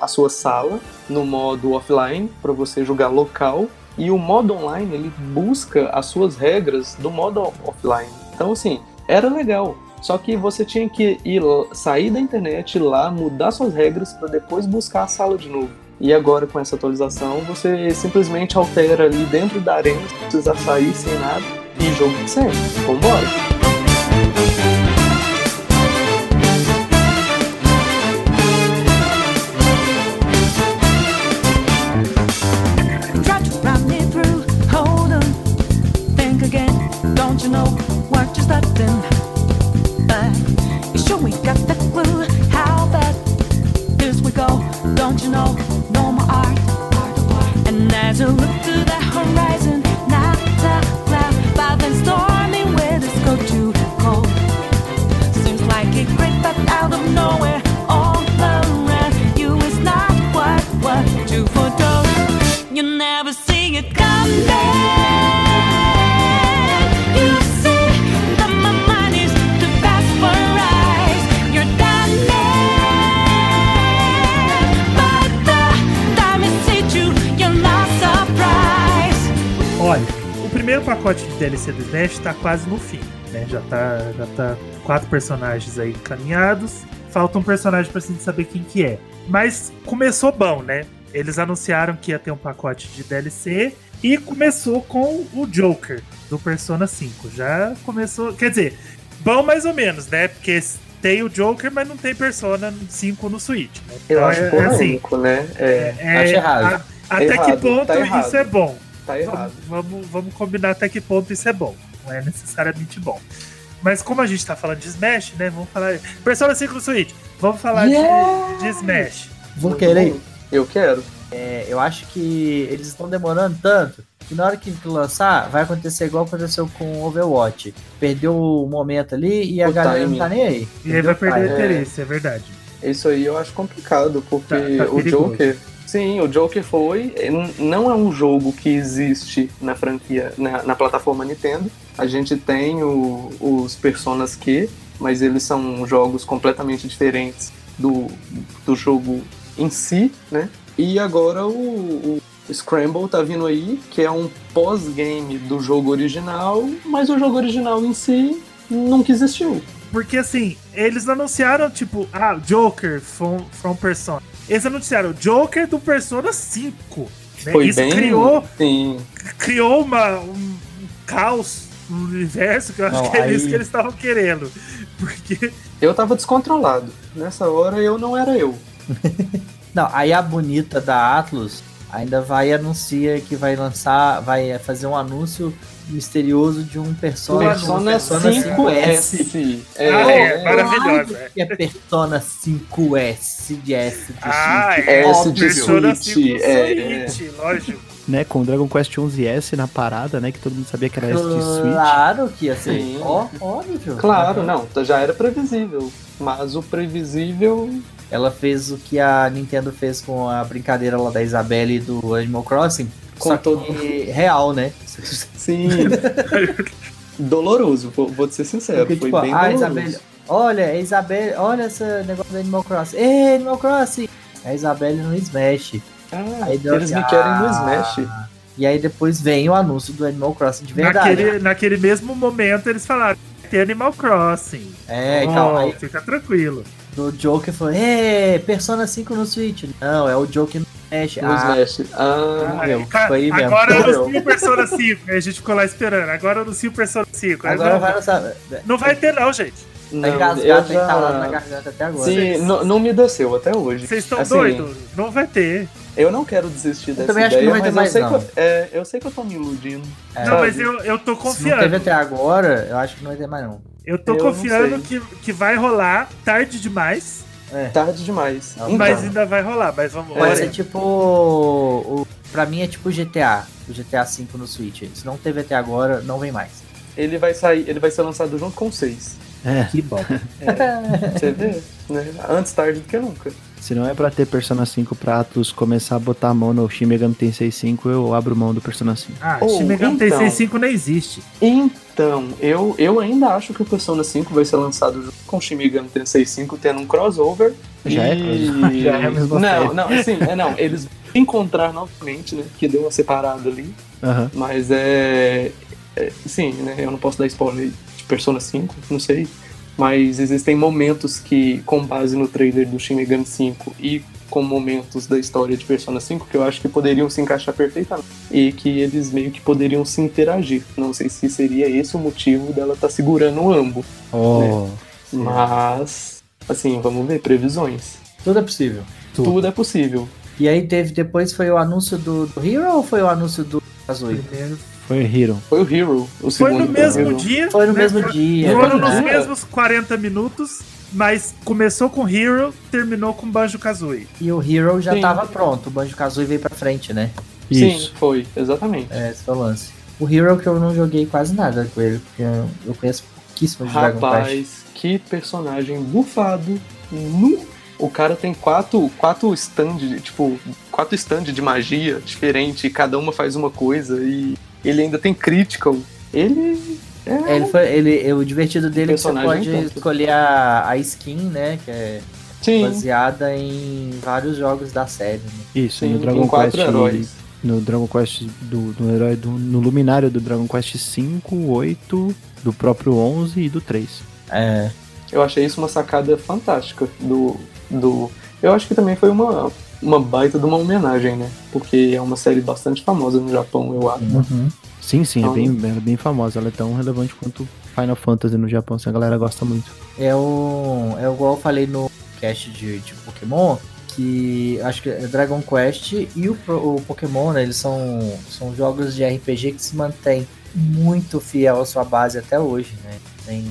a sua sala no modo offline para você jogar local e o modo online ele busca as suas regras do modo offline. Então, assim, era legal. Só que você tinha que ir sair da internet, ir lá, mudar suas regras para depois buscar a sala de novo. E agora com essa atualização, você simplesmente altera ali dentro da arena, sem precisar sair sem nada, e jogo que segue. Vambora! no DLC do Smash tá quase no fim, né? Já tá, já tá quatro personagens aí encaminhados. Falta um personagem pra gente saber quem que é. Mas começou bom, né? Eles anunciaram que ia ter um pacote de DLC e começou com o Joker do Persona 5. Já começou, quer dizer, bom mais ou menos, né? Porque tem o Joker, mas não tem Persona 5 no Switch. Né? Eu Então acho é, é polêmico, né? É, é, Acho errado. a- até que Errado, ponto tá errado. isso é bom? Tá errado. Vamos, vamos, vamos combinar até que ponto isso é bom. Não é necessariamente bom. Mas como a gente tá falando de Smash, né? Vamos falar. Persona 5 no Switch. Vamos falar Yeah! de, de Smash. Vou Muito querer. bom. Eu quero. É, eu acho que eles estão demorando tanto que na hora que lançar, vai acontecer igual aconteceu com Overwatch. Perdeu o momento ali e a O galera timing. não tá nem aí. E aí vai perder o É. interesse, é verdade. Isso aí eu acho complicado, porque Tá- tá o. Joker. Sim, o Joker foi. n- Não é um jogo que existe na franquia, na, na plataforma Nintendo. A gente tem o- os Personas Q, mas eles são jogos completamente diferentes do, do jogo em si, né? E agora o, o Scramble tá vindo aí, que é um pós-game do jogo original, mas o jogo original em si nunca existiu. Porque assim, eles anunciaram, tipo, ah, Joker from, from Persona. Eles anunciaram Joker do Persona 5. né? Foi Isso bem. criou, Sim, criou uma, um, caos no universo que eu acho Não, que é aí- isso que eles estavam querendo. Porque Eu tava descontrolado. Nessa hora eu não era eu. Não, aí a bonita da Atlus ainda vai anuncia que vai lançar, vai fazer um anúncio misterioso de um Persona, Persona Persona 5S. É, ah, é, é, maravilhosa. é. que é Persona 5S de S de Ah, Switch. é. S de Persona Switch, 5 é, Switch, lógico. Né, com o Dragon Quest 11S na parada, né, que todo mundo sabia que era esse de Switch. Claro que ia ser. Ó, óbvio. Claro, não, já era previsível. Mas o previsível. Ela fez o que a Nintendo fez com a brincadeira lá da Isabelle do Animal Crossing. Todo- que real, né? Sim. doloroso, vou, ser sincero. Porque, foi tipo, bem a doloroso. Isabelle, Olha, Isabelle, olha esse negócio do Animal Crossing. Ei, Animal Crossing! A Isabelle no Smash. Ah, Aí eles me assim, querem no ah. Smash. E aí depois vem o anúncio do Animal Crossing de verdade. Naquele, naquele mesmo momento eles falaram: tem Animal Crossing. É, então, Oh, aí Fica tranquilo. do Joker falou, é, Persona 5 no Switch. Não, é o Joker no Smash. No Ah, Smash. Ah, Aí, meu, ca- foi aí mesmo. agora eu eu. anuncio o Persona 5. Aí a gente ficou lá esperando. Agora eu anuncio o Persona 5. Aí agora não, vai lançar. não vai ter, não, gente. Tá não, eu engasgado, tá entalado na já... garganta até agora. Sim, não, não me desceu até hoje. Vocês estão Assim, doidos? Não vai ter. Eu não quero desistir dessa também acho que não vai ter mas mais, eu, sei não. que eu, é, eu sei que eu tô me iludindo. É, não, mas eu, eu tô Se não confiando. teve até agora, eu acho que não vai ter mais não. Eu tô Eu confiando que, que vai rolar tarde demais, É. Tarde demais. Então, mas ainda vai rolar. Mas vamos Pode É. tipo. O, pra mim é tipo GTA. O GTA V no Switch. Se não teve até agora, não vem mais. ele vai sair, ele vai ser lançado junto com o 6. É, Que bom. Você vê, né? Antes tarde do que nunca. se não é pra ter Persona 5 pra Atlus começar a botar a mão no Shin Megami Tensei 5, eu abro mão do Persona 5. Ah, Oh, Shin Megami então. Tensei 5 não existe. Então, eu, eu ainda acho que o Persona 5 vai ser lançado junto com o Shin Megami Tensei 5, tendo um crossover. Já é e... crossover, já é a mesma Não, não, assim, é, não, eles vão encontrar novamente, né? Que deu uma separada ali. Aham. Mas é, é. Sim, né? Eu não posso dar spoiler de Persona 5, não sei. Mas existem momentos que, com base no trailer do Shin Megami 5 e com momentos da história de Persona 5, que eu acho que poderiam se encaixar perfeitamente. E que eles meio que poderiam se interagir. Não sei se seria esse o motivo dela estar segurando ambos. Oh, Mas, assim, vamos ver, previsões. Tudo é possível. Tudo. Tudo é possível. E aí teve depois foi o anúncio do, do Hero ou foi o anúncio do Kazooie? Primeiro. foi Hero. Foi o Hero, o Foi no mesmo dia. Foi no né? mesmo dia. Foram nos mesmos 40 minutos, mas começou com Hero, terminou com Banjo Kazooie. E o Hero já Sim. tava pronto. O Banjo Kazooie veio pra frente, né? Isso. Sim, foi, exatamente. É, esse foi o lance. O Hero que eu não joguei quase nada com ele, porque eu, conheço pouquíssimo de Dragon Quest. Rapaz, que personagem bufado. Nu. O cara tem quatro, quatro stand, tipo, quatro stand de magia diferente, e cada uma faz uma coisa e ele ainda tem critical. Ele é, ele foi, ele, o divertido dele é que você pode tanto. escolher a, a skin, né? Que é sim, baseada em vários jogos da série. Né? Isso, sim, no Dragon Quest. heróis. No Dragon Quest do, no herói do, no luminário do Dragon Quest 5, 8, do próprio 11 e do 3. É, Eu achei isso uma sacada fantástica do, do. Eu acho que também foi uma, uma baita de uma homenagem, né? Porque é uma série bastante famosa no Japão, eu acho. Sim, sim, Então- é, bem, é bem famosa. Ela é tão relevante quanto Final Fantasy no Japão, assim, a galera gosta muito. é o. É igual eu falei no cast de, de Pokémon, que acho que é Dragon Quest e o, o Pokémon, né? Eles são, são jogos de RPG que se mantêm muito fiel à sua base até hoje, né? Tem,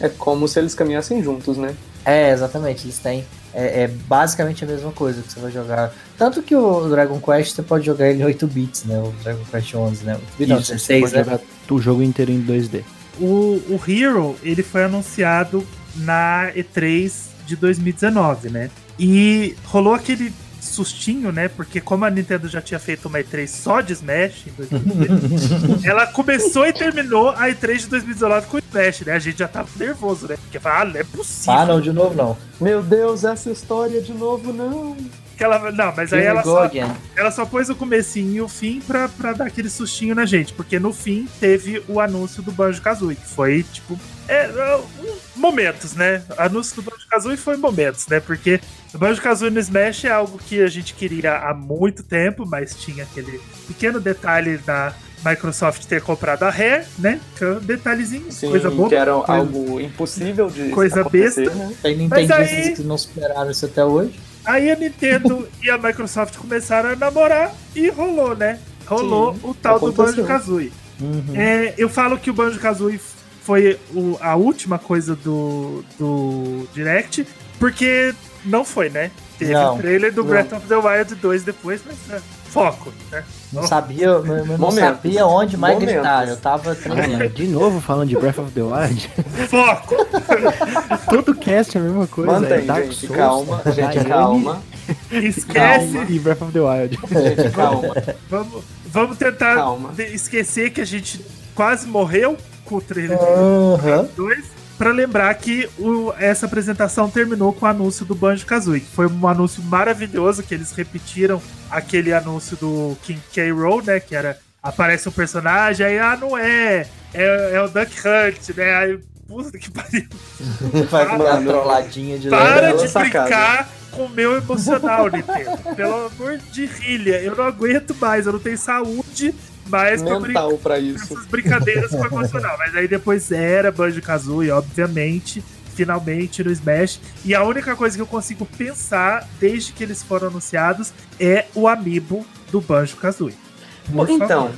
É como se eles caminhassem juntos, né? É, exatamente, eles têm. É, é basicamente a mesma coisa que você vai jogar. Tanto que o Dragon Quest você pode jogar ele em 8 bits, né? O Dragon Quest 11, né? 8 bits, não, Isso, você 16, pode né? jogar o jogo inteiro em 2D. O, o Hero, ele foi anunciado na E3 de 2019, né? E rolou aquele sustinho, né? Porque como a Nintendo já tinha feito uma E3 só de Smash em 2018, ela começou e terminou a E3 de 2019 com o Smash, né? A gente já tava nervoso, né? Porque fala, ah, não é possível. Ah, não, de novo não. Meu Deus, essa história de novo, não. Que ela, não, mas aí ela só, ela só pôs o comecinho e o fim pra, pra dar aquele sustinho na gente. Porque no fim teve o anúncio do Banjo-Kazooie, que foi, tipo... É, é, um- momentos, né? O anúncio do Banjo-Kazooie foi momentos, né? Porque o Banjo-Kazooie no Smash é algo que a gente queria há muito tempo, mas tinha aquele pequeno detalhe da Microsoft ter comprado a Rare, né? Que é um detalhezinho, Sim, coisa boa. que era coisa- algo impossível de coisa acontecer, besta. né? Tem Mas Nintendistas aí- que não superaram isso até hoje. Aí a Nintendo e a Microsoft começaram a namorar e rolou, né? Rolou Sim, o tal do aconteceu. Banjo-Kazooie. É, eu falo que o Banjo-Kazooie foi o- a última coisa do, do Direct, porque não foi, né? Teve o trailer do não. Breath of the Wild 2 depois, mas é, foco, né? Não sabia, eu não sabia onde mais Momentos. gritar. Eu tava tremendo. De novo falando de Breath of the Wild, Foco! todo cast é a mesma coisa. é Mantém, Dark gente, Souls, calma, gente, Miami calma, Esquece! E Breath of the Wild. gente, calma, Vamos, vamos tentar calma. esquecer que a gente quase morreu com o trailer Aham. do 2. Pra lembrar que o- essa apresentação terminou com o anúncio do Banjo Kazooie, que foi um anúncio maravilhoso que eles repetiram aquele anúncio do King K. Rool, né? Que era aparece um personagem, aí ah, não é, é, é o Duck Hunt, né? Aí, puta que pariu. Faz uma Mano. trolladinha de Para de brincar com o meu emocional, Nintendo. Pelo amor de rilha, eu não aguento mais, eu não tenho saúde mais pra brincar Mental pra isso. essas brincadeiras com emocional. Mas aí depois era Banjo Kazooie, obviamente, finalmente no Smash. E a única coisa que eu consigo pensar desde que eles foram anunciados é o amiibo do Banjo Kazooie. Por Então,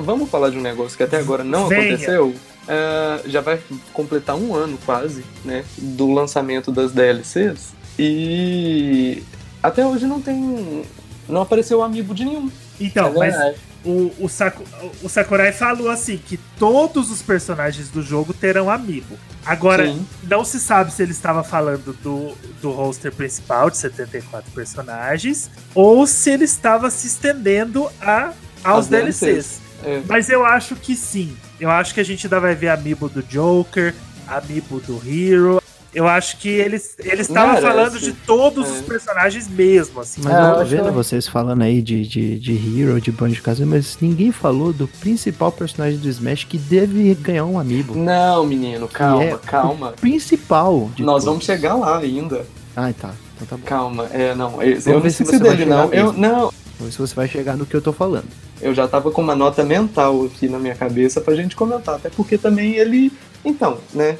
vamos falar de um negócio que até agora não Venha. aconteceu. É, já vai completar um ano quase, né? Do lançamento das DLCs. E até hoje não tem. Não apareceu amiibo de nenhum. Então, É mas o, o, Saku- o Sakurai falou assim que todos os personagens do jogo terão amiibo. Agora, Sim. não se sabe se ele estava falando do, do roster principal de 74 personagens ou se ele estava se estendendo a, aos DLCs. DLCs. É. Mas eu acho que sim. Eu acho que a gente ainda vai ver amiibo do Joker, amiibo do Hero. Eu acho que eles ele estava Merece. falando de todos É. os personagens mesmo, assim. Mas É, eu eu tô vendo que- vocês falando aí de, de, de Hero, de Banjo Kazooie, mas ninguém falou do principal personagem do Smash que deve ganhar um amiibo. Não, menino, calma, é calma. Principal de Nós todos. vamos chegar lá ainda. Ah, tá. Então tá bom. Calma, é, não. Eu, eu Vamos não você dele, não. Eu, não, Vamos ver se você vai chegar no que eu tô falando. Eu já tava com uma nota mental aqui na minha cabeça pra gente comentar. Até porque também ele. Então, né?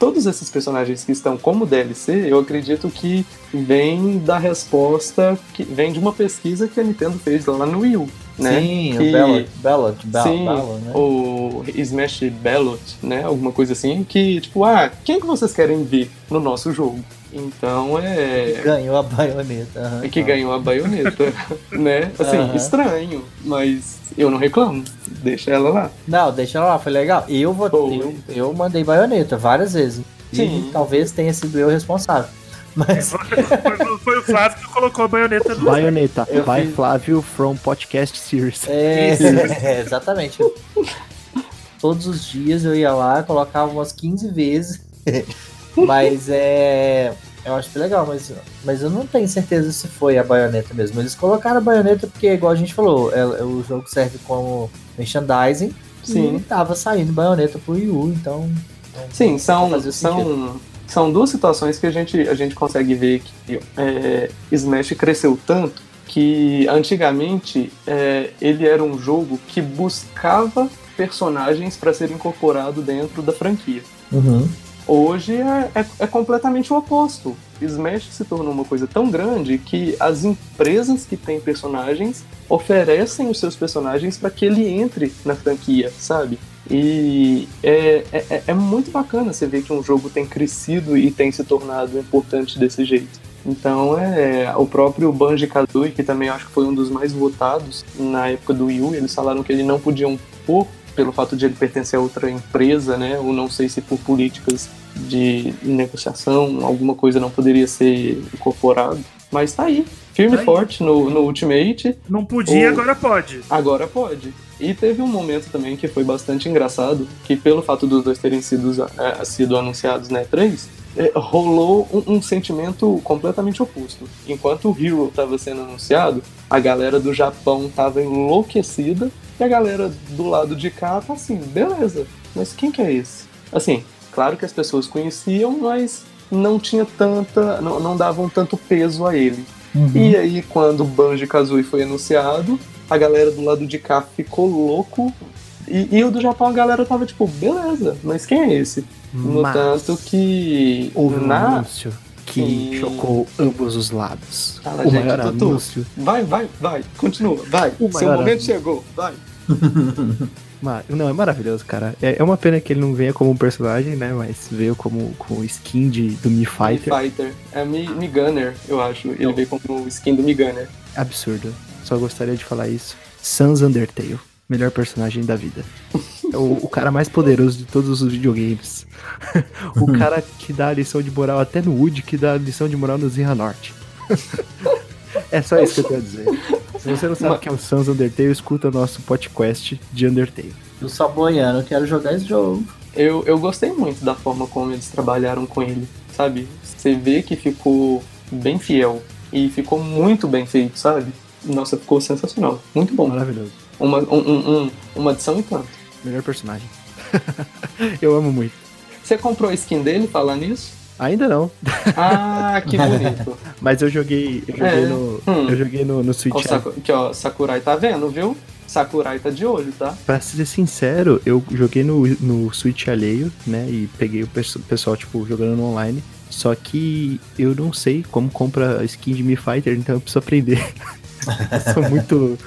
Todos esses personagens que estão como DLC, eu acredito que vem da resposta, que vem de uma pesquisa que a Nintendo fez lá no Wii U, né? Sim, que- o Ballot, Ballot, Ballot, Sim, Ballot, né? o Smash Ballot, né? Alguma coisa assim, que tipo, ah, quem que vocês querem ver no nosso jogo? Então é. Ganhou a baioneta. aham, É que ganhou a baioneta, né? Assim, Aham. estranho, mas eu não reclamo. Deixa ela lá. Não, deixa ela lá, foi legal. Eu, vou, eu, eu mandei baioneta várias vezes. E Sim. talvez tenha sido eu responsável. Mas Foi, foi o Flávio que colocou a baioneta no. Baioneta, Eu by fiz- Flávio from Podcast Series. é, é, exatamente. Todos os dias eu ia lá, colocava umas 15 vezes. mas é. Eu acho que é legal, mas, mas eu não tenho certeza se foi a baioneta mesmo. Eles colocaram a baioneta porque, igual a gente falou, é- é- o jogo serve como merchandising. Sim. E tava saindo baioneta pro Wii U, então. Sim, são, são, são duas situações que a gente, a gente consegue ver que é, Smash cresceu tanto que antigamente é, ele era um jogo que buscava personagens para ser incorporado dentro da franquia. Uhum. Hoje é, é, é completamente o oposto. Smash se tornou uma coisa tão grande que as empresas que têm personagens oferecem os seus personagens para que ele entre na franquia, sabe? E é, é, é muito bacana você ver que um jogo tem crescido e tem se tornado importante desse jeito. Então é o próprio Banjo Kazooie, que também acho que foi um dos mais votados na época do Wii U, eles falaram que ele não podiam pôr pelo fato de ele pertencer a outra empresa, né? Ou não sei se por políticas de negociação, alguma coisa não poderia ser incorporado. Mas tá aí, firme Tá e aí. forte no, no Ultimate, Não podia, O- agora pode. agora pode. E teve um momento também que foi bastante engraçado, que pelo fato dos dois terem sido, eh, sido anunciados na E3, eh, rolou um, um sentimento completamente oposto. Enquanto o Hero estava sendo anunciado, a galera do Japão tava enlouquecida, e a galera do lado de cá tá assim, beleza, mas quem que é esse? Assim, claro que as pessoas conheciam, mas não tinha tanta, não, não davam tanto peso a ele. Uhum. E aí, quando o Banjo Kazooie foi anunciado, a galera do lado de cá ficou louco. E, e o do Japão, a galera tava tipo, beleza, mas quem é esse? No Mas tanto que houve um na. anúncio que Sim. chocou ambos os lados. Fala, o gente, maior Tutu. anúncio. Vai, vai, vai, continua, vai. O Seu momento anúncio. chegou, vai. Não, é maravilhoso, cara. É, é uma pena que ele não venha como um personagem, né? Mas veio como, como skin de, do Mi Fighter. Fighter. É Mi, Mi Gunner, eu acho. Ele veio como skin do Mi Gunner. Absurdo. Só gostaria de falar isso. Sans Undertale. Melhor personagem da vida. É o, o cara mais poderoso de todos os videogames. o cara que dá a lição de moral até no Wood, que dá a lição de moral no Zinha Norte. é só isso que eu tenho a dizer. Se você não sabe o que é o Sans Undertale, escuta nosso podcast de Undertale. Eu sou boiano, quero jogar esse jogo. Eu, eu gostei muito da forma como eles trabalharam com ele, sabe? Você vê que ficou bem fiel e ficou muito bem feito, sabe? Nossa, ficou sensacional. Muito bom. Maravilhoso. Uma, um, um- um- uma adição e tanto. Melhor personagem. eu amo muito. Você comprou a skin dele falando nisso? Ainda não, Ah, que bonito. mas eu joguei, eu joguei É. no, Hum. eu joguei no, no Switch. Saku- Aqui, ó, Sakurai tá vendo, viu? Sakurai tá de olho, tá? Pra ser sincero, eu joguei no, no Switch alheio, né? E peguei o pessoal, tipo, jogando no online. Só que eu não sei como compra skin de Mi Fighter, então eu preciso aprender. sou muito,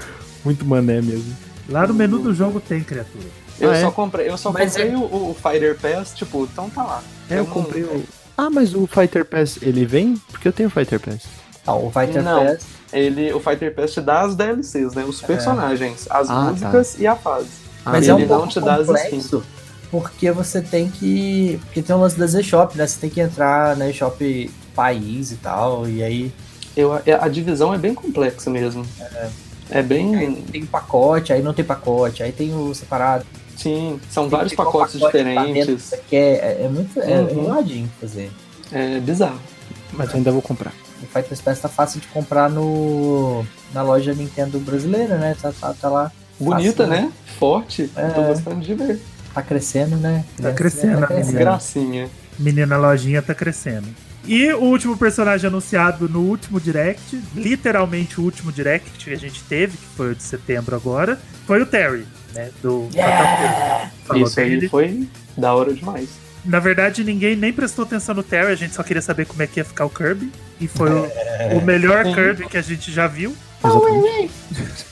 muito mané mesmo. Lá no menu do jogo tem criatura. Eu Ah, é? só comprei, eu só Mas comprei o, o Fighter Pass, tipo, então tá lá. É, eu comprei o. Ah, mas o Fighter Pass, ele vem? Porque eu tenho Fighter Pass. Não, o Fighter Não. Pass. Ele, o Fighter Pass te dá as DLCs, né? Os personagens, as Ah, músicas e a fase. Ah, Mas ele é um não te dá as complexo, porque você tem que... Porque tem o lance da Z-Shop, né? Você tem que entrar na shop país e tal, e aí Eu, a, a divisão é bem complexa mesmo. É, bem. tem pacote, aí não tem pacote, aí tem o separado. Sim, são Tem vários pacotes pacote tá dentro diferentes. Quer, é, é muito é, é Uhum. enroladinho fazer. É bizarro. Mas eu ainda vou comprar. O Fighter Pass tá fácil de comprar no na loja Nintendo brasileira, né? Tá, tá, tá lá. Bonita, Fácil, né? Forte. É. Tô gostando de ver. Tá crescendo, né? Tá crescendo, Tá crescendo. Gracinha. Menina lojinha tá crescendo. E o último personagem anunciado no último direct, literalmente o último direct que a gente teve, que foi o de setembro agora, foi o Terry, né? Do. Falou Isso aí dele. foi da hora demais. Na verdade, ninguém nem prestou atenção no Terry, a gente só queria saber como é que ia ficar o Kirby. E foi o, o melhor. Kirby que a gente já viu. Exatamente.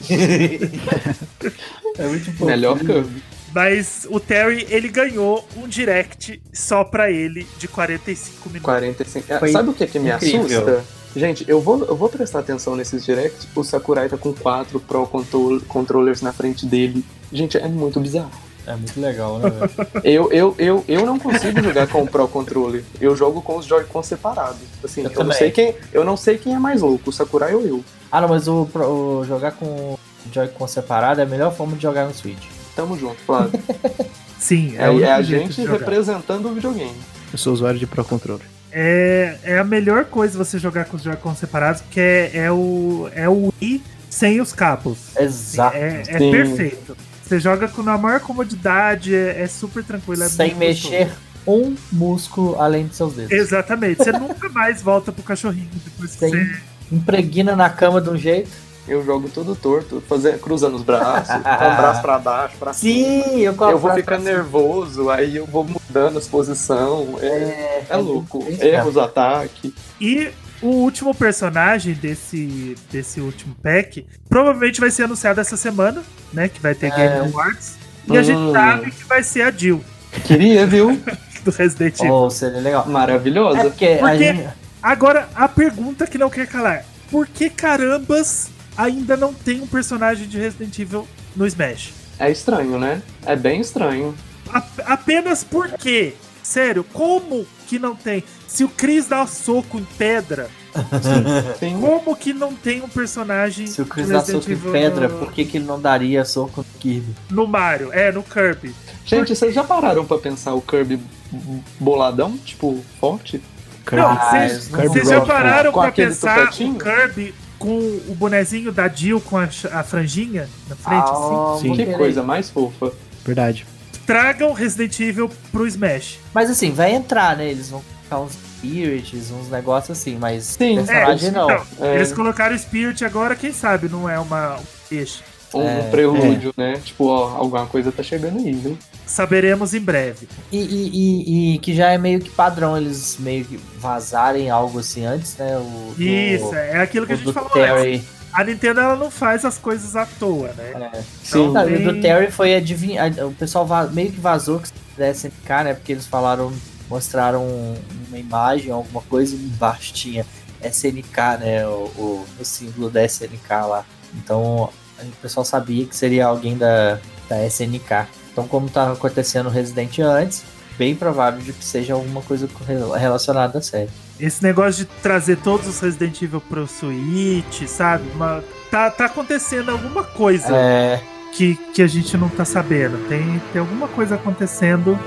É muito bom. Melhor Kirby. Mas o Terry, ele ganhou um direct só pra ele de 45 minutos. 45. Ah, Foi Sabe o que, que me incrível. assusta? Gente, eu vou, eu vou prestar atenção nesses directs. O Sakurai tá com quatro Pro control- Controllers na frente dele. Gente, é muito bizarro. É muito legal, né, velho? Eu, eu, eu, eu não consigo jogar com o Pro Controller. Eu jogo com os Joy-Con separados. Assim, Eu eu, não sei quem, eu não sei quem é mais louco, o Sakurai ou eu. Ah, não, mas o, pro- o jogar com o Joy-Con separado é a melhor forma de jogar no Switch. Tamo junto, Flávio. Sim, É, único é a gente representando o videogame. Eu sou usuário de Pro Controller. É, é a melhor coisa você jogar com os Joy-Con separados, porque é, é o, é o Wii sem os cabos. Exato. É, é perfeito. Você joga com a maior comodidade, é, é super tranquilo. é Sem mexer um músculo além de seus dedos. gostoso. Exatamente. Você nunca mais volta pro cachorrinho depois que você. Impregna na cama de um jeito. Eu jogo todo torto, fazendo, cruzando os braços, com o braço pra baixo, pra cima. Sim, eu Eu vou ficando nervoso, aí eu vou mudando as posições. É, é louco. Erros, ataque. E o último personagem desse, desse último pack provavelmente vai ser anunciado essa semana, né? Que vai ter É. Game Awards. E a gente Hum. sabe que vai ser a Jill, Queria, viu? do Resident Evil. Oh, seria legal. É Maravilhosa. porque a Porque- gente. Agora, a pergunta que não quer calar: por que carambas ainda não tem um personagem de Resident Evil no Smash? É estranho, né? É bem estranho. A- apenas porque, sério, como que não tem? Se o Chris dá soco em pedra, Sim. como que não tem um personagem Se o Chris de dá Resident soco em Evil pedra, no, por que, que ele não daria soco no Kirby? no Mario? É, no Kirby. Gente, vocês já pararam pra pensar o Kirby boladão? Tipo, forte? Não, vocês já pararam pra pensar o Kirby com o bonezinho da Jill com a, a franjinha na frente, assim? Ah, Sim. vou Que coisa mais fofa. Verdade. Tragam Resident Evil pro Smash. Mas assim, vai entrar, né? Eles vão colocar uns spirits, uns negócios assim, mas Sim. personagem É, não. então, É. Eles colocaram o Spirit agora, quem sabe não é uma um peixe. Um É. prelúdio, né? Tipo, ó, alguma coisa tá chegando aí, viu? Saberemos em breve. E, e- e- e que já é meio que padrão eles meio que vazarem algo assim antes, né? O, do- Isso, é aquilo que a gente falou antes. Terry. A Nintendo ela não faz as coisas à toa, né? É. Sim. Não, Tem- o do Terry foi adivinhar. O pessoal meio que vazou que da SNK, né? Porque eles falaram, mostraram uma imagem, alguma coisa, e embaixo tinha SNK, né? O, o, o símbolo da SNK lá. Então o pessoal sabia que seria alguém da, da SNK. Então, como tá acontecendo Resident antes, bem provável de que seja alguma coisa co- relacionada à série. Esse negócio de trazer todos os Resident Evil pro Switch, sabe? Uma- tá, tá acontecendo alguma coisa É, que, que a gente não tá sabendo. Tem, tem alguma coisa acontecendo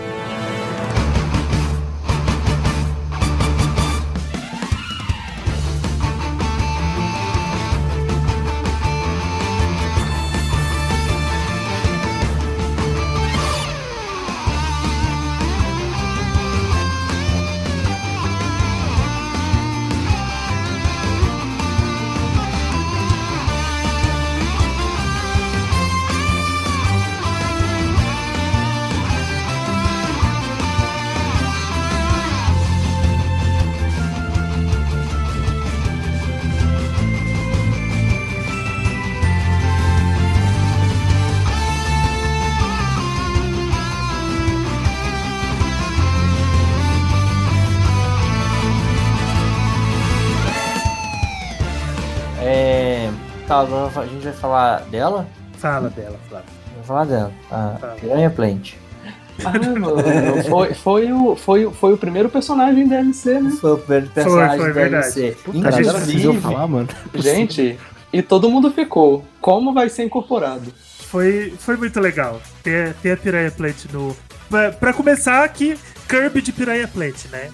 falar dela? Fala dela, Flávio. Vamos falar dela. A Fala. Piranha Plant. Ah, mano, foi, foi, o, foi, o- foi o primeiro personagem da DLC, né? Foi o primeiro personagem foi, da verdade. DLC. Puta, precisou falar, mano. Gente, e todo mundo ficou. Como vai ser incorporado? Foi, foi muito legal ter, ter a Piranha Plant no. Pra, pra começar aqui, Kirby de Piranha Plant, né?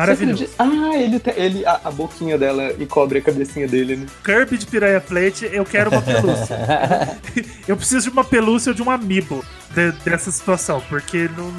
Maravilhoso. Ah, ele, ele a, a boquinha dela e cobre a cabecinha dele, né? Kirby de Piranha Plant, eu quero uma pelúcia. eu preciso de uma pelúcia ou de um amiibo de- dessa situação, porque não,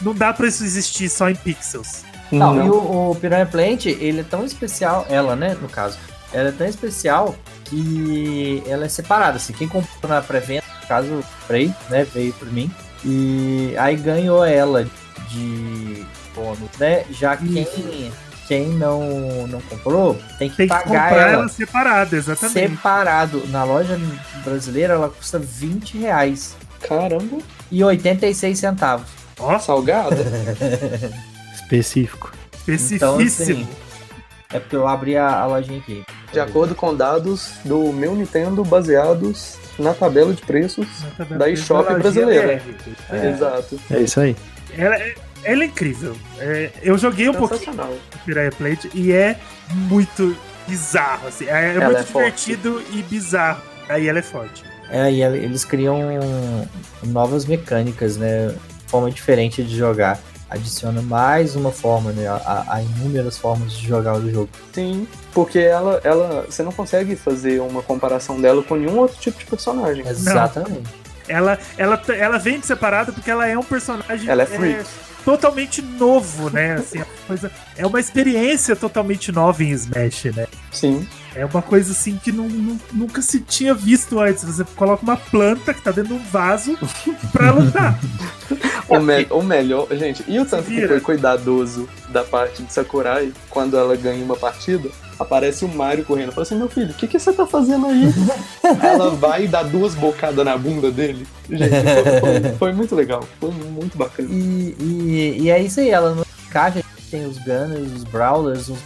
não dá pra isso existir só em pixels. Não, e o, o Piranha Plant, ele é tão especial, ela, né, no caso, ela é tão especial que ela é separada, assim, quem comprou na pré-venda, no caso, comprei, né, veio por mim, e aí ganhou ela de bônus, né, já quem, quem não, não comprou tem que Tem que pagar comprar ela, ela separada, exatamente. separado, na loja brasileira ela custa 20 reais Caramba, e 86 centavos. Ó, salgada. Específico. Então, especificíssimo. assim, é porque eu abri a, a lojinha aqui. De acordo com dados do meu Nintendo baseados na tabela de preços. da eShop brasileira. É. Exato. É isso aí. Ela, é- ela é incrível. É, eu joguei um pouquinho Piranha Plant e é muito bizarro. Assim. É, é muito é forte. divertido e bizarro. Aí ela é forte. É, e ele- eles criam novas mecânicas, né? Forma diferente de jogar. Adiciona mais uma forma, né? A, a inúmeras formas de jogar o jogo. Sim, porque ela, ela. Você não consegue fazer uma comparação dela com nenhum outro tipo de personagem. Exatamente. Ela, ela, ela vem separada porque ela é um personagem Ela é freak. Totalmente novo, né? Assim, é coisa, é uma experiência totalmente nova em Smash, né? Sim. É uma coisa assim que não, nu- nunca se tinha visto antes. Você coloca uma planta que tá dentro de um vaso pra lutar. O, me- o melhor. Gente, e o tanto que foi cuidadoso da parte de Sakurai quando ela ganha uma partida? Aparece o Mario correndo. Fala assim: Meu filho, o que, que você tá fazendo aí? ela vai e dá duas bocadas na bunda dele. Gente, foi, foi- foi muito legal. Foi muito bacana. E, e, e é isso aí, ela não encaixa. Tem os Gunners, os Brawlers, os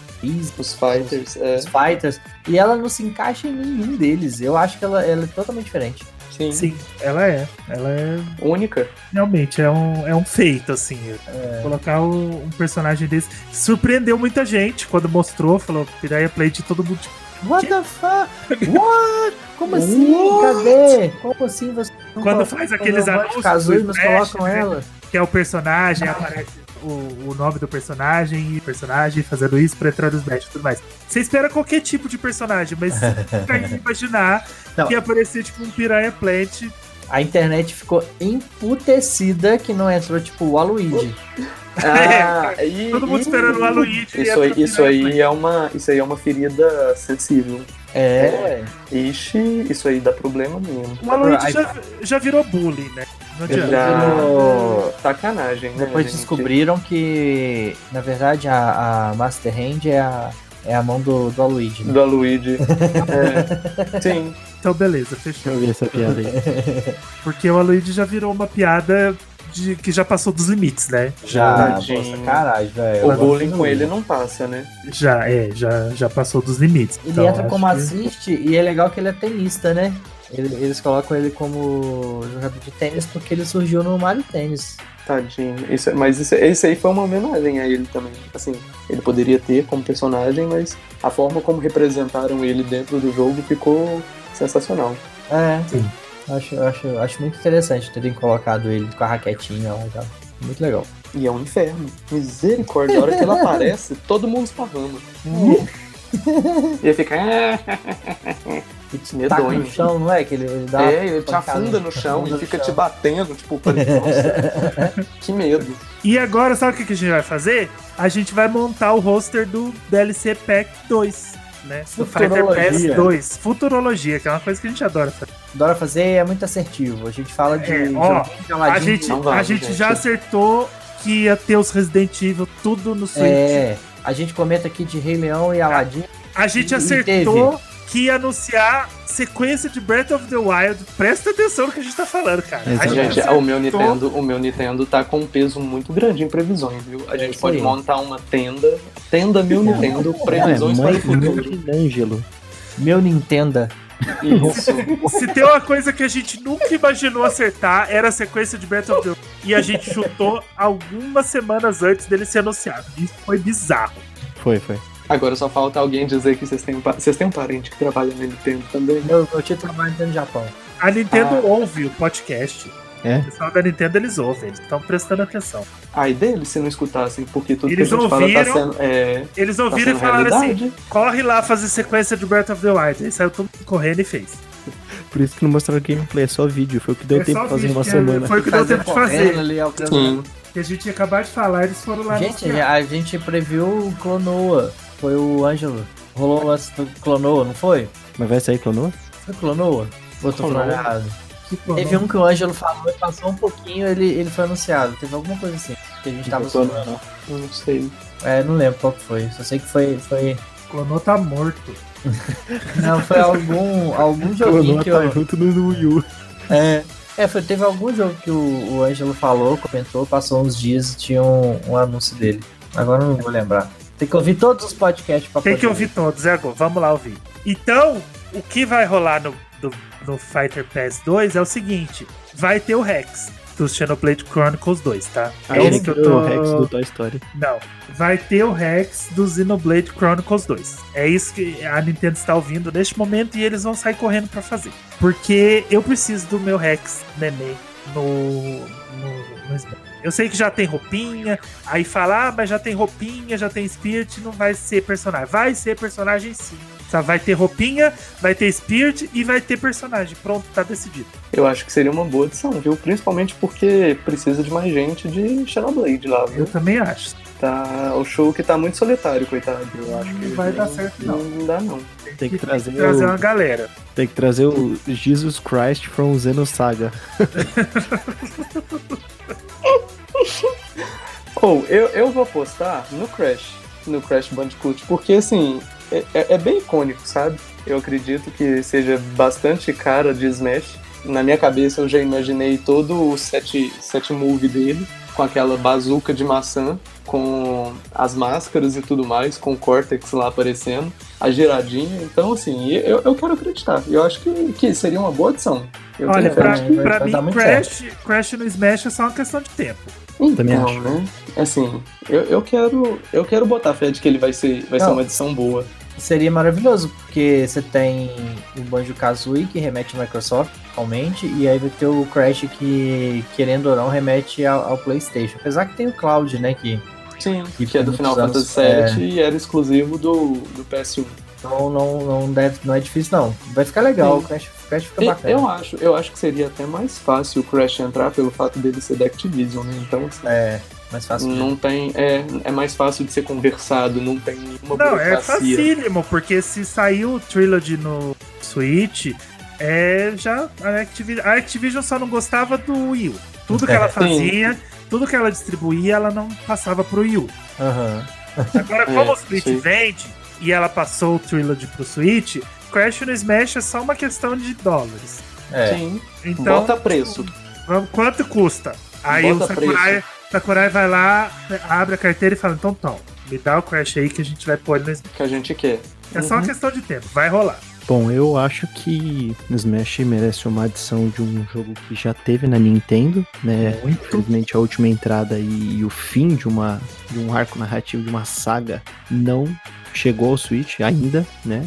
Os fighters, é, os Fighters. E ela não se encaixa em nenhum deles. Eu acho que ela, ela é totalmente diferente. sim, Sim, ela é. Ela é. única. Realmente, é um, é um feito, assim. É. Colocar o- um personagem desse. Surpreendeu muita gente quando mostrou, falou Piranha Plate, todo mundo tipo, What the fuck? What? Como assim? Cadê? Como assim você Quando faz aqueles anúncios do mas colocam né? ela. que é o personagem, aparece o, o nome do personagem e personagem fazendo isso pra entrar no Smash e tudo mais. Você espera qualquer tipo de personagem, mas pra imaginar Não. que ia aparecer tipo um Piranha Plant. A internet ficou emputecida que não entrou, tipo, o Aluigi. Ah, e, Todo mundo e- esperando o Aluigi Isso aí, isso aí é uma, isso aí é uma ferida sensível. É, Ixi, isso aí dá problema mesmo. O Aluigi já, já virou bullying, né? Não adianta. Já. Sacanagem, né? Depois gente? descobriram que, na verdade, a, a Master Hand é a, é a mão do, do Aluigi. né? Do Luigi. é. Sim. Então, beleza, fechou. Eu vi essa piada aí. Porque o Aluigi já virou uma piada de, que já passou dos limites, né? Já, Tadinho. pô, sacanagem, velho. O bullying com ele não passa, né? Já, é, já, já passou dos limites. Ele Então, entra como que- assiste e é legal que ele é tenista, né? Ele- eles colocam ele como jogador de tênis porque ele surgiu no Mario Tênis. Tadinho. Isso, é- mas isso, esse aí foi uma homenagem a ele também. Assim, ele poderia ter como personagem, mas a forma como representaram ele dentro do jogo ficou sensacional. É, Sim. Acho, acho, acho muito interessante terem colocado ele com a raquetinha lá e tal. Muito legal. E é um inferno. Misericórdia. A hora que ele aparece, todo mundo esparrama. E ele fica. "Ah, E te Medonho. taca no chão, não é? Que ele, ele dá É, ele te afunda no chão afunda e fica chão. te batendo, tipo, nossa, que medo. E agora, sabe o que a gente vai fazer? A gente vai montar o roster do DLC Pack 2, né? Do Fighter Futurologia. Pass 2. Futurologia, que é uma coisa que a gente adora fazer. Adora fazer é muito assertivo. A gente fala de É, ó. A gente, vamos, a gente gente. já acertou que ia ter os Resident Evil tudo no Switch. É, a gente comenta aqui de Rei Leão e Aladdin. A gente E- e acertou que ia anunciar sequência de Breath of the Wild. Presta atenção no que a gente tá falando, cara. Gente o meu Nintendo, o meu Nintendo tá com um peso muito grande em previsões, viu? A É gente isso pode aí. montar uma tenda, tenda meu Nintendo, Não, é previsões para mãe, o futuro. de Ângelo. Meu Nintendo. Isso. Se tem uma coisa que a gente nunca imaginou acertar, era a sequência de Breath of the Wild. E a gente chutou algumas semanas antes dele ser anunciado. Isso foi bizarro. Foi, foi. Agora só falta alguém dizer que vocês têm, um vocês têm um parente que trabalha na Nintendo também. Meu, meu tio trabalha no Japão. A Nintendo Ah. ouve o podcast. É? O pessoal da Nintendo eles ouvem, eles estão prestando atenção. Aí deles se não escutassem, porque tudo Eles que a gente fala ouviram, tá sendo. É, Eles tá ouviram sendo e falaram assim: realidade. corre lá fazer sequência de Breath of the Wild. Aí saiu todo mundo correndo e fez. Por isso que não mostraram gameplay, é só vídeo. Foi o que deu É tempo de fazer vídeo, uma que semana. Foi o que deu tempo de fazer. Ali. Que a gente ia acabar de falar, eles foram lá Gente, a gente previu o Clonoa. Foi o Ângelo. Rolou o lance do Clonoa, não foi? Mas vai sair clonou? Foi Clonoa? Ou eu tô falando Clonoa. errado? Que Teve um que o Ângelo falou e passou um pouquinho, ele, ele foi anunciado. Teve alguma coisa assim. Que a gente tava zoando. Não sei. É, não lembro qual que foi. Só sei que foi. foi... Clonou tá morto. Não, foi algum, algum joguinho Clonou que tá eu. junto no Wii U. É, é foi, teve algum jogo que o, o Ângelo falou, comentou, passou uns dias e tinha um, um anúncio dele. Agora eu não vou lembrar. Tem que ouvir todos os podcasts pra Tem poder que ouvir todos, é agora. Vamos lá ouvir. Então, o que vai rolar no, do- no Fighter Pass 2 é o seguinte: vai ter o Rex do Xenoblade Chronicles 2, tá? Aí É ele esse que eu tô. o Rex do Toy Story. Não. Vai ter o Rex do Xenoblade Chronicles 2. É isso que a Nintendo está ouvindo neste momento e eles vão sair correndo pra fazer. Porque eu preciso do meu Rex neném no, no, no Smash. Eu sei que já tem roupinha, aí fala, ah, mas já tem roupinha, já tem Spirit, não vai ser personagem. Vai ser personagem sim. Só vai ter roupinha, vai ter Spirit e vai ter personagem. Pronto, tá decidido. Eu acho que seria uma boa adição, viu? Principalmente porque precisa de mais gente de Xenoblade lá, Eu viu? também acho. Tá, o show que tá muito solitário, coitado. Eu acho que Não vai dar certo, não. Não dá, não. Tem que trazer, trazer o, uma galera. tem que trazer o Jesus Christ from Xenosaga. Ou, eu, eu vou apostar no Crash, no Crash Bandicoot, porque assim, é, é- é bem icônico, sabe? Eu acredito que seja bastante cara de Smash. Na minha cabeça eu já imaginei todo o set, set move dele, com aquela bazuca de maçã, com as máscaras e tudo mais, com o Cortex lá aparecendo, a giradinha. Então, assim, eu, eu quero acreditar. Eu acho que, que seria uma boa adição. Eu Olha, pra, pra mim, Crash, Crash no Smash é só uma questão de tempo. Também Então, acho. né? Assim, eu, eu quero eu quero botar fé de que ele vai ser vai ser uma edição boa. Seria maravilhoso, porque você tem o Banjo Kazooie, que remete à Microsoft, atualmente, e aí vai ter o Crash que, querendo ou não, remete ao, ao PlayStation. Apesar que tem o Cloud, né? Que Sim, E que é do Final Fantasy VII e era exclusivo do, do PS1. Não, não, não, deve, não é difícil, não. Vai ficar legal, Sim. o Crash, o Crash fica E bacana. eu acho, eu acho que seria até mais fácil o Crash entrar pelo fato dele ser da Activision, né? Então, assim, É, mais fácil. não tem. É, é mais fácil de ser conversado, não tem nenhuma Não, é facílimo, porque se saiu o Trilogy no Switch, é já a Activision, a Activision só não gostava do Wii U. Tudo que ela Sim. fazia, tudo que ela distribuía, ela não passava pro Wii U. Aham. Agora, como É, o Switch sim. vende e ela passou o Trilogy pro Switch, Crash no Smash é só uma questão de dólares. É. Sim. Então, Bota preço. vamos- quanto custa? Aí Bota o Sakurai, preço. Sakurai vai lá, abre a carteira e fala: então, Tom, me dá o Crash aí que a gente vai pôr ele no Smash. Que a gente quer. É só uma Uhum. questão de tempo, vai rolar. Bom, eu acho que Smash merece uma adição de um jogo que já teve na Nintendo, né? Infelizmente a última entrada e, e o fim de uma de um arco narrativo de uma saga não chegou ao Switch ainda, né?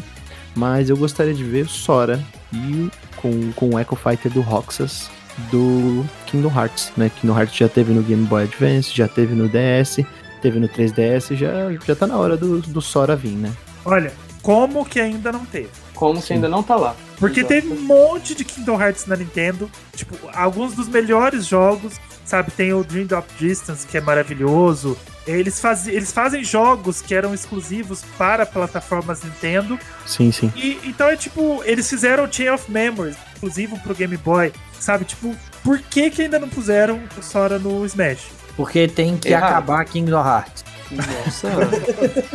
Mas eu gostaria de ver Sora e com, com o Echo Fighter do Roxas do Kingdom Hearts, né? Kingdom Hearts já teve no Game Boy Advance, já teve no DS, teve no 3DS, já, já tá na hora do, do Sora vir, né? Olha, como que ainda não teve? Como que ainda não tá lá. Porque Exato. tem um monte de Kingdom Hearts na Nintendo. Tipo, alguns dos melhores jogos, sabe? Tem o Dream Drop Distance, que é maravilhoso. Eles, faz... Eles fazem jogos que eram exclusivos para plataformas Nintendo. Sim, sim. E então é tipo, eles fizeram o Chain of Memories, exclusivo pro Game Boy. Sabe? Tipo, por que, que ainda não puseram o Sora no Smash? Porque tem que Errado. acabar Kingdom Hearts. Nossa,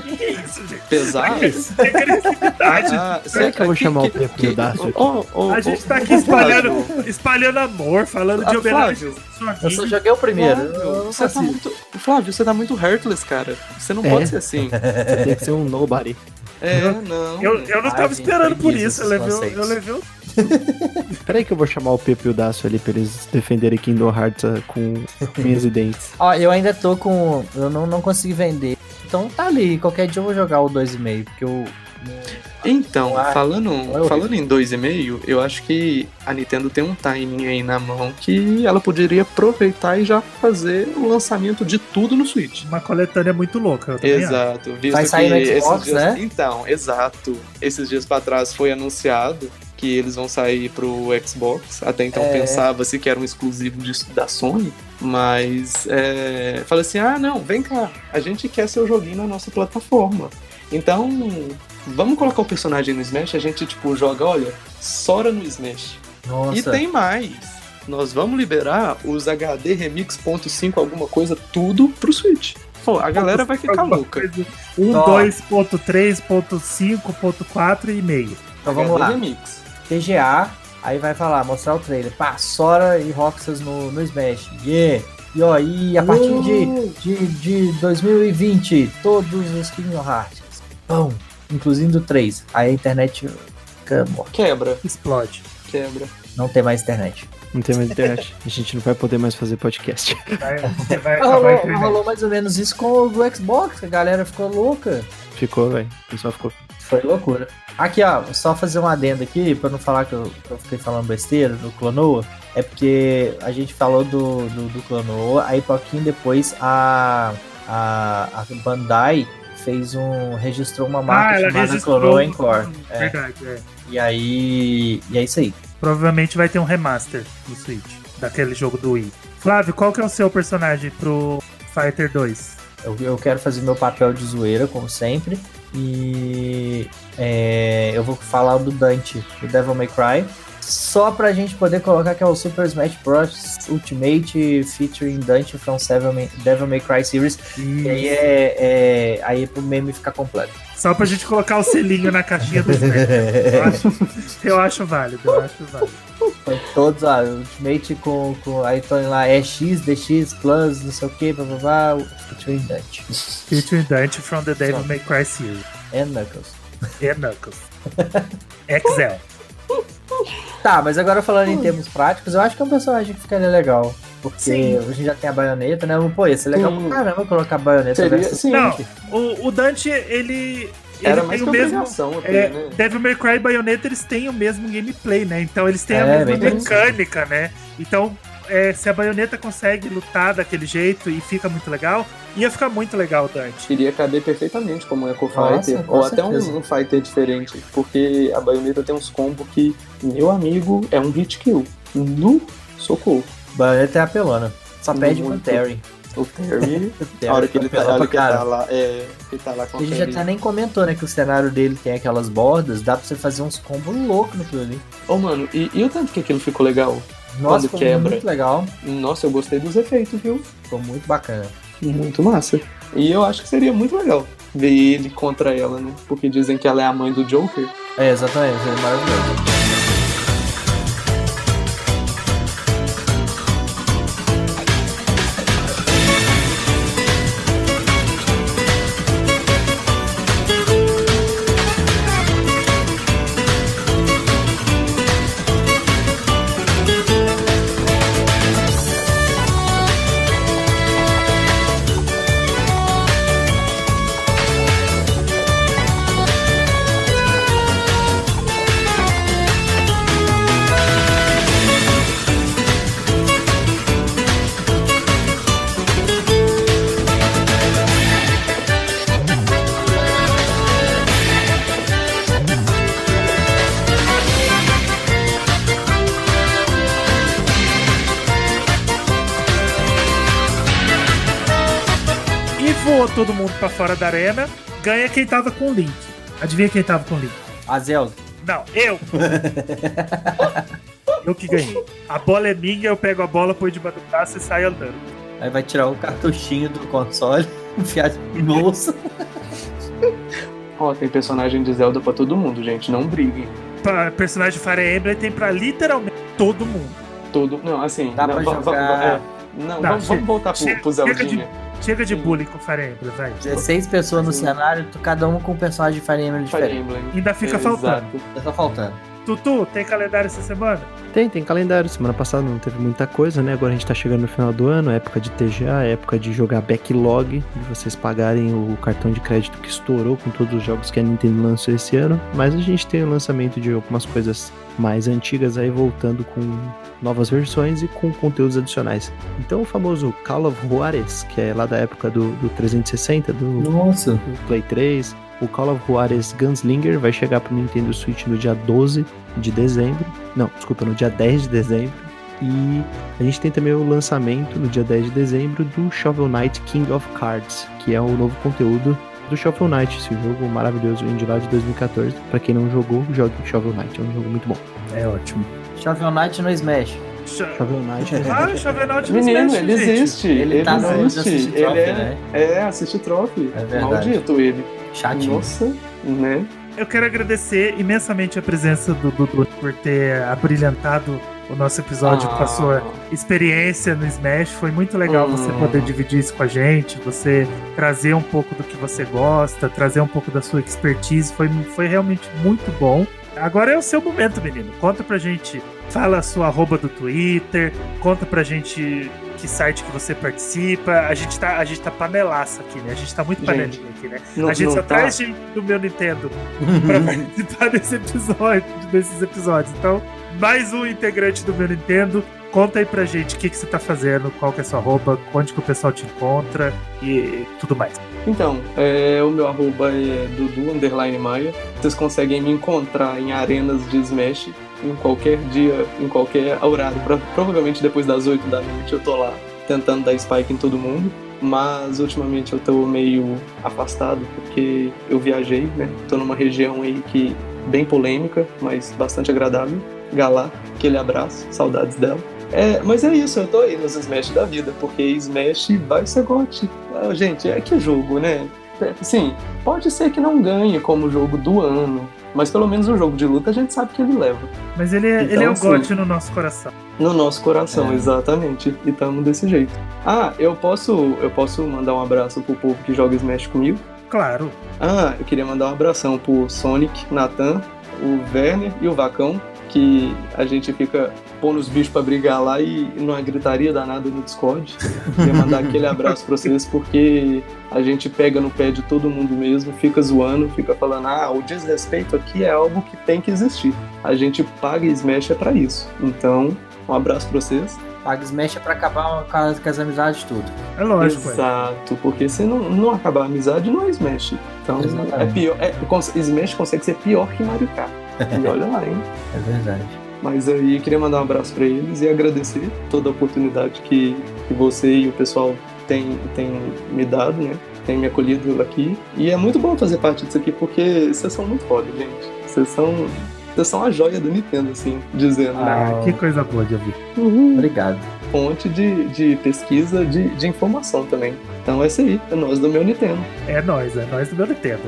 Que que é isso, gente? pesado. Que agressividade. Ah, Será que eu vou chamar o Pepe Dácio aqui? Ô, ô, A gente tá aqui espalhando, espalhando amor, falando de Ah, homenagem. Flávio, Eu só joguei o primeiro. Flávio, você tá muito, Flávio, você tá muito heartless, cara. Você não É. pode ser assim. Você tem que ser um nobody. É, não. Eu, eu não Ai, tava gente, esperando por isso. Eu levei, eu levei um Peraí que eu vou chamar o Pepe e o Daço ali pra eles defenderem Kingdom Hearts ah, com unhas e dentes. Ó, eu ainda tô com. Eu não, não consegui vender. Então tá ali. Qualquer dia eu vou jogar o 2,5. Porque eu. Então, Ah, falando, horrível. falando em 2,5, eu acho que a Nintendo tem um timing aí na mão que ela poderia aproveitar e já fazer o lançamento de tudo no Switch. uma coletânea muito louca. Exato. Visto Vai sair que no Xbox, esses dias... né? Então, exato. Esses dias pra trás foi anunciado que eles vão sair pro Xbox. Até então É. pensava-se que era um exclusivo de- da Sony. Mas é, falei assim: ah, não, vem cá, a gente quer seu joguinho na nossa plataforma. Então, vamos colocar o personagem no Smash, a gente tipo joga, olha, Sora no Smash. Nossa. E tem mais. Nós vamos liberar os HD Remix ponto .5 alguma coisa tudo pro Switch. Pô, a galera vai ficar louca. coisa. Um, Ó. 2.3.5.4 e meio. Então vamos HD lá. Remix. TGA. Aí vai falar, mostrar o trailer. Pá, Sora e Roxas no, no Smash. Yeah! E ó, e a partir de, de, de 2020, todos os Kingdom Hearts. Pão! Inclusive do 3. Aí a internet fica morta. Quebra, Explode. quebra. Não tem mais internet. Não tem mais internet. A gente não vai poder mais fazer podcast. Vai, vai Mas acabar a rolou, internet. rolou mais ou menos isso com o do Xbox. A galera ficou louca. Ficou, velho. O pessoal ficou. Foi loucura. Aqui, ó, só fazer um adendo aqui, pra não falar que eu, que eu fiquei falando besteira do Clonoa, é porque a gente falou do, do, do Clonoa, aí pouquinho depois a, a, a Bandai fez um. registrou uma marca Ah, chamada. Clonoa Encore. É, Verdade, é. e aí. E é isso aí. Provavelmente vai ter um remaster do Switch, daquele jogo do Wii. Flávio, qual que é o seu personagem pro Fighter 2? Eu, eu quero fazer meu papel de zoeira, como sempre. E é, eu vou falar do Dante, do Devil May Cry. Só pra gente poder colocar que é o Super Smash Bros. Ultimate featuring Dante from Devil May, Devil May Cry Series. E aí é, é aí é pro meme ficar completo. Só pra gente colocar o selinho na caixinha do Smash. Eu acho, eu acho válido, eu acho válido. Foi todos, ó, Ultimate com, com. Aí estão lá, é X, DX, Plus, não sei o que, blá blá blá. Featuring Dante. Featuring Dante from the Devil May Cry series. É Knuckles. E Knuckles. XL. Tá, mas agora falando em termos práticos, eu acho que é um personagem que ficaria legal. Porque Sim. a gente já tem a baioneta, né? Pô, ia ser legal Sim. pra caramba colocar a baioneta Seria, sim, Não, o, o Dante, ele. Era mais que o mesmo. obrigação até, É, né? Devil May Cry e Bayonetta eles têm o mesmo gameplay, né? Então eles têm a É, mesma bem mecânica, né? Então, é, se a Bayonetta consegue lutar daquele jeito e fica muito legal, ia ficar muito legal o Dante. Iria caber perfeitamente como Echo Nossa, Fighter, com ou até um, um fighter diferente, porque a baioneta tem uns combos que, meu amigo, é um hit kill. No socorro. Baioneta é apelona. Só o Muito. Terry. O Terry, a hora que ele tá, a apelou hora pra que ele tá lá, é, ele tá lá com gente já até nem comentou, né? Que o cenário dele tem aquelas bordas, dá pra você fazer uns combos loucos naquilo ali. Ô, mano, e, e o tanto que aquilo ficou legal? Nossa, Quando ficou quebra. muito legal. Nossa, eu gostei dos efeitos, viu? Ficou muito bacana. Muito massa. E eu acho que seria muito legal ver ele contra ela, né? Porque dizem que ela é a mãe do Joker. É, exatamente, é maravilhoso. Pra fora da arena, ganha quem tava com o Link. Adivinha quem tava com o Link? A Zelda. Não, eu! eu que ganhei. A bola é minha, eu pego a bola, põe debaixo do braço e saio andando. Aí vai tirar o cartuchinho do console, enfiar no bolso. Ó, tem personagem de Zelda pra todo mundo, gente. Não briguem. Pra personagem de Fire Emblem tem pra literalmente todo mundo. Todo. Não, assim. Dá não, pra jogar. é, Não, Não, vamos, voltar pro, chega- pro chega Zeldinha. Chega de Sim. bullying com Fire Emblem, vai. 16 pessoas no Sim. cenário, cada um com um personagem de Fire Emblem Fire diferente. Emblem. Ainda fica Exato. faltando. Tá só faltando. Tutu, tem calendário essa semana? Tem, tem calendário. Semana passada não teve muita coisa, né? Agora a gente tá chegando no final do ano, época de TGA, época de jogar backlog, de vocês pagarem o cartão de crédito que estourou com todos os jogos que a Nintendo lançou esse ano. Mas a gente tem o lançamento de algumas coisas mais antigas aí voltando com novas versões e com conteúdos adicionais. Então o famoso Call of Juarez, que é lá da época do, do 360, do, Nossa. do Play 3. O Call of Juarez Gunslinger vai chegar pro Nintendo Switch no dia 12 de dezembro. Não, desculpa, no dia 10 de dezembro. E a gente tem também o lançamento no dia 10 de dezembro do Shovel Knight King of Cards, que é o novo conteúdo do Shovel Knight, esse jogo maravilhoso indie lá de 2014. Pra quem não jogou, jogue Shovel Knight, é um jogo muito bom. É ótimo. Shovel Knight no Smash. Shovel Knight Ah, Chovenal de Menino, Smash, ele gente. existe. Ele Ele, tá no existe. Ele é, né? é, assiste Trophy. É verdade. Maldito ele. Chatinho. Nossa, né? Eu quero agradecer imensamente a presença do Dudu por ter abrilhantado o nosso episódio Ah. com a sua experiência no Smash. Foi muito legal você Hum. poder dividir isso com a gente, você trazer um pouco do que você gosta, trazer um pouco da sua expertise. Foi, foi realmente muito bom. Agora é o seu momento, menino. Conta pra gente, fala a sua arroba do Twitter, conta pra gente que site que você participa. A gente tá, a gente tá panelaça aqui, né? A gente tá muito Gente, panelinha aqui, né? Não, a gente não só tá. traz gente do meu Nintendo pra participar desse episódio, desses episódios. Então, mais um integrante do meu Nintendo. Conta aí pra gente o que, que você tá fazendo, qual que é a sua arroba, onde que o pessoal te encontra e tudo mais. Então, é, o meu arroba é Dudu Underline Maia. Vocês conseguem me encontrar em arenas de Smash em qualquer dia, em qualquer horário. Pro- provavelmente depois das 8 da noite eu tô lá tentando dar spike em todo mundo. Mas ultimamente eu tô meio afastado porque eu viajei, né? Tô numa região aí que bem polêmica, mas bastante agradável. Galá, aquele abraço, saudades dela. É, mas é isso, eu tô aí nos Smash da vida, porque Smash vai ser GOT. Ah, gente, é que jogo, né? É, Sim, pode ser que não ganhe como jogo do ano, mas pelo menos o jogo de luta a gente sabe que ele leva. Mas ele é, Então, ele é o assim, GOT no nosso coração. No nosso coração, É. exatamente. E tamo desse jeito. Ah, eu posso, eu posso mandar um abraço pro povo que joga Smash comigo? Claro. Ah, eu queria mandar um abração pro Sonic, Nathan, o Werner e o Vacão, que a gente fica pondo os bichos pra brigar lá e numa gritaria danada no Discord. Queria mandar aquele abraço pra vocês porque a gente pega no pé de todo mundo mesmo, fica zoando, fica falando, ah, o desrespeito aqui é algo que tem que existir. A gente paga Smash é pra isso. Então, um abraço pra vocês. Paga Smash é pra acabar com as, com as amizades tudo. É lógico. é. Exato, porque se não, não acabar a amizade, não é Smash. Então, Exatamente. é pior. É, Smash consegue ser pior que Mario Kart. E olha lá, hein? É verdade. Mas aí queria mandar um abraço pra eles e agradecer toda a oportunidade que, que você e o pessoal têm tem me dado, né? Tem me acolhido aqui. E é muito bom fazer parte disso aqui porque vocês são muito foda, gente. Vocês são. Vocês são a joia do Nintendo, assim, dizendo. né? Ah, que coisa boa de ouvir. Obrigado. Fonte de, de pesquisa, de, de informação também. Então é isso aí, é nós do meu Nintendo. É nós, é nós do meu Nintendo.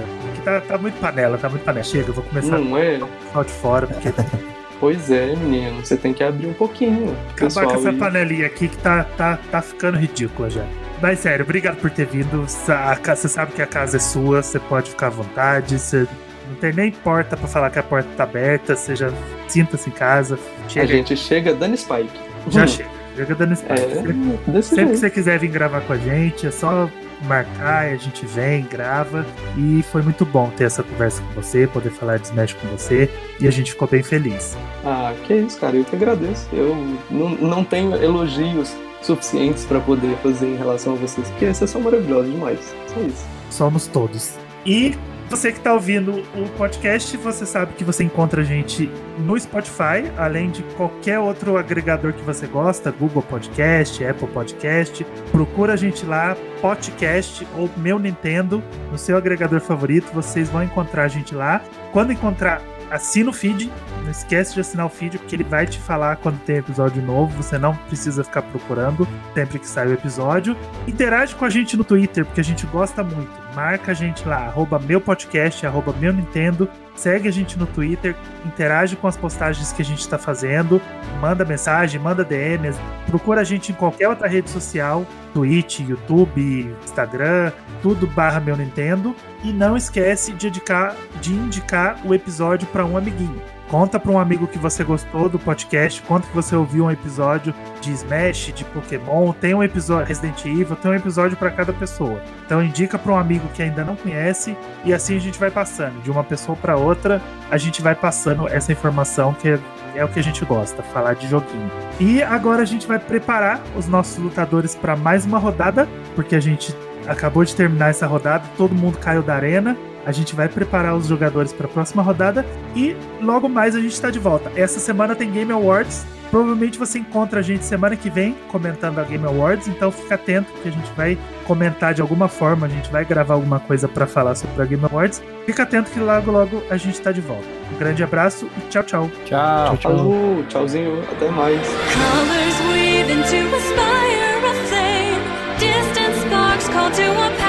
Tá, tá muito panela, tá muito panela. Chega, eu vou começar Não é? só de fora, porque Pois é, menino, você tem que abrir um pouquinho. acabar com essa aí. panelinha aqui que tá, tá, tá ficando ridícula já. Mas sério, obrigado por ter vindo. A Você sabe que a casa é sua, você pode ficar à vontade. Você não tem nem porta pra falar que a porta tá aberta. Você já sinta-se em casa. a Chega, gente chega dando spike. já Hum, chega. Chega dando espaço. É, desse Sempre que você quiser vir gravar com a gente, é só marcar, a gente vem, grava. E foi muito bom ter essa conversa com você, poder falar de Smash com você. E a gente ficou bem feliz. Ah, que isso, cara, eu que agradeço. Eu não, não tenho elogios suficientes pra poder fazer em relação a vocês, porque vocês são maravilhosos demais. Só isso. Somos todos. E você que está ouvindo o podcast, você sabe que você encontra a gente no Spotify, além de qualquer outro agregador que você gosta, Google Podcast, Apple Podcast. Procura a gente lá, Podcast ou Meu Nintendo, no seu agregador favorito, vocês vão encontrar a gente lá. Quando encontrar, assina o feed. Não esquece de assinar o feed, porque ele vai te falar quando tem episódio novo. Você não precisa ficar procurando sempre que sai o episódio. Interage com a gente no Twitter, porque a gente gosta muito, marca a gente lá, arroba meu podcast, arroba meu Nintendo, segue a gente no Twitter, interage com as postagens que a gente está fazendo, manda mensagem, manda DMs, procura a gente em qualquer outra rede social, Twitch, YouTube, Instagram, tudo barra meu Nintendo. E não esquece de indicar, de indicar o episódio para um amiguinho. Conta para um amigo que você gostou do podcast, conta que você ouviu um episódio de Smash, de Pokémon, tem um episódio Resident Evil, tem um episódio para cada pessoa. Então indica para um amigo que ainda não conhece e assim a gente vai passando de uma pessoa para outra, a gente vai passando essa informação que é o que a gente gosta, falar de joguinho. E agora a gente vai preparar os nossos lutadores para mais uma rodada, porque a gente acabou de terminar essa rodada, todo mundo caiu da arena. A gente vai preparar os jogadores para a próxima rodada e logo mais a gente está de volta. Essa semana tem Game Awards. Provavelmente você encontra a gente semana que vem comentando a Game Awards, então fica atento que a gente vai comentar de alguma forma, a gente vai gravar alguma coisa para falar sobre a Game Awards. Fica atento que logo logo a gente está de volta. Um grande abraço e tchau, tchau. Tchau, tchau. Falou, tchauzinho, até mais. Colors weave into a spire of flame. Distant sparks call to a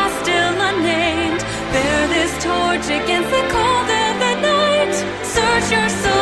against the cold of the night. Search your soul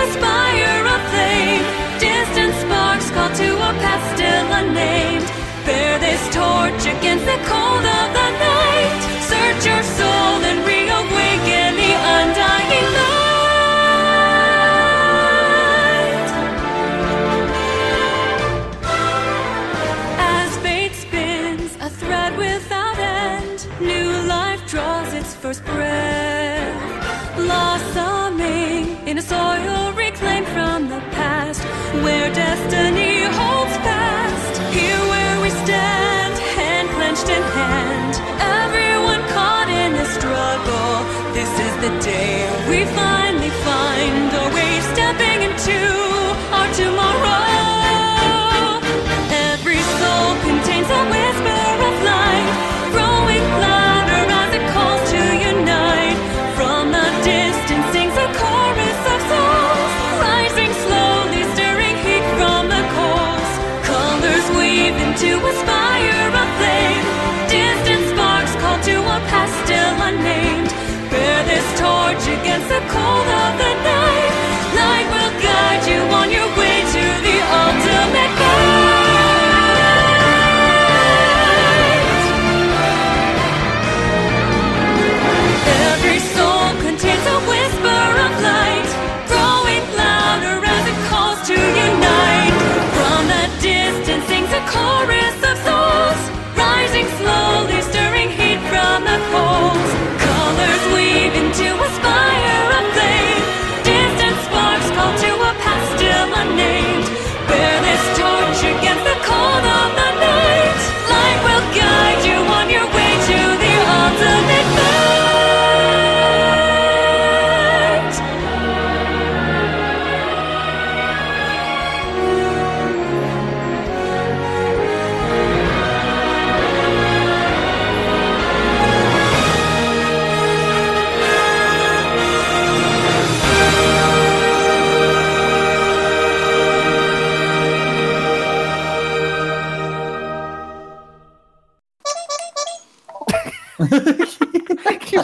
weave into the day. We finally find our way. Stepping into cold of the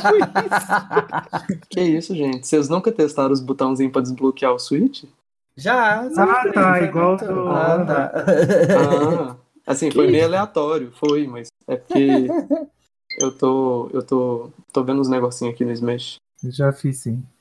que foi isso? Que isso, gente? Vocês nunca testaram os botãozinhos pra desbloquear o Switch? Já. Ah, tá, igual do- Ah, tá. Ah, assim, foi meio aleatório, foi, mas é porque eu tô, eu tô, tô vendo uns negocinhos aqui no Smash. Já fiz sim.